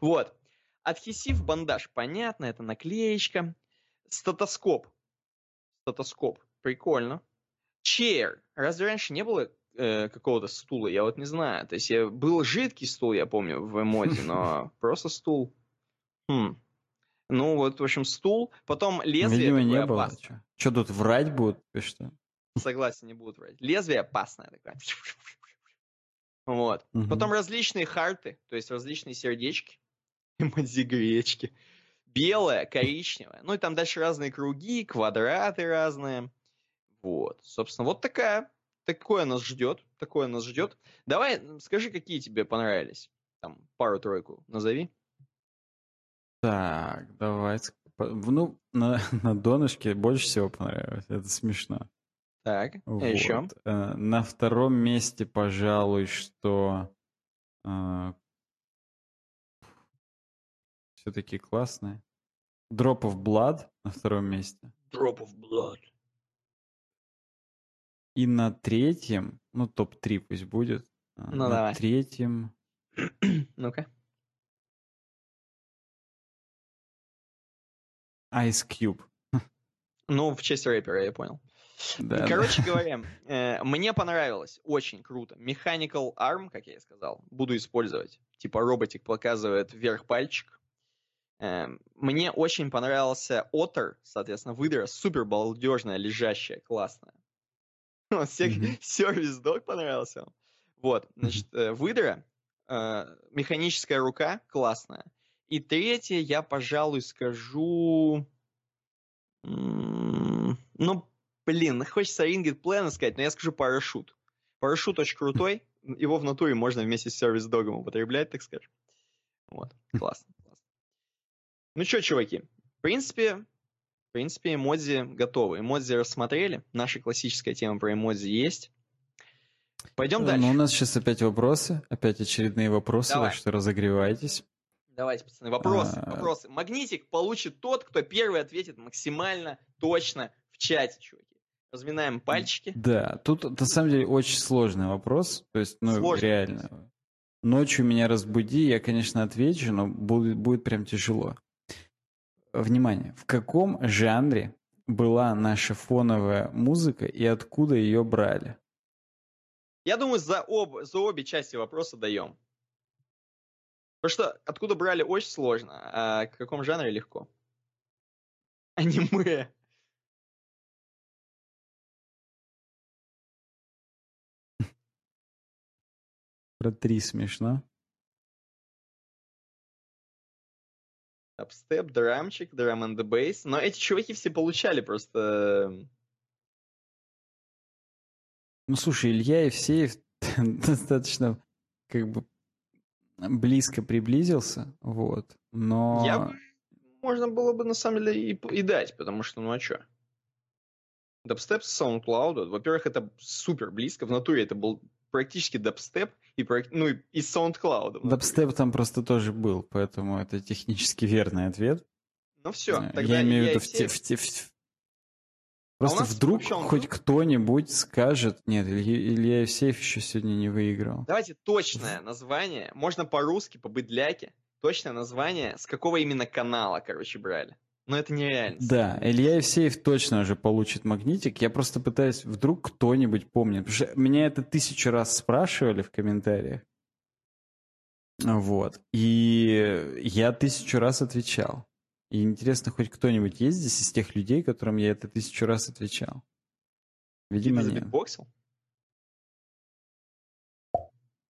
Speaker 2: Вот. Адхесив бандаж, понятно, это наклеечка. Статоскоп. Статоскоп. Прикольно. Chair. Разве раньше не было э, какого-то стула? Я вот не знаю. То есть я, был жидкий стул, я помню, в эмоде, но просто стул. Хм. Ну вот, в общем, стул. Потом лезвие
Speaker 1: Видимо, не было. Что тут врать будут? Что?
Speaker 2: Согласен, не будут врать. Лезвие опасное такое. Вот.
Speaker 1: Мгм.
Speaker 2: Потом различные харты, то есть различные сердечки, эмодзи гречки. Белое, коричневое. Ну и там дальше разные круги, квадраты разные. Вот. Собственно, вот такая. Такое нас ждет. Такое нас ждет. Давай, скажи, какие тебе понравились. Там пару-тройку назови.
Speaker 1: Так, давайте. По- Ну, на, на донышке больше всего понравилось. Это смешно.
Speaker 2: Так,
Speaker 1: Вот.
Speaker 2: а еще?
Speaker 1: Э, На втором месте, пожалуй, что все-таки классные. Drop of Blood на втором месте.
Speaker 2: Drop of blood.
Speaker 1: И на третьем, ну топ-3 пусть будет. э,
Speaker 2: Ну,
Speaker 1: на
Speaker 2: давай.
Speaker 1: третьем
Speaker 2: Ну-ка.
Speaker 1: Ice Cube.
Speaker 2: Ну, в честь рэпера, я понял.
Speaker 1: Да, да.
Speaker 2: Короче говоря, э, мне понравилось, очень круто. Mechanical Arm, как я и сказал, буду использовать. Типа роботик показывает вверх пальчик. Э, Мне очень понравился Otter, соответственно, выдра, супер балдежная, лежащая, классная. Вот, всех-
Speaker 1: Мгм.
Speaker 2: сервис дог понравился. Вот, значит, э, выдра, э, механическая рука, классная. И третье, я, пожалуй, скажу... Ну, блин, хочется Ringit Plan сказать, но я скажу парашют. Парашют очень крутой. Его в натуре можно вместе с сервис-догом употреблять, так скажем. Вот, классно. классно. Ну что, чуваки, в принципе, в принципе, эмодзи готовы. Эмодзи рассмотрели. Наша классическая тема про эмодзи есть. Пойдем
Speaker 1: Э,
Speaker 2: дальше.
Speaker 1: Ну, у нас сейчас опять вопросы, опять очередные вопросы,
Speaker 2: Давай.
Speaker 1: так что разогревайтесь.
Speaker 2: Давайте, пацаны, вопросы,
Speaker 1: А.
Speaker 2: вопросы. Магнитик получит тот, кто первый ответит максимально точно в чате, чуваки. Разминаем пальчики.
Speaker 1: Да, тут на самом деле очень сложный вопрос, то есть, ну,
Speaker 2: Сложный
Speaker 1: реально. Ночью меня разбуди, я, конечно, отвечу, но будет, будет прям тяжело. Внимание, в каком жанре была наша фоновая музыка и откуда ее брали?
Speaker 2: Я думаю, за, об, за обе части вопроса даем. Потому что откуда брали очень сложно, а в каком жанре легко. Аниме.
Speaker 1: Про три смешно.
Speaker 2: Дабстеп, драмчик, драм and bass. Но эти чуваки все получали просто... э,
Speaker 1: Ну, слушай, Илья Евсеев достаточно как бы близко приблизился, вот, но...
Speaker 2: Я бы- Можно было бы на самом деле и, и дать, потому что, ну а чё? Дабстеп с SoundCloud, во-первых, это супер близко, в натуре это был практически дабстеп, и, ну и, и SoundCloud.
Speaker 1: Дабстеп там просто тоже был, поэтому это технически верный ответ.
Speaker 2: Ну все,
Speaker 1: Э,
Speaker 2: тогда
Speaker 1: Я имею в виду в те- в те- в-
Speaker 2: А
Speaker 1: Просто
Speaker 2: нас
Speaker 1: вдруг хоть
Speaker 2: был?
Speaker 1: кто-нибудь скажет... Нет, Илья, Илья Евсеев еще сегодня не выиграл.
Speaker 2: Давайте точное название, можно по-русски, по-быдляке, точное название, с какого именно канала, короче, брали. Но это нереально.
Speaker 1: Да, Илья Евсеев точно уже получит магнитик. Я просто пытаюсь, вдруг кто-нибудь помнит. Потому что меня это тысячу раз спрашивали в комментариях. Вот. И я тысячу раз отвечал. И интересно, хоть кто-нибудь есть здесь из тех людей, которым я это тысячу раз отвечал?
Speaker 2: Ты
Speaker 1: Видимо, нет.
Speaker 2: забитбоксил?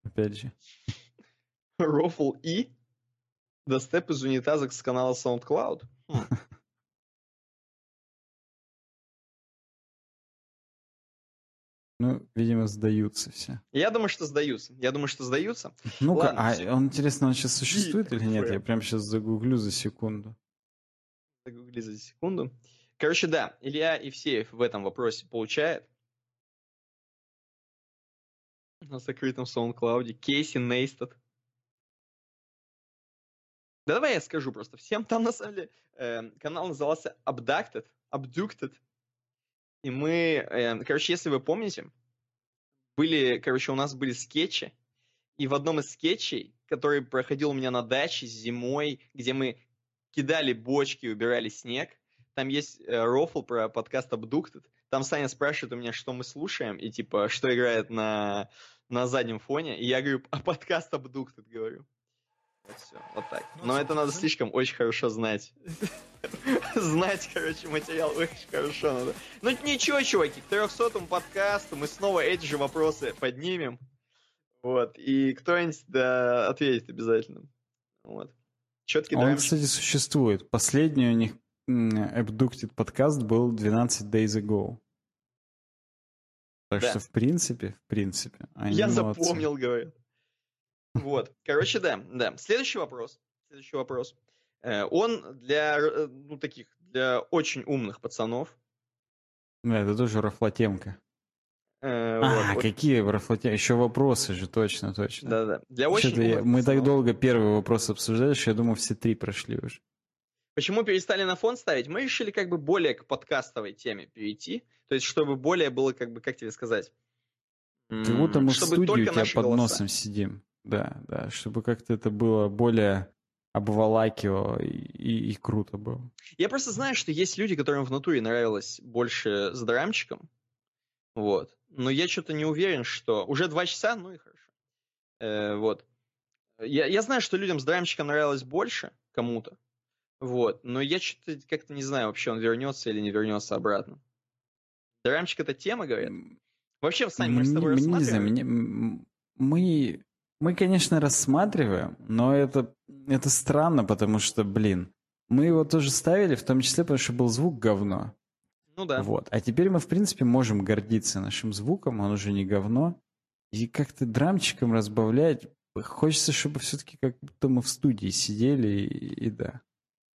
Speaker 1: Опять же.
Speaker 2: Рофл и Достеп из унитаза с канала SoundCloud. Хм.
Speaker 1: Ну, видимо, сдаются все.
Speaker 2: Я думаю, что сдаются. Я думаю, что сдаются.
Speaker 1: Ну-ка, а он, интересно, он сейчас существует или нет? Я прям сейчас загуглю за секунду.
Speaker 2: Загугли за секунду. Короче, да, Илья Евсеев в этом вопросе получает. На закрытом SoundCloud. Кейси Нейстед. Да давай я скажу просто всем. Там, на самом деле, э, канал назывался Abducted. Abducted. И мы, э, короче, если вы помните, были, короче, у нас были скетчи. И в одном из скетчей, который проходил у меня на даче зимой, где мы кидали бочки, убирали снег. Там есть э, рофл про подкаст Abducted. Там Саня спрашивает у меня, что мы слушаем, и типа, что играет на, на заднем фоне. И я говорю, а подкаст Abducted, говорю. Вот все, вот так.
Speaker 3: Ну,
Speaker 2: Но это надо слишком очень хорошо знать. Знать, короче, материал очень хорошо надо. Ну ничего, чуваки, к 300 подкасту мы снова эти же вопросы поднимем. Вот, и кто-нибудь да, ответит обязательно. Вот. Четкий
Speaker 1: Он,
Speaker 2: драйв.
Speaker 1: кстати, существует. Последний у них Abducted подкаст был 12 days ago. Так
Speaker 2: Да.
Speaker 1: что, в принципе, в принципе, они
Speaker 2: Я
Speaker 1: молодцы.
Speaker 2: запомнил, говорят. Вот. Короче, да, да. Следующий вопрос. Следующий вопрос. Э, Он для, э, ну, таких, для очень умных пацанов.
Speaker 1: Да, это тоже рафлотемка.
Speaker 2: Э,
Speaker 1: А,
Speaker 2: вот,
Speaker 1: какие рафлотемки? Еще вопросы же, точно, точно.
Speaker 2: Да, да. Для очень
Speaker 1: Что-то я-
Speaker 2: умных
Speaker 1: Мы так долго первый вопрос обсуждали, что я думаю, все три прошли уже.
Speaker 2: Почему перестали на фон ставить? Мы решили как бы более к подкастовой теме перейти. То есть, чтобы более было, как бы, как тебе сказать?
Speaker 1: Как будто мы в студии у тебя под
Speaker 2: голоса.
Speaker 1: носом сидим. Да, да, чтобы как-то это было более обволакивало и, и- и круто было.
Speaker 2: Я просто знаю, что есть люди, которым в натуре нравилось больше с драмчиком. Вот. Но я что-то не уверен, что... Уже два часа, ну и хорошо. Э, вот. Я, я знаю, что людям с драмчиком нравилось больше, кому-то. Вот. Но я что-то как-то не знаю, вообще он вернется или не вернется обратно. Драмчик это тема, говорят? Вообще, Сань, мы с тобой
Speaker 1: Мне- не знаю, мне- мы, мы, конечно, рассматриваем, но это, это странно, потому что, блин, мы его тоже ставили, в том числе, потому что был звук говно.
Speaker 2: Ну да.
Speaker 1: Вот. А теперь мы, в принципе, можем гордиться нашим звуком, он уже не говно. И как-то драмчиком разбавлять. Хочется, чтобы все-таки как будто мы в студии сидели, и, и да.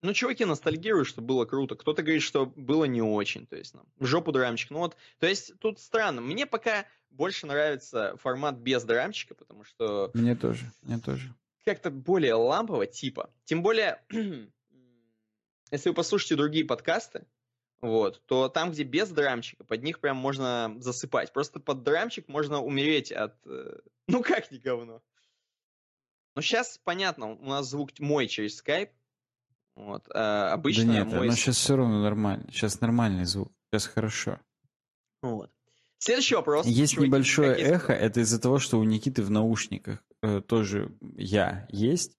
Speaker 2: Ну, чуваки ностальгируют, что было круто. Кто-то говорит, что было не очень. То есть, ну, в жопу драмчик. Ну вот, то есть, тут странно. Мне пока больше нравится формат без драмчика, потому что
Speaker 1: Мне тоже, мне тоже.
Speaker 2: как-то более лампово типа. Тем более, если вы послушаете другие подкасты, вот, то там, где без драмчика, под них прям можно засыпать. Просто под драмчик можно умереть от... э, Ну, как не говно. Но сейчас, понятно, у нас звук мой через скайп. Вот, а обычно
Speaker 1: да нет,
Speaker 2: мой
Speaker 1: но сейчас все равно нормально. Сейчас нормальный звук. Сейчас хорошо.
Speaker 2: Вот. Следующий вопрос.
Speaker 1: Есть
Speaker 2: чуваки,
Speaker 1: небольшое
Speaker 2: какие
Speaker 1: эхо, это из-за того, что у Никиты в наушниках э, тоже я есть.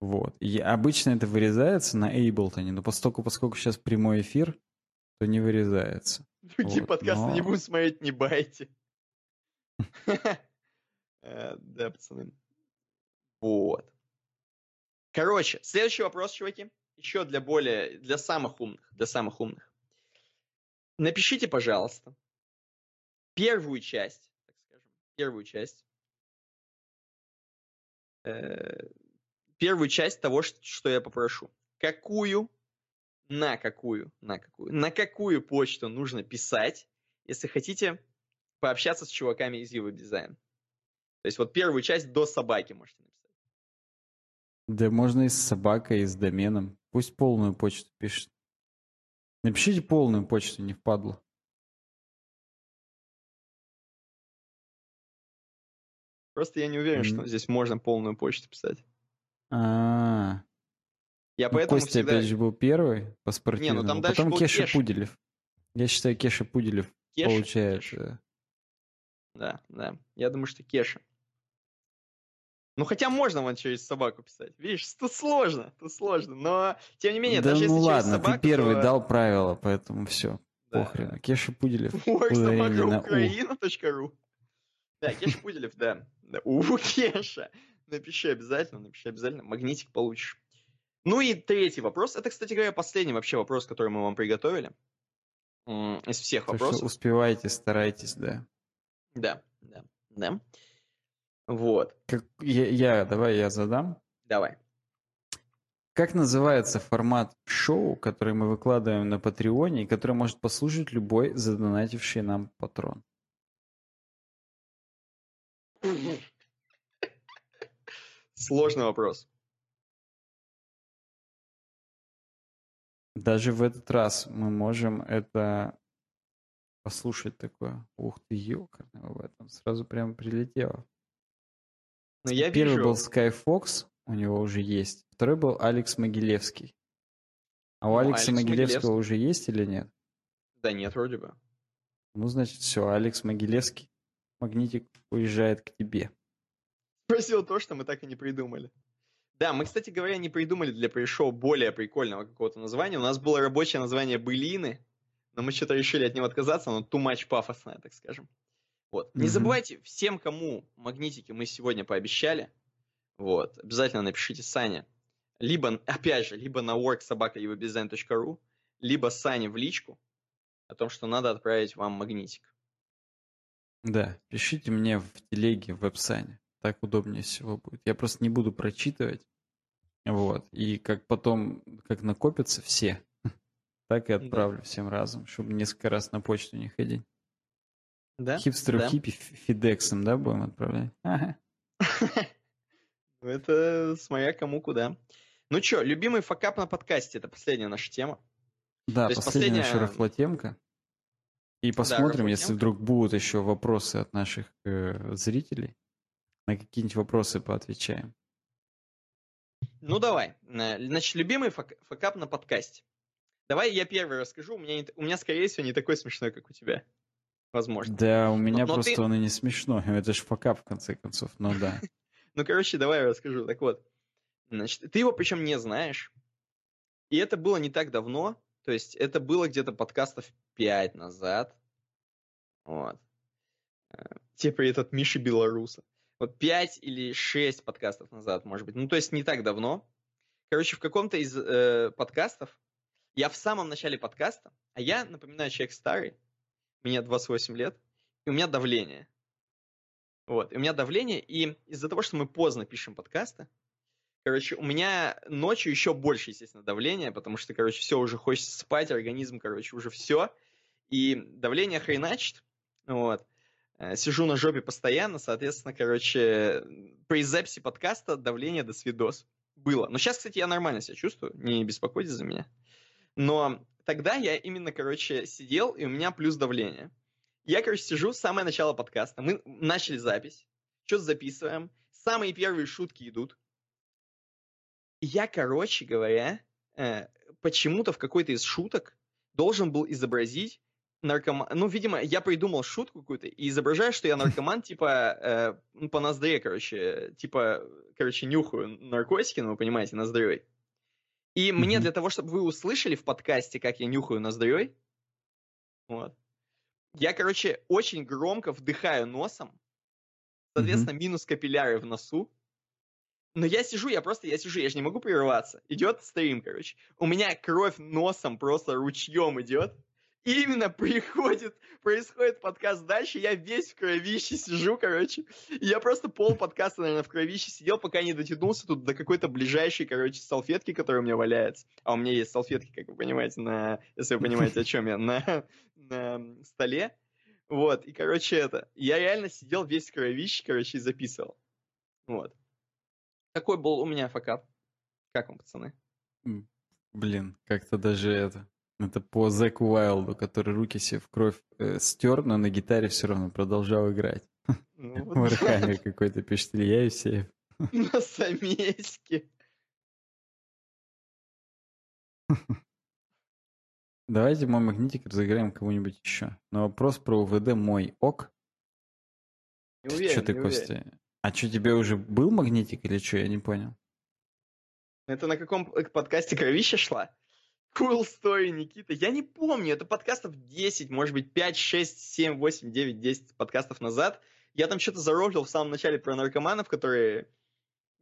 Speaker 1: Вот. И обычно это вырезается на Ableton, но поскольку, поскольку сейчас прямой эфир, то не вырезается.
Speaker 2: Другие
Speaker 1: вот,
Speaker 2: подкасты не
Speaker 1: но-
Speaker 2: будем смотреть, не байте. Э, Да, пацаны. Вот. Короче, следующий вопрос, чуваки. Еще для более, для самых умных, для самых умных. Напишите, пожалуйста, первую часть, так скажем, первую часть, э, первую часть того, что я попрошу. Какую, на какую, на какую, на какую почту нужно писать, если хотите пообщаться с чуваками из Evo Design. То есть вот первую часть до собаки можете написать.
Speaker 1: Да можно и с собакой, и с доменом. Пусть полную почту пишет. Напишите полную почту, не впадло.
Speaker 2: Просто я не уверен, что
Speaker 1: Мгм.
Speaker 2: здесь можно полную почту писать.
Speaker 1: А,
Speaker 2: Я
Speaker 1: ну,
Speaker 2: поэтому
Speaker 1: Костя
Speaker 2: всегда...
Speaker 1: опять же был первый по спортивному.
Speaker 2: ну дальше
Speaker 1: Потом Кеша
Speaker 2: Кеша.
Speaker 1: Пуделев. Я считаю, Кеша Пуделев
Speaker 2: Кеша,
Speaker 1: получает.
Speaker 2: Кеша.
Speaker 1: э,
Speaker 2: Да, да. Я думаю, что Кеша. Ну, хотя можно вон через собаку писать. Видишь, тут сложно, тут сложно. Но, тем не менее,
Speaker 1: да
Speaker 2: даже
Speaker 1: ну
Speaker 2: если через
Speaker 1: ладно,
Speaker 2: собаку,
Speaker 1: ты первый
Speaker 2: то-
Speaker 1: дал правила, поэтому все.
Speaker 2: Да,
Speaker 1: Похрен. Кеша Пуделев.
Speaker 2: Worksobaka.украина.ру Да, Кеша Пуделев, да. У, Кеша. Напиши обязательно, напиши обязательно. Магнитик получишь. Ну и третий вопрос. Это, кстати говоря, последний вообще вопрос, который мы вам приготовили. Из всех вопросов.
Speaker 1: успевайте, старайтесь, да.
Speaker 2: Да, да, да. Вот.
Speaker 1: Как, я, я, давай я задам.
Speaker 2: Давай.
Speaker 1: Как называется формат шоу, который мы выкладываем на Патреоне и который может послушать любой задонативший нам патрон?
Speaker 2: Сложный вопрос.
Speaker 1: Даже в этот раз мы можем это послушать такое. Ух ты, ёкарный в этом. Сразу прямо прилетело.
Speaker 2: Но я
Speaker 1: Первый
Speaker 2: вижу...
Speaker 1: был Sky Fox, у него уже есть. Второй был Алекс Могилевский. А у
Speaker 2: Ну,
Speaker 1: Алекса
Speaker 2: Алекс
Speaker 1: Могилевского
Speaker 2: Могилевский.
Speaker 1: уже есть или нет?
Speaker 2: Да нет, вроде бы.
Speaker 1: Ну, значит, все, Алекс Могилевский. Магнитик уезжает к тебе.
Speaker 2: Спросил то, что мы так и не придумали. Да, мы, кстати говоря, не придумали для пришоу более прикольного какого-то названия. У нас было рабочее название «Былины», но мы что-то решили от него отказаться, оно too much пафосное, так скажем. Вот. Не забывайте, всем, кому магнитики мы сегодня пообещали, вот, обязательно напишите Сане. Либо, опять же, либо на worksobaka.evobdesign.ru, либо Сане в личку о том, что надо отправить вам магнитик.
Speaker 1: Да, пишите мне в телеге, в веб-сане. Так удобнее всего будет. Я просто не буду прочитывать. Вот. И как потом, как накопятся все, так и отправлю всем разом, чтобы несколько раз на почту не ходить.
Speaker 2: Да?
Speaker 1: Хипстеру
Speaker 2: Да.
Speaker 1: хиппи FedEx ом, да, будем отправлять? Ага.
Speaker 2: Ну, Это смотря кому куда. Ну что, любимый факап на подкасте, это последняя наша тема.
Speaker 1: Да, последняя еще
Speaker 2: последняя-
Speaker 1: Рафлотемка. И посмотрим, если
Speaker 2: Рафлотемка.
Speaker 1: вдруг будут еще вопросы от наших э, зрителей. На какие-нибудь вопросы поотвечаем.
Speaker 2: Ну давай. Значит, любимый фак- факап на подкасте. Давай я первый расскажу. У меня, не у меня, скорее всего, не такой смешной, как у тебя. Возможно.
Speaker 1: Да, у меня
Speaker 2: но
Speaker 1: просто
Speaker 2: ты-
Speaker 1: он и не смешно. Это же факап, в конце концов. Ну да.
Speaker 2: Ну, короче, давай я расскажу. Так вот. Значит, ты его причем не знаешь. И это было не так давно. То есть это было где-то подкастов 5 назад. Вот. Э, Типа этот Миши Белоруса. Вот 5 или 6 подкастов назад, может быть. Ну, то есть не так давно. Короче, в каком-то из э, подкастов, я в самом начале подкаста, а я, напоминаю, человек старый, мне 28 лет, и у меня давление. Вот, и у меня давление, и из-за того, что мы поздно пишем подкасты, короче, у меня ночью еще больше, естественно, давление, потому что, короче, все уже хочется спать, организм, короче, уже все, и давление хреначит, вот. Э, Сижу на жопе постоянно, соответственно, короче, при записи подкаста давление до свидос было. Но сейчас, кстати, я нормально себя чувствую, не беспокойтесь за меня. Но тогда я именно, короче, сидел, и у меня плюс давление. Я, короче, сижу, самое начало подкаста. Мы начали запись, что-то записываем. Самые первые шутки идут. Я, короче говоря, э, почему-то в какой-то из шуток должен был изобразить наркоман. Ну, видимо, я придумал шутку какую-то и изображаю, что я наркоман, типа, э, ну, по ноздре, короче, типа, короче, нюхаю наркотики, ну, вы понимаете, ноздрёй. И мне
Speaker 1: Мгм.
Speaker 2: для того, чтобы вы услышали в подкасте, как я нюхаю ноздрёй, вот, я, короче, очень громко вдыхаю носом, соответственно, минус капилляры в носу, но я сижу, я просто, я сижу, я же не могу прерываться. Идет стрим, короче. У меня кровь носом просто ручьем идет. И именно приходит, происходит подкаст дальше, я весь в кровище сижу, короче. Я просто пол подкаста, наверное, в кровище сидел, пока не дотянулся тут до какой-то ближайшей, короче, салфетки, которая у меня валяется. А у меня есть салфетки, как вы понимаете, на, если вы понимаете, о чем я, на, на столе. Вот, и, короче, это, я реально сидел весь в кровище, короче, и записывал. Вот. Такой был у меня факап. Как вам, пацаны?
Speaker 1: Блин, как-то даже это... Это по Зеку Уайлду, который руки себе в кровь э, стер, но на гитаре все равно продолжал играть.
Speaker 2: Ну, вот
Speaker 1: Вархаммер какой-то пишет Илья Евсеев.
Speaker 2: На самеске.
Speaker 1: Давайте мой магнитик разыграем кого-нибудь еще. Но вопрос про УВД мой ок.
Speaker 2: Не
Speaker 1: Что
Speaker 2: уверен,
Speaker 1: ты,
Speaker 2: не уверен.
Speaker 1: А что, тебе уже был магнитик или что? Я не понял.
Speaker 2: Это на каком подкасте кровища шла? Cool story, Никита. Я не помню, это подкастов 10, может быть, 5, 6, 7, 8, 9, 10 подкастов назад. Я там что-то зароблил в самом начале про наркоманов, которые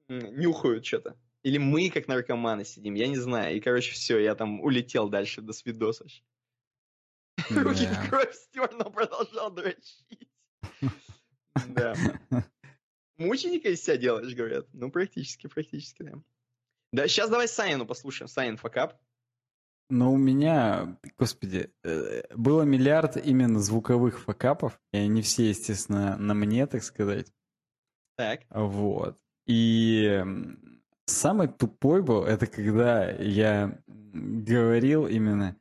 Speaker 2: нюхают что-то. Или мы, как наркоманы, сидим, я не знаю. И, короче, все, я там улетел дальше до свидоса. Руки
Speaker 1: Да.
Speaker 2: в кровь стер, но продолжал дрочить. Да. Мученика из себя делаешь, говорят. Ну, практически, практически, да. Да, сейчас давай Санину послушаем. Санин факап.
Speaker 1: Но у меня, господи, э, было миллиард именно звуковых факапов, и они все, естественно, на мне, так сказать.
Speaker 2: Так.
Speaker 1: Вот. И самый тупой был, это когда я говорил именно,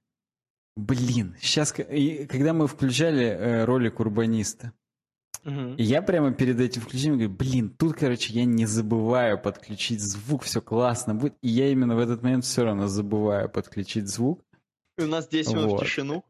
Speaker 1: блин, сейчас, когда мы включали э, ролик урбаниста, И я прямо перед этим включением говорю, блин, тут, короче, я не забываю подключить звук, все классно будет. И я именно в этот момент все равно забываю подключить звук.
Speaker 2: И у нас 10 минут в
Speaker 1: Вот.
Speaker 2: тишину.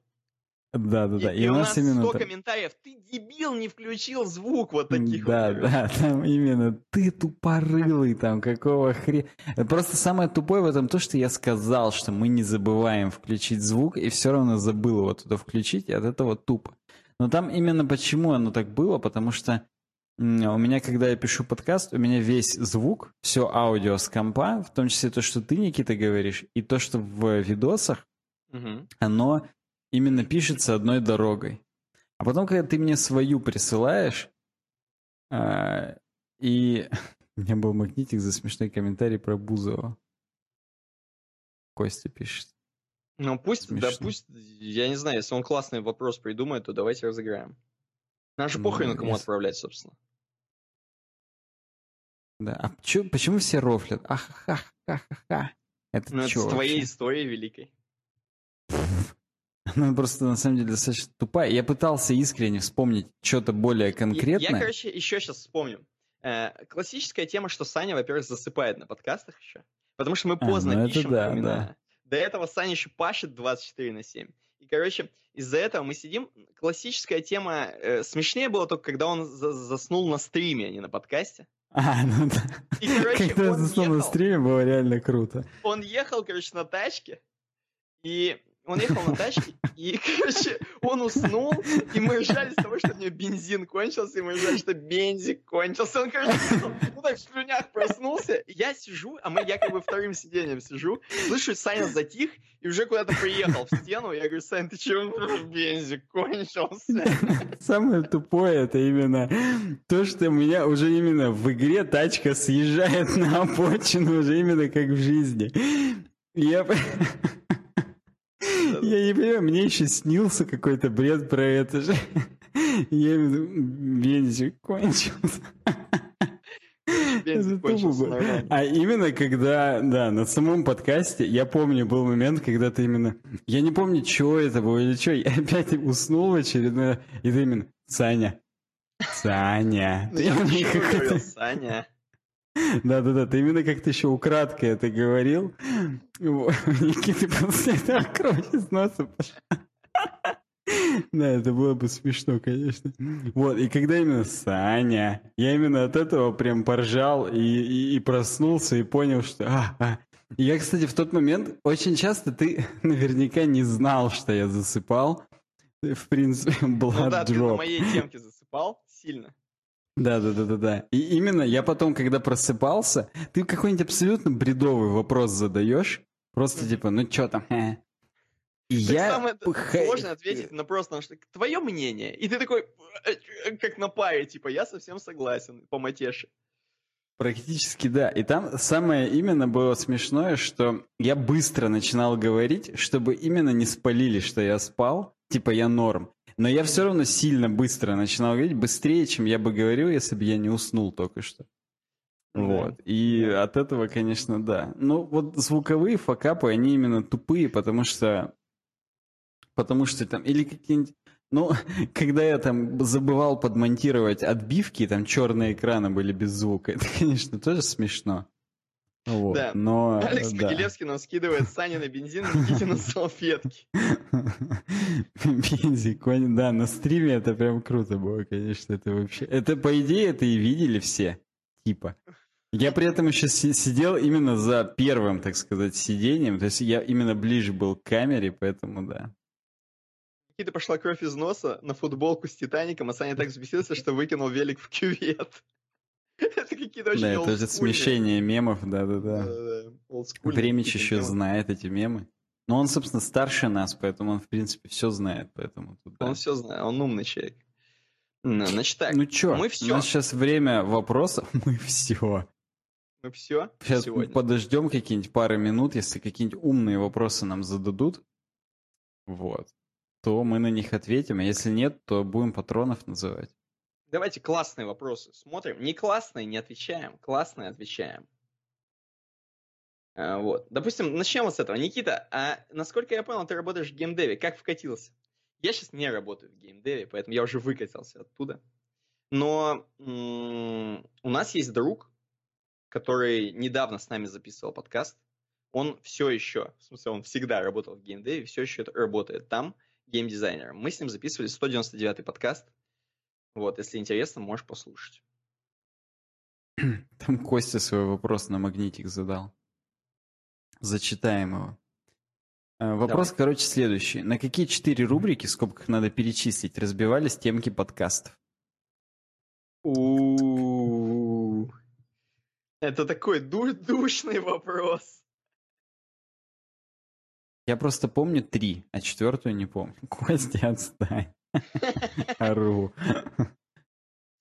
Speaker 1: Да-да-да.
Speaker 2: И, и у нас
Speaker 1: именно
Speaker 2: 100
Speaker 1: так-
Speaker 2: комментариев. Ты дебил, не включил звук вот таких
Speaker 1: Да,
Speaker 2: вот.
Speaker 1: да, там именно ты тупорылый, там какого хрена. Просто самое тупое в этом то, что я сказал, что мы не забываем включить звук, и все равно забыл его туда включить, и от этого тупо. Но там именно почему оно так было, потому что у меня, когда я пишу подкаст, у меня весь звук, все аудио с компа, в том числе то, что ты, Никита, говоришь, и то, что в видосах,
Speaker 2: Мгм.
Speaker 1: оно именно пишется одной дорогой. А потом, когда ты мне свою присылаешь, а, и у меня был магнитик за смешной комментарий про Бузова. Костя пишет.
Speaker 2: Ну пусть, да
Speaker 1: Смешно.
Speaker 2: пусть, я не знаю, если он классный вопрос придумает, то давайте разыграем. Же
Speaker 1: Ну,
Speaker 2: похрен кому
Speaker 1: если-
Speaker 2: отправлять, собственно.
Speaker 1: Да. А чё- почему все рофлят? Ахахахахаха. Это
Speaker 2: Ну, это с твоей
Speaker 1: вообще?
Speaker 2: историей великой.
Speaker 1: Она просто на самом деле достаточно тупая. Я пытался искренне вспомнить что-то более конкретное.
Speaker 2: Я, короче, еще сейчас вспомню. Э, классическая тема, что Саня, во-первых, засыпает на подкастах еще. Потому что мы
Speaker 1: А,
Speaker 2: поздно
Speaker 1: ну это
Speaker 2: пишем,
Speaker 1: да,
Speaker 2: напоминаю.
Speaker 1: да.
Speaker 2: До этого Саня еще пашет 24 на 7. И, короче, из-за этого мы сидим. Классическая тема... э, смешнее было только, когда он за- заснул на стриме, а не на подкасте.
Speaker 1: А, ну да.
Speaker 2: И, короче,
Speaker 1: Когда
Speaker 2: он
Speaker 1: заснул на
Speaker 2: ехал.
Speaker 1: стриме, было реально круто.
Speaker 2: Он ехал, короче, на тачке. И он ехал на тачке, и, короче, он уснул, и мы ржали с того, что у него бензин кончился, и мы ржали, что бензик кончился. Он, короче, ну так в слюнях проснулся. Я сижу, а мы, я как бы вторым сиденьем сижу, слышу, Саня затих, и уже куда-то приехал в стену. Я говорю, Сань, ты чего? Бензик кончился.
Speaker 1: Самое тупое это именно то, что у меня уже именно в игре тачка съезжает на обочину уже именно как в жизни. Я, я не понимаю, мне еще снился какой-то бред про это же. Я бензин кончился. Это тупо. А именно когда, да, на самом подкасте, я помню, был момент, когда ты именно... Я не помню, что это было или что, я опять уснул в очередной и ты именно... Саня, Саня.
Speaker 2: Ну, я говорил, Саня.
Speaker 1: Да-да-да, ты именно как-то еще украдкой это говорил. Никиты после этого кровь из носа пошла. Да, это было бы смешно, конечно. Вот, и когда именно Саня, я именно от этого прям поржал и, и, и проснулся, и понял, что... А, а. Я, кстати, в тот момент очень часто ты наверняка не знал, что я засыпал. В принципе,
Speaker 2: Ну
Speaker 1: Blood
Speaker 2: да, ты на
Speaker 1: Drop.
Speaker 2: моей темке засыпал сильно.
Speaker 1: Да, да, да, да, да. И именно я потом, когда просыпался, ты какой-нибудь абсолютно бредовый вопрос задаешь. Просто типа, ну чё там? э?» И я...
Speaker 2: самое
Speaker 1: х-
Speaker 2: сложно ответить на просто, что твое мнение. И ты такой, «Э, как на паре, типа, я совсем согласен по матеше.
Speaker 1: Практически да. И там самое именно было смешное, что я быстро начинал говорить, чтобы именно не спалили, что я спал, типа я норм. Но я все равно сильно быстро начинал говорить, быстрее, чем я бы говорил, если бы я не уснул только что. Вот. И от этого, конечно, да. Ну, вот звуковые факапы, они именно тупые, потому что... Потому что там... Или какие-нибудь... Ну, когда я там забывал подмонтировать отбивки, там черные экраны были без звука, это, конечно, тоже смешно. Вот.
Speaker 2: Да.
Speaker 1: Но...
Speaker 2: Алекс
Speaker 1: да.
Speaker 2: Могилевский нам скидывает Саня на бензин, Никите на салфетки.
Speaker 1: Бензи, конь, да, на стриме это прям круто было, конечно, это вообще... Это, по идее, это и видели все, типа. Я при этом еще си- сидел именно за первым, так сказать, сидением, то есть я именно ближе был к камере, поэтому да.
Speaker 2: Никита пошла кровь из носа на футболку с Титаником, а Саня так взбесился, что выкинул велик в кювет. Это какие-то очень
Speaker 1: Да, это же смещение мемов, да-да-да. Времич еще знает эти мемы. Но он, собственно, старше нас, поэтому он, в принципе, все знает, поэтому тут, да.
Speaker 2: Он все знает, он умный человек. Ну, значит так,
Speaker 1: Ну чё,
Speaker 2: мы
Speaker 1: у
Speaker 2: все.
Speaker 1: нас сейчас время вопросов, мы все.
Speaker 2: Мы все
Speaker 1: Сейчас
Speaker 2: сегодня.
Speaker 1: подождем какие-нибудь пары минут, если какие-нибудь умные вопросы нам зададут, вот, то мы на них ответим, а если нет, то будем патронов называть.
Speaker 2: Давайте классные вопросы смотрим. Не классные, не отвечаем. Классные отвечаем. А, вот. Допустим, начнем вот с этого. Никита, а насколько я понял, ты работаешь в геймдеве. Как вкатился? Я сейчас не работаю в геймдеве, поэтому я уже выкатился оттуда. Но м- у нас есть друг, который недавно с нами записывал подкаст. Он все еще, в смысле, он всегда работал в геймдеве, все еще работает там геймдизайнером. Мы с ним записывали 199-й подкаст. Вот, если интересно, можешь послушать.
Speaker 1: Там Костя свой вопрос на магнитик задал. Зачитаем его. Э, Вопрос,
Speaker 2: Давай.
Speaker 1: короче, следующий. На какие четыре рубрики, в скобках надо перечислить, разбивались темки подкастов?
Speaker 2: У Это такой ду- душный вопрос.
Speaker 1: Я просто помню три, а четвертую не помню. Костя, отстань. Ору.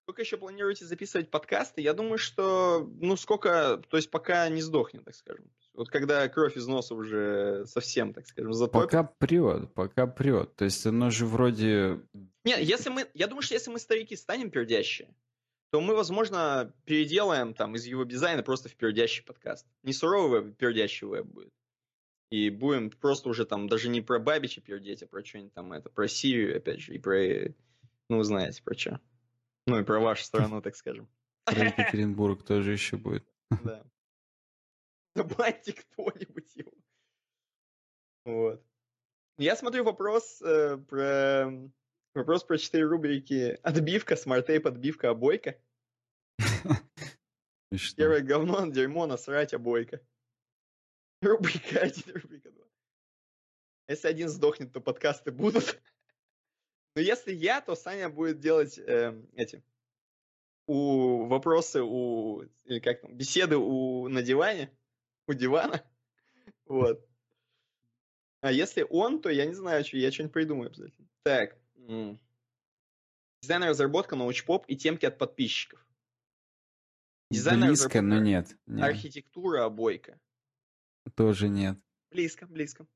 Speaker 2: Сколько еще планируете записывать подкасты? Я думаю, что, ну, сколько, то есть пока не сдохнет, так скажем. Вот когда кровь из носа уже совсем, так скажем, затопит.
Speaker 1: Пока прет, пока прет. То есть оно же вроде...
Speaker 2: Не, если мы, я думаю, что если мы старики станем пердящие, то мы, возможно, переделаем там из его дизайна просто в пердящий подкаст. Не суровый веб, пердящий веб будет. И будем просто уже там даже не про Бабича пердеть, а про что-нибудь там это, про Сирию, опять же, и про, э, ну, вы знаете, про что. Ну, и про вашу страну, так скажем.
Speaker 1: Про Екатеринбург тоже еще будет.
Speaker 2: Да. Забаньте кто-нибудь его. Вот. Я смотрю вопрос э, про... Вопрос про четыре рубрики. Отбивка, смарт-тейп, отбивка, обойка.
Speaker 1: Что?
Speaker 2: Первое говно, дерьмо, насрать, обойка. Рубрика один, рубрика два. Если один сдохнет, то подкасты будут. Но если я, то Саня будет делать эм, эти у вопросы у или как там беседы у на диване у дивана вот а если он то я не знаю что я что-нибудь придумаю обязательно так дизайн разработка научпоп и темки от подписчиков дизайн
Speaker 1: Близко, но
Speaker 2: разработка,
Speaker 1: нет. нет.
Speaker 2: архитектура обойка
Speaker 1: Тоже нет.
Speaker 2: Близко, близко.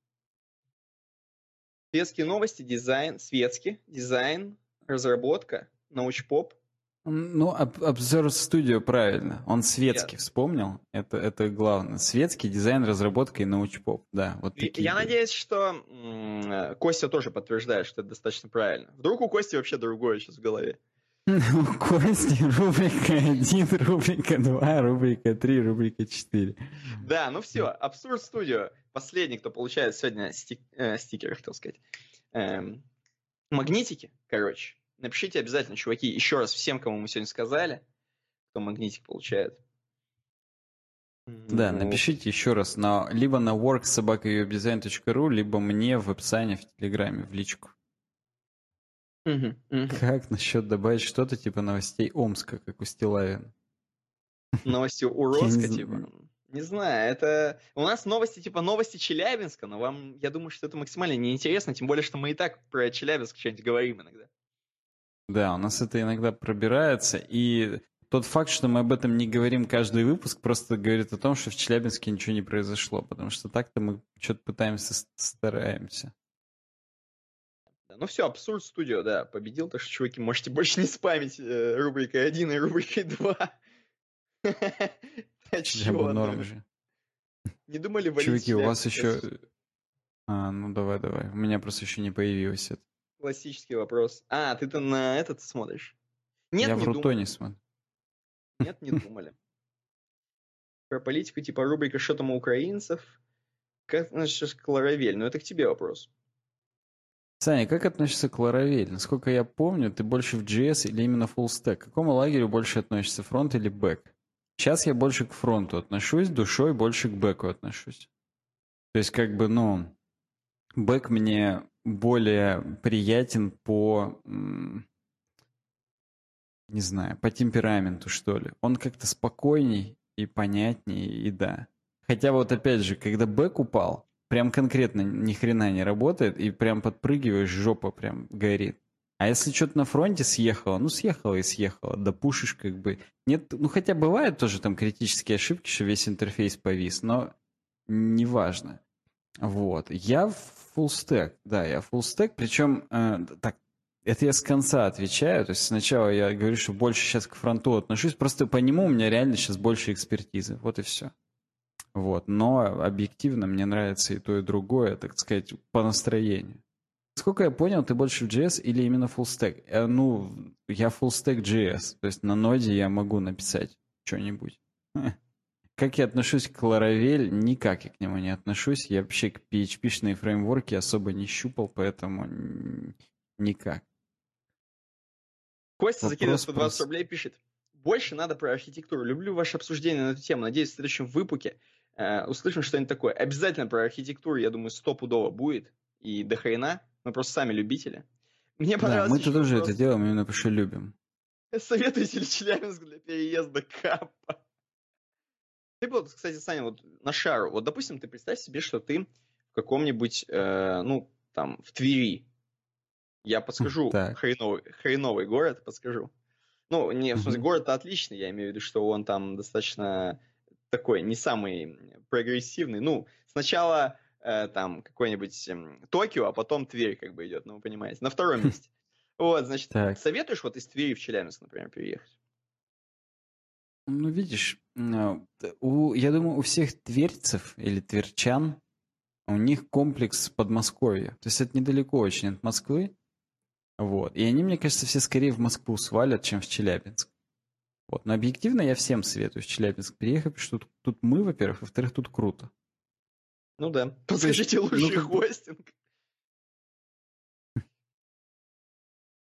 Speaker 2: Светские новости, дизайн, светский, дизайн, разработка, научпоп.
Speaker 1: Ну, об- Observe Studio правильно. Он светский,
Speaker 2: Ясно.
Speaker 1: вспомнил? Это, это главное. Светский, дизайн, разработка и научпоп. Да, вот такие.
Speaker 2: Я
Speaker 1: были.
Speaker 2: надеюсь, что м, э, Костя тоже подтверждает, что это достаточно правильно. Вдруг у Кости вообще другое сейчас в голове.
Speaker 1: У Кости рубрика 1, рубрика 2, рубрика 3, рубрика 4.
Speaker 2: Да, ну все, Абсурд Студио. Последний, кто получает сегодня стик- э, стикеры, хотел сказать. Эм, магнитики, короче. Напишите обязательно, чуваки, еще раз всем, кому мы сегодня сказали, кто магнитик получает.
Speaker 1: Да,
Speaker 2: Ну,
Speaker 1: напишите еще раз на, либо на worksobakawebdesign.ru, либо мне в описании в Телеграме, в личку. Как насчет добавить что-то типа новостей Омска, как у Стилавина?
Speaker 2: Новости у
Speaker 1: Я не
Speaker 2: Роско,
Speaker 1: зн-
Speaker 2: типа. Не знаю, это... У нас новости типа новости Челябинска, но вам, я думаю, что это максимально неинтересно, тем более, что мы и так про Челябинск что-нибудь говорим иногда.
Speaker 1: Да, у нас это иногда пробирается, и тот факт, что мы об этом не говорим каждый выпуск, просто говорит о том, что в Челябинске ничего не произошло, потому что так-то мы что-то пытаемся, стараемся.
Speaker 2: Да, ну все, Абсурд Студио, да, победил, так что, чуваки, можете больше не спамить э, рубрикой 1 и рубрикой 2. А
Speaker 1: Челябу
Speaker 2: чё,
Speaker 1: норм же.
Speaker 2: Не думали валить
Speaker 1: Чуваки, у вас еще... А, ну давай, давай. У меня просто еще не появилось это.
Speaker 2: Классический вопрос. А, ты-то на этот смотришь? Нет,
Speaker 1: Я
Speaker 2: не
Speaker 1: в
Speaker 2: думали.
Speaker 1: Рутоне смотрю.
Speaker 2: Нет, не думали. Про политику, типа рубрика «Что там у украинцев?» Как относишься к Laravel? Ну, это к тебе вопрос.
Speaker 1: Саня, как относишься к Laravel? Насколько я помню, ты больше в JS или именно full stack? К какому лагерю больше относишься, фронт или бэк? Сейчас я больше к фронту отношусь, душой больше к бэку отношусь. То есть, как бы, ну, бэк мне более приятен по, не знаю, по темпераменту, что ли. Он как-то спокойней и понятней, и да. Хотя вот опять же, когда бэк упал, прям конкретно ни хрена не работает, и прям подпрыгиваешь, жопа прям горит. А если что-то на фронте съехало, ну съехало и съехало, допушишь как бы. Нет, ну хотя бывают тоже там критические ошибки, что весь интерфейс повис, но неважно. Вот. Я full stack, да, я full stack, причем, э, так, это я с конца отвечаю, то есть сначала я говорю, что больше сейчас к фронту отношусь, просто по нему у меня реально сейчас больше экспертизы, вот и все. Вот, но объективно мне нравится и то, и другое, так сказать, по настроению. Сколько я понял, ты больше в JS или именно full stack? Э, ну, я full stack JS, то есть на ноде я могу написать что-нибудь. Как я отношусь к Laravel? Никак я к нему не отношусь. Я вообще к PHP-шные фреймворки особо не щупал, поэтому никак.
Speaker 2: Костя закидывает 120 рублей, пишет. Больше надо про архитектуру. Люблю ваше обсуждение на эту тему. Надеюсь, в следующем выпуске услышим что-нибудь такое. Обязательно про архитектуру, я думаю, стопудово будет. И до хрена. Мы просто сами любители.
Speaker 1: Мне понравилось. Да, мы тоже вопрос. это делаем, именно потому что любим.
Speaker 2: Советуете ли Челябинск для переезда Капа? Ты был, кстати, Саня, вот на шару. Вот, допустим, ты представь себе, что ты в каком-нибудь, э, ну, там, в Твери. Я подскажу хреновый, хреновый город, подскажу. Ну, не, в смысле, город отличный, я имею в виду, что он там достаточно такой, не самый прогрессивный. Ну, сначала э, там какой-нибудь э, Токио, а потом Тверь как бы идет, ну, вы понимаете, на втором месте. Вот, значит, так. советуешь вот из Твери в Челябинск, например, переехать?
Speaker 1: Ну, видишь, а, у, я думаю, у всех тверцев или тверчан у них комплекс Подмосковья. То есть это недалеко очень от Москвы. Вот. И они, мне кажется, все скорее в Москву свалят, чем в Челябинск. Вот. Но объективно я всем советую в Челябинск приехать, потому что тут, тут мы, во-первых, во-вторых, тут круто.
Speaker 2: Ну да. Подскажите лучший ну, хостинг.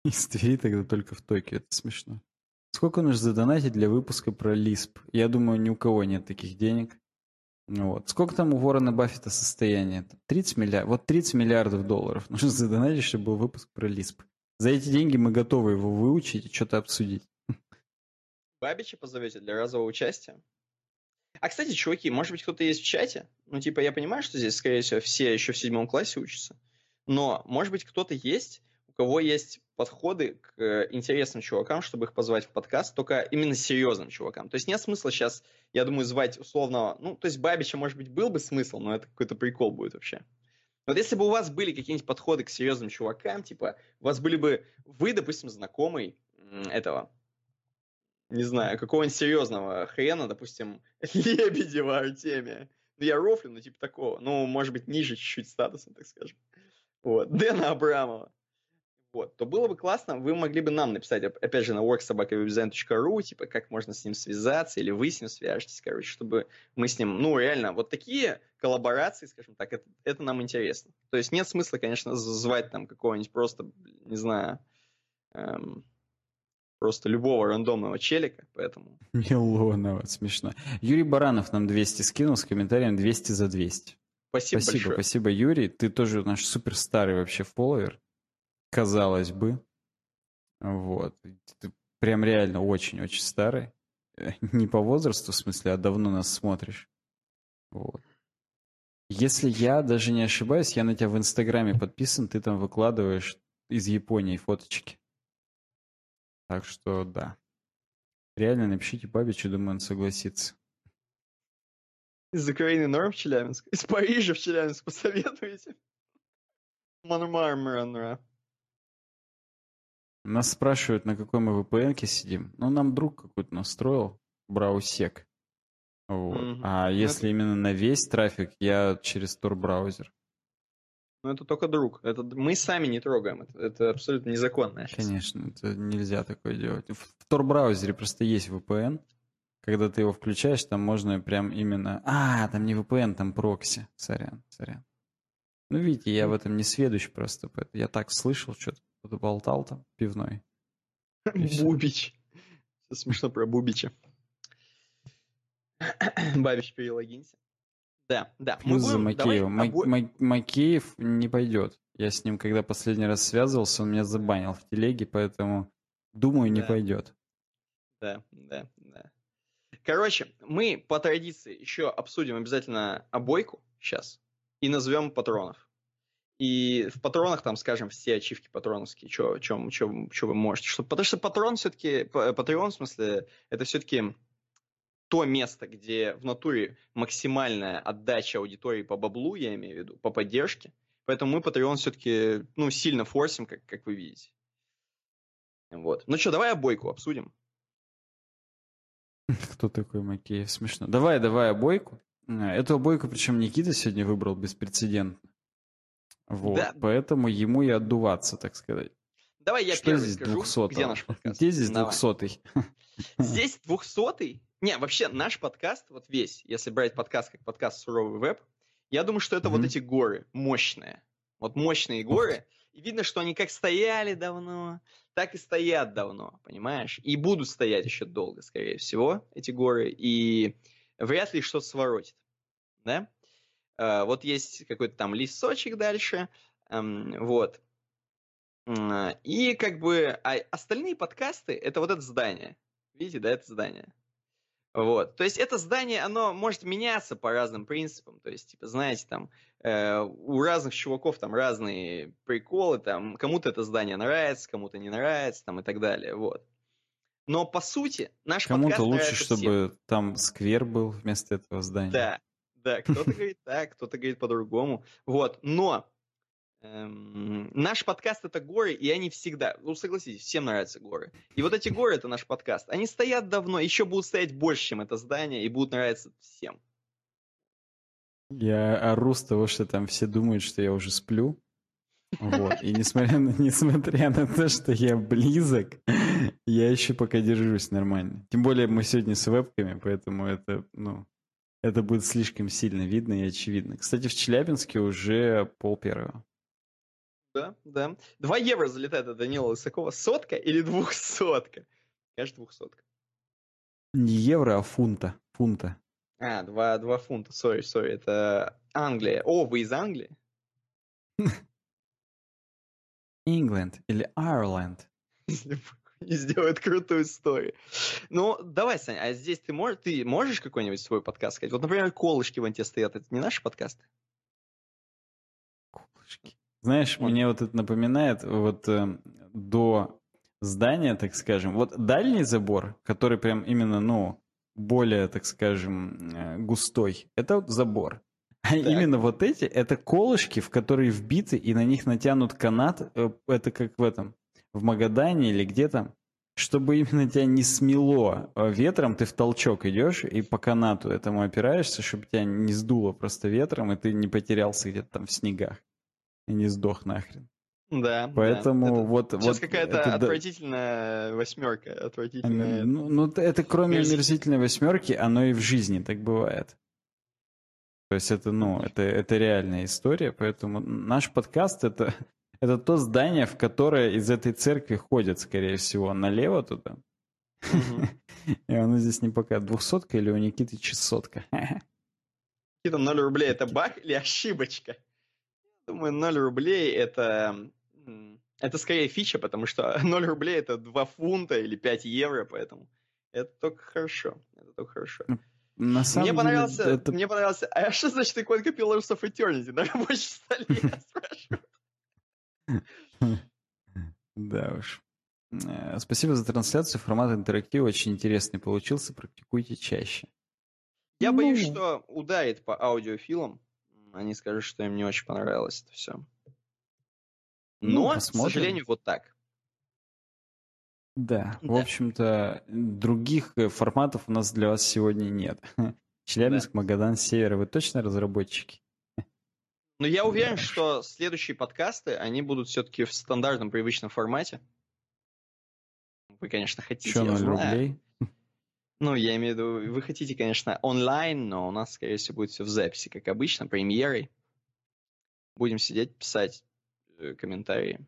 Speaker 1: Из Твери тогда только в Токио. Это смешно. Сколько нужно задонатить для выпуска про Лисп? Я думаю, ни у кого нет таких денег. Вот. Сколько там у Ворона Баффета состояние? 30 миллиардов. Вот 30 миллиардов долларов нужно задонатить, чтобы был выпуск про Лисп. За эти деньги мы готовы его выучить и что-то обсудить.
Speaker 2: Бабича позовете для разового участия? А, кстати, чуваки, может быть, кто-то есть в чате? Ну, типа, я понимаю, что здесь, скорее всего, все еще в седьмом классе учатся. Но, может быть, кто-то есть, кого есть подходы к э, интересным чувакам, чтобы их позвать в подкаст, только именно серьезным чувакам. То есть нет смысла сейчас, я думаю, звать условного, ну, то есть Бабича, может быть, был бы смысл, но это какой-то прикол будет вообще. Вот если бы у вас были какие-нибудь подходы к серьезным чувакам, типа, у вас были бы вы, допустим, знакомый этого, не знаю, какого-нибудь серьезного хрена, допустим, Лебедева Артемия. Ну, я рофлю, ну, типа такого. Ну, может быть, ниже чуть-чуть статусом, так скажем. Вот. Дэна Абрамова вот, то было бы классно, вы могли бы нам написать, опять же, на worksobakawebdesign.ru, типа, как можно с ним связаться, или вы с ним свяжетесь, короче, чтобы мы с ним, ну, реально, вот такие коллаборации, скажем так, это, это нам интересно. То есть нет смысла, конечно, звать там какого-нибудь просто, не знаю, эм, просто любого рандомного челика, поэтому...
Speaker 1: Милонова, смешно. Юрий Баранов нам 200 скинул с комментарием 200 за 200.
Speaker 2: Спасибо,
Speaker 1: спасибо
Speaker 2: большое.
Speaker 1: Спасибо, Юрий. Ты тоже наш супер старый вообще фолловер казалось бы. Вот. Ты прям реально очень-очень старый. Не по возрасту, в смысле, а давно нас смотришь. Вот. Если я даже не ошибаюсь, я на тебя в Инстаграме подписан, ты там выкладываешь из Японии фоточки. Так что да. Реально напишите Бабичу, думаю, он согласится.
Speaker 2: Из Украины норм в Челябинск? Из Парижа в Челябинск посоветуете? Манмармара.
Speaker 1: Нас спрашивают, на какой мы VPN сидим. Ну, нам друг какой-то настроил, браусек. Вот. Mm-hmm. А если это... именно на весь трафик, я через Tor браузер.
Speaker 2: Ну, это только друг. Это мы сами не трогаем. Это, это абсолютно незаконно.
Speaker 1: Конечно, это нельзя такое делать. В, в Tor браузере просто есть VPN. Когда ты его включаешь, там можно прям именно... А, там не VPN, там прокси. Сорян, сорян. Ну, видите, я в этом не сведущ просто. Я так слышал что-то. Кто-то болтал там, пивной.
Speaker 2: Бубич. Смешно про Бубича. Бабич, перелогинься. Да, да.
Speaker 1: Плюс за Макеева. Обо... Макеев не пойдет. Я с ним, когда последний раз связывался, он меня забанил в телеге, поэтому думаю, не да. пойдет.
Speaker 2: Да, да, да. Короче, мы по традиции еще обсудим обязательно обойку сейчас и назовем патронов. И в патронах там, скажем, все ачивки патроновские, что вы можете. Что, потому что патрон все-таки, патреон, в смысле, это все-таки то место, где в натуре максимальная отдача аудитории по баблу, я имею в виду, по поддержке. Поэтому мы Patreon все-таки ну, сильно форсим, как, как вы видите. Вот. Ну что, давай обойку обсудим.
Speaker 1: Кто такой Макеев? Смешно. Давай, давай обойку. Эту обойку, причем Никита сегодня выбрал беспрецедентно. Вот, да. поэтому ему и отдуваться, так сказать.
Speaker 2: Давай я
Speaker 1: Что
Speaker 2: первый
Speaker 1: здесь
Speaker 2: скажу,
Speaker 1: 200
Speaker 2: где наш подкаст.
Speaker 1: Где здесь. 200
Speaker 2: Здесь 200 Не, вообще наш подкаст, вот весь, если брать подкаст как подкаст «Суровый веб», я думаю, что это вот
Speaker 1: Мгм.
Speaker 2: эти горы мощные. Вот мощные горы. И видно, что они как стояли давно, так и стоят давно, понимаешь? И будут стоять еще долго, скорее всего, эти горы. И вряд ли что-то своротит. Да? Э, Вот есть какой-то там лесочек дальше. эм, Вот. И как бы а остальные подкасты это вот это здание. Видите, да, это здание. Вот. То есть это здание, оно может меняться по разным принципам. То есть, типа, знаете, там э, у разных чуваков там разные приколы, там кому-то это здание нравится, кому-то не нравится, там и так далее. Вот. Но по сути наш
Speaker 1: Кому-то лучше,
Speaker 2: нравится всем.
Speaker 1: чтобы там сквер был вместо этого здания.
Speaker 2: Да, да, кто-то говорит так, кто-то говорит по-другому. Вот, но эм, наш подкаст это горы, и они всегда, ну согласитесь, всем нравятся горы. И вот эти горы это наш подкаст. Они стоят давно, еще будут стоять больше, чем это здание, и будут нравиться всем.
Speaker 1: Я ору с того, что там все думают, что я уже сплю. Вот. И несмотря на, несмотря на то, что я близок, я еще пока держусь нормально. Тем более мы сегодня с вебками, поэтому это, ну, это будет слишком сильно видно и очевидно. Кстати, в Челябинске уже пол первого.
Speaker 2: Да, да. Два евро залетает от Данила Лысакова. Сотка или двухсотка? Конечно, двухсотка.
Speaker 1: Не евро, а фунта. Фунта.
Speaker 2: А, два, два фунта, сори, сори, это Англия. О, вы из Англии?
Speaker 1: England или Ireland.
Speaker 2: И сделает крутую историю. Ну, давай, Саня, а здесь ты можешь, ты можешь какой-нибудь свой подкаст сказать? Вот, например, колышки вон тебе стоят, это не наши подкасты?
Speaker 1: Колышки. Знаешь,
Speaker 2: Вот.
Speaker 1: мне вот это напоминает вот э, до здания, так скажем, вот дальний забор, который прям именно, ну, более, так скажем, э, густой, это вот забор. А именно вот эти, это колышки, в которые вбиты, и на них натянут канат, э, это как в этом, в Магадане или где там, чтобы именно тебя не смело э, ветром, ты в толчок идешь и по канату этому опираешься, чтобы тебя не сдуло просто ветром, и ты не потерялся где-то там в снегах и не сдох нахрен.
Speaker 2: Да. да.
Speaker 1: Поэтому
Speaker 2: Это
Speaker 1: вот...
Speaker 2: Сейчас
Speaker 1: вот
Speaker 2: какая-то
Speaker 1: это да-
Speaker 2: отвратительная восьмерка, отвратительная.
Speaker 1: Ну, ну, это кроме
Speaker 2: Мерзительно.
Speaker 1: омерзительной восьмерки, оно и в жизни так бывает. То есть это, ну, это, это реальная история, поэтому наш подкаст это, это то здание, в которое из этой церкви ходят, скорее всего, налево туда. И оно здесь не пока двухсотка или у Никиты часотка.
Speaker 2: Какие там 0 рублей это баг или ошибочка? Думаю, 0 рублей это... Это скорее фича, потому что 0 рублей это 2 фунта или 5 евро, поэтому это только хорошо. Это только хорошо.
Speaker 1: На самом
Speaker 2: Мне
Speaker 1: деле,
Speaker 2: понравился,
Speaker 1: это
Speaker 2: мне понравился, а что значит иконка Pillars of Eternity на рабочем столе, я спрашиваю.
Speaker 1: Да уж. Э, Спасибо за трансляцию. Формат интерактива очень интересный получился. Практикуйте чаще.
Speaker 2: Я
Speaker 1: Ну.
Speaker 2: боюсь, что ударит по аудиофилам. Они скажут, что им не очень понравилось это все.
Speaker 1: Ну,
Speaker 2: Но, к
Speaker 1: посмотрим.
Speaker 2: сожалению, вот так.
Speaker 1: Да, в
Speaker 2: Да.
Speaker 1: общем-то, других э, форматов у нас для вас сегодня нет. Челябинск, Магадан, Север, вы точно разработчики?
Speaker 2: Но я уверен,
Speaker 1: Да.
Speaker 2: что следующие подкасты, они будут все-таки в стандартном привычном формате. Вы, конечно, хотите,
Speaker 1: Что,
Speaker 2: я
Speaker 1: 0
Speaker 2: знаю.
Speaker 1: рублей?
Speaker 2: Ну, я имею в виду, вы хотите, конечно, онлайн, но у нас, скорее всего, будет все в записи, как обычно, премьерой. Будем сидеть, писать э, комментарии.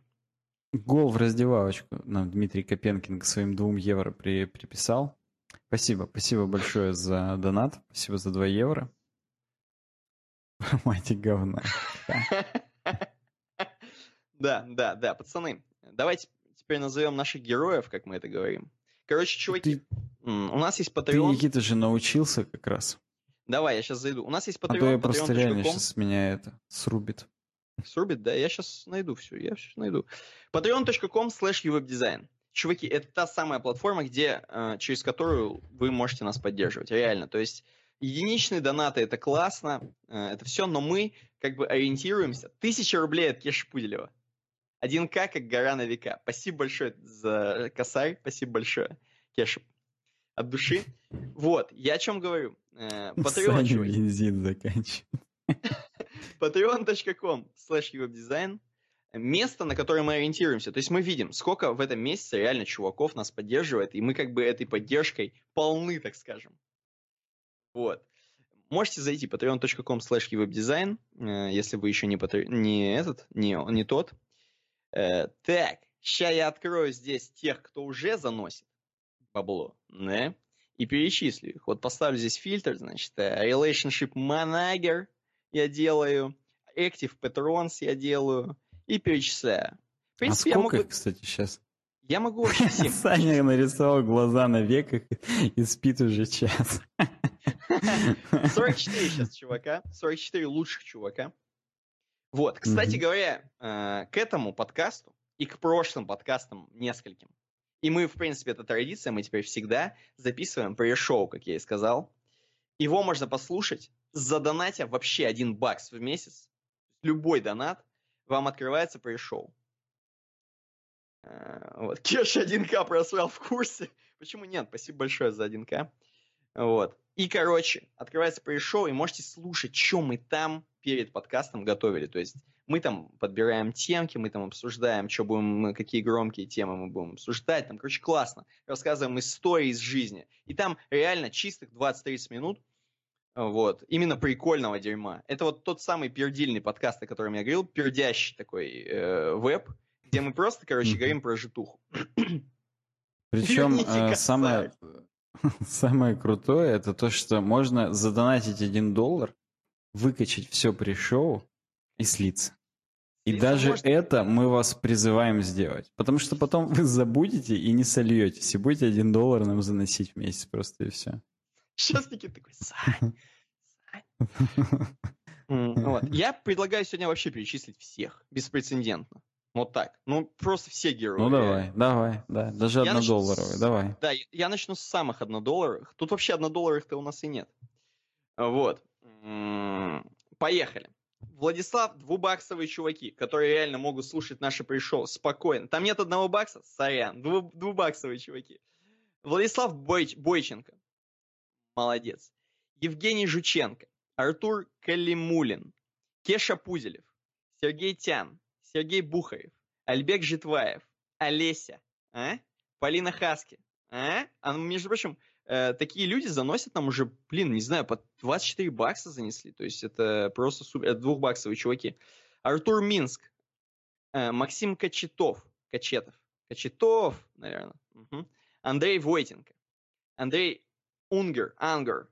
Speaker 1: Гол в раздевалочку нам Дмитрий Копенкин к своим двум евро при, приписал. Спасибо, спасибо большое за донат, спасибо за 2 евро. Мать говна.
Speaker 2: Да, да, да, пацаны, давайте теперь назовем наших героев, как мы это говорим. Короче, чуваки,
Speaker 1: Ты,
Speaker 2: у нас есть
Speaker 1: ты,
Speaker 2: Patreon.
Speaker 1: Никита, же научился как раз.
Speaker 2: Давай, я сейчас зайду. У нас есть
Speaker 1: А то
Speaker 2: Patreon,
Speaker 1: я просто реально сейчас меня это срубит.
Speaker 2: Срубит, да, я сейчас найду все, я все найду. patreon.com slash uwebdesign. Чуваки, это та самая платформа, где, э, через которую вы можете нас поддерживать, реально. То есть единичные донаты это классно, э, это все, но мы как бы ориентируемся. Тысяча рублей от Кеши Пуделева. 1К как гора на века. Спасибо большое за косарь, спасибо большое, Кеша. От души. Вот, я о чем говорю.
Speaker 1: Patreon, бензин заканчивает.
Speaker 2: patreon.com slash webdesign место, на которое мы ориентируемся. То есть мы видим, сколько в этом месяце реально чуваков нас поддерживает, и мы как бы этой поддержкой полны, так скажем. Вот. Можете зайти patreon.com slash webdesign, э, если вы еще не, патре... не этот, не, не тот. Э, так, сейчас я открою здесь тех, кто уже заносит бабло, да, и перечислю их. Вот поставлю здесь фильтр, значит, э, Relationship Manager я делаю, Active Patrons я делаю, и перечисляю.
Speaker 1: В принципе, а сколько я могу... их, кстати, сейчас?
Speaker 2: Я могу вообще всех...
Speaker 1: Саня нарисовал глаза на веках и спит уже час.
Speaker 2: 44 сейчас чувака, 44 лучших чувака. Вот, кстати mm-hmm. говоря, э, к этому подкасту и к прошлым подкастам нескольким, и мы, в принципе, это традиция, мы теперь всегда записываем пресс-шоу, как я и сказал. Его можно послушать, задонатя вообще один бакс в месяц. Любой донат, вам открывается пресс-шоу. Э, вот. Кеш 1К просрал в курсе. Почему нет? Спасибо большое за 1К. Вот. И, короче, открывается пресс-шоу, и можете слушать, что мы там перед подкастом готовили. То есть мы там подбираем темки, мы там обсуждаем, что будем, какие громкие темы мы будем обсуждать. Там, короче, классно. Рассказываем истории из жизни. И там реально чистых 20-30 минут вот. Именно прикольного дерьма. Это вот тот самый пердильный подкаст, о котором я говорил, пердящий такой э, веб, где мы просто, короче, говорим про житуху.
Speaker 1: Причем э, самое, самое крутое это то, что можно задонатить один доллар, выкачать все при шоу и слиться. И Слиться даже может... это мы вас призываем сделать. Потому что потом вы забудете и не сольетесь, и будете один доллар нам заносить в месяц просто и все.
Speaker 2: Сейчас Никита такой, Сань, Вот. Я предлагаю сегодня вообще перечислить всех, беспрецедентно. Вот так. Ну, просто все герои.
Speaker 1: Ну, давай, давай, да. Даже я однодолларовые, давай.
Speaker 2: Да, я начну с самых однодолларовых. Тут вообще однодолларовых-то у нас и нет. Вот. Поехали. Владислав, двубаксовые чуваки, которые реально могут слушать наши пришел спокойно. Там нет одного бакса? Сорян. Дву, двубаксовые чуваки. Владислав Бойч, Бойченко. Молодец. Евгений Жученко. Артур Калимулин, Кеша Пузелев, Сергей Тян, Сергей Бухарев, Альбек Житваев, Олеся, а? Полина Хаски. А? а между прочим, э, такие люди заносят нам уже, блин, не знаю, по 24 бакса занесли. То есть это просто супер, это двухбаксовые чуваки. Артур Минск, э, Максим Кочетов, Кочетов, Кочетов, наверное. Угу. Андрей Войтенко, Андрей Унгер, Ангер,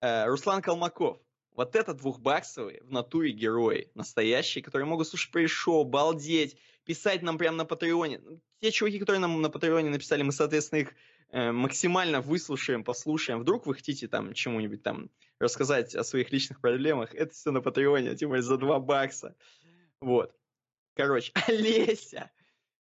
Speaker 2: Э, Руслан Колмаков. Вот это двухбаксовые в натуре герои. Настоящие, которые могут слушать пришел, балдеть, писать нам прямо на Патреоне. Ну, те чуваки, которые нам на Патреоне написали, мы, соответственно, их э, максимально выслушаем, послушаем. Вдруг вы хотите там чему-нибудь там рассказать о своих личных проблемах. Это все на Патреоне, тем более за 2 бакса. Вот. Короче, Олеся.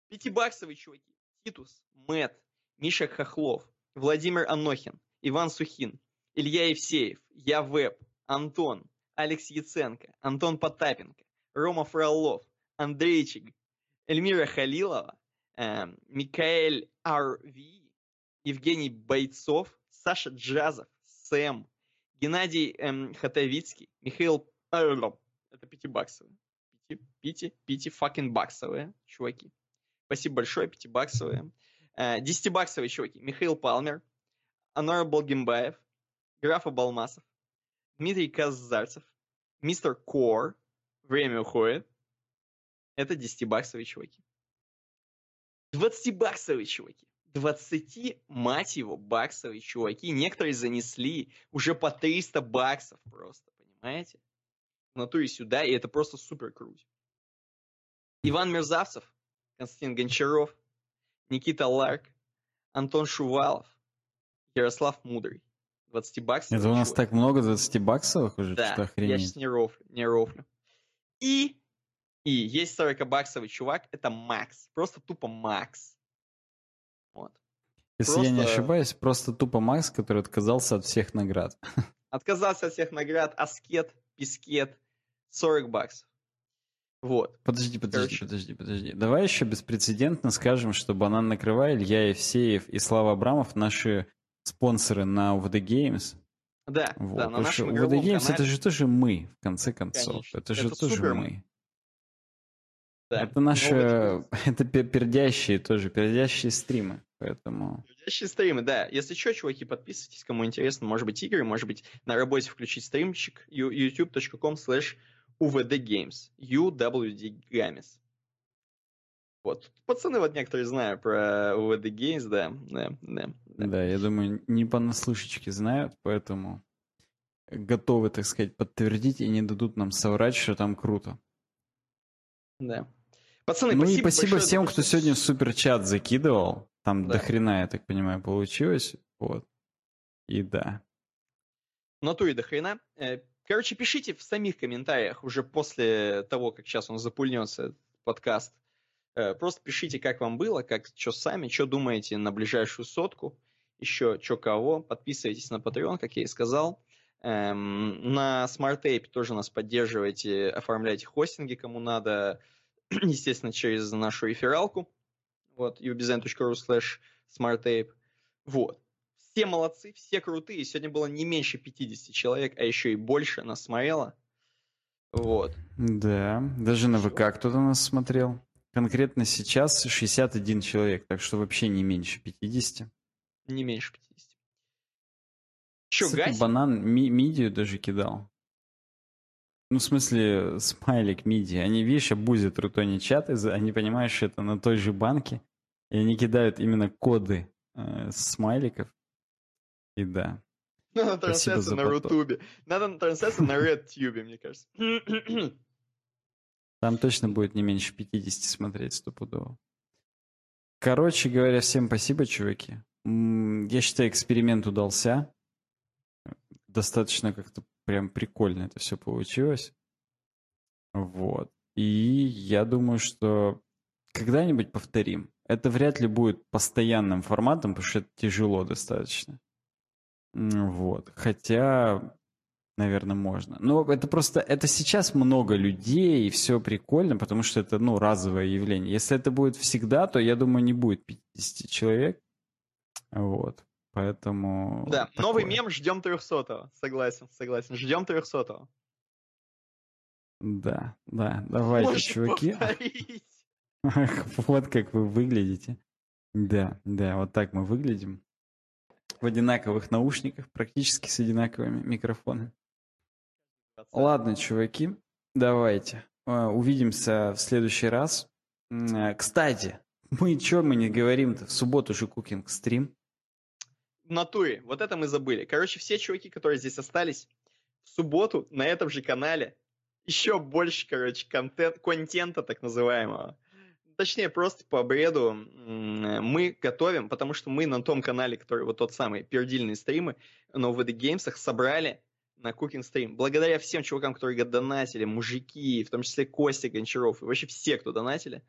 Speaker 2: Пятибаксовые чуваки. Титус, Мэт, Миша Хохлов, Владимир Анохин, Иван Сухин, Илья Евсеев, Я Веб, Антон, Алекс Яценко, Антон Потапенко, Рома Фролов, Андрейчик, Эльмира Халилова, э, Микаэль Ар.Ви, Евгений Бойцов, Саша Джазов, Сэм, Геннадий эм, Хатовицкий, Михаил... Это пятибаксовые. Пяти, пяти, пяти факин баксовые чуваки. Спасибо большое, пятибаксовые. Э, чуваки. Михаил Палмер, Анор Болгимбаев, Графа Балмасов, Дмитрий Казарцев, Мистер Кор, время уходит. Это 10-баксовые чуваки. 20-баксовые чуваки. 20, мать его, баксовые чуваки. Некоторые занесли уже по 300 баксов просто, понимаете? В натуре сюда, и это просто супер круто. Иван Мерзавцев, Константин Гончаров, Никита Ларк, Антон Шувалов, Ярослав Мудрый. 20 баксов.
Speaker 1: Это у нас так много 20 баксовых уже?
Speaker 2: Да, что охренеть. я сейчас не рофлю, не рофлю. И И есть 40-баксовый чувак, это Макс. Просто тупо Макс. Вот.
Speaker 1: Если просто... я не ошибаюсь, просто тупо Макс, который отказался от всех наград.
Speaker 2: Отказался от всех наград, аскет, пискет, 40 баксов. Вот.
Speaker 1: Подожди, подожди, Короче. подожди, подожди. Давай еще беспрецедентно скажем, что Банан Накрывай, Илья Евсеев и Слава Абрамов наши спонсоры на UVD Games.
Speaker 2: Да, вот. да, на нашем
Speaker 1: UVD Games канале... это же тоже мы, в конце концов. Конечно. Это же это тоже мы. Да. Это наши, это пердящие тоже, пердящие стримы, поэтому...
Speaker 2: Пердящие стримы, да. Если что, чуваки, подписывайтесь, кому интересно. Может быть, игры, может быть, на работе включить стримчик youtube.com slash uvdgames. UWD Games. Вот. Пацаны вот некоторые знают про UVD Games, да, да, да.
Speaker 1: Да, да я думаю, не понаслышечке знают, поэтому готовы, так сказать, подтвердить и не дадут нам соврать, что там круто.
Speaker 2: Да. Пацаны,
Speaker 1: ну
Speaker 2: спасибо
Speaker 1: и спасибо всем, кто сегодня в суперчат закидывал. Там да. до хрена, я так понимаю, получилось. Вот. И да.
Speaker 2: Ну то и до хрена. Э, короче, пишите в самих комментариях уже после того, как сейчас он запульнется, подкаст. Э, просто пишите, как вам было, как что сами, что думаете на ближайшую сотку, еще что кого. Подписывайтесь на Patreon, как я и сказал. Эм, на Smart Tape тоже нас поддерживайте, оформляйте хостинги, кому надо, естественно, через нашу рефералку, вот, ubzen.ru slash smarttape, вот. Все молодцы, все крутые, сегодня было не меньше 50 человек, а еще и больше нас смотрело, вот.
Speaker 1: Да, даже на ВК кто-то нас смотрел. Конкретно сейчас 61 человек, так что вообще не меньше 50.
Speaker 2: Не меньше 50.
Speaker 1: Че, Кстати, банан ми мидию даже кидал. Ну, в смысле, смайлик миди. Они, видишь, обузят рутони чаты, они понимают, что это на той же банке, и они кидают именно коды э, смайликов. И да.
Speaker 2: Надо трансляцию на Рутубе. Надо на трансляцию на RedTube, мне кажется.
Speaker 1: Там точно будет не меньше 50 смотреть стопудово. Короче говоря, всем спасибо, чуваки. Я считаю, эксперимент удался достаточно как-то прям прикольно это все получилось. Вот. И я думаю, что когда-нибудь повторим. Это вряд ли будет постоянным форматом, потому что это тяжело достаточно. Вот. Хотя, наверное, можно. Но это просто, это сейчас много людей, и все прикольно, потому что это, ну, разовое явление. Если это будет всегда, то, я думаю, не будет 50 человек. Вот. Поэтому...
Speaker 2: Да, такое. новый мем ждем 300 Согласен, согласен. Ждем 300
Speaker 1: Да, да, давайте, Можешь чуваки. вот как вы выглядите. Да, да, вот так мы выглядим. В одинаковых наушниках, практически с одинаковыми микрофонами. Ладно, чуваки, давайте. А, увидимся в следующий раз. Э, кстати, мы что мы не говорим-то? В субботу же кукинг стрим
Speaker 2: натуре, вот это мы забыли. Короче, все чуваки, которые здесь остались, в субботу на этом же канале еще больше, короче, контент, контента так называемого. Точнее, просто по бреду мы готовим, потому что мы на том канале, который вот тот самый пердильные стримы на VD Games собрали на Cooking Stream. Благодаря всем чувакам, которые донатили, мужики, в том числе Костя Гончаров, и вообще все, кто донатили.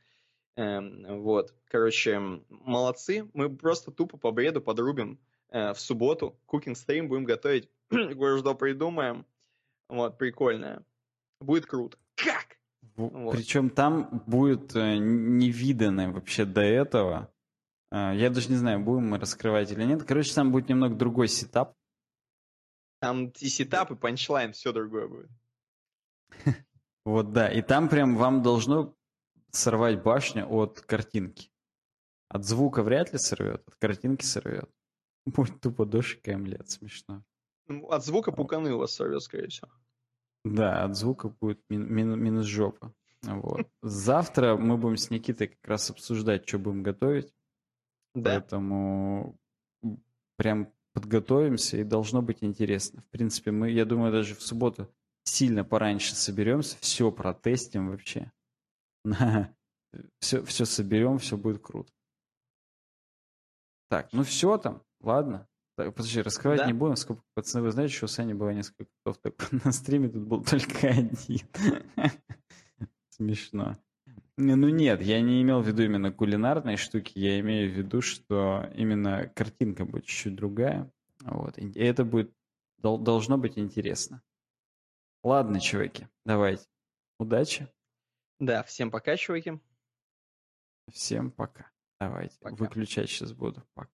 Speaker 2: Эм, вот, короче, молодцы. Мы просто тупо по бреду подрубим Э, в субботу. Cooking Stream будем готовить. Кое-что придумаем. Вот, прикольное. Будет круто. Как?
Speaker 1: Вот. Причем там будет э, невиданное вообще до этого. Э, я даже не знаю, будем мы раскрывать или нет. Короче, там будет немного другой сетап.
Speaker 2: Там и сетап, и панчлайн, все другое будет.
Speaker 1: Вот да, и там прям вам должно сорвать башню от картинки. От звука вряд ли сорвет, от картинки сорвет. Будет тупо дождь лет, смешно.
Speaker 2: Ну, от звука пуканы у вас сорвет, скорее всего.
Speaker 1: Да, от звука будет мин- мин- минус жопа. Вот. Завтра мы будем с Никитой как раз обсуждать, что будем готовить. Да. Поэтому прям подготовимся, и должно быть интересно. В принципе, мы, я думаю, даже в субботу сильно пораньше соберемся, все протестим вообще. Все, все соберем, все будет круто. Так, ну все там. Ладно. Так, подожди, раскрывать да? не будем. Сколько, пацаны, вы знаете, что у Сани было несколько котов, так на стриме тут был только один. Смешно. Ну нет, я не имел в виду именно кулинарные штуки, я имею в виду, что именно картинка будет чуть-чуть другая. Вот. И это будет должно быть интересно. Ладно, чуваки, давайте. Удачи.
Speaker 2: Да, всем пока, чуваки.
Speaker 1: Всем пока. Давайте. Пока. Выключать сейчас буду. Пока.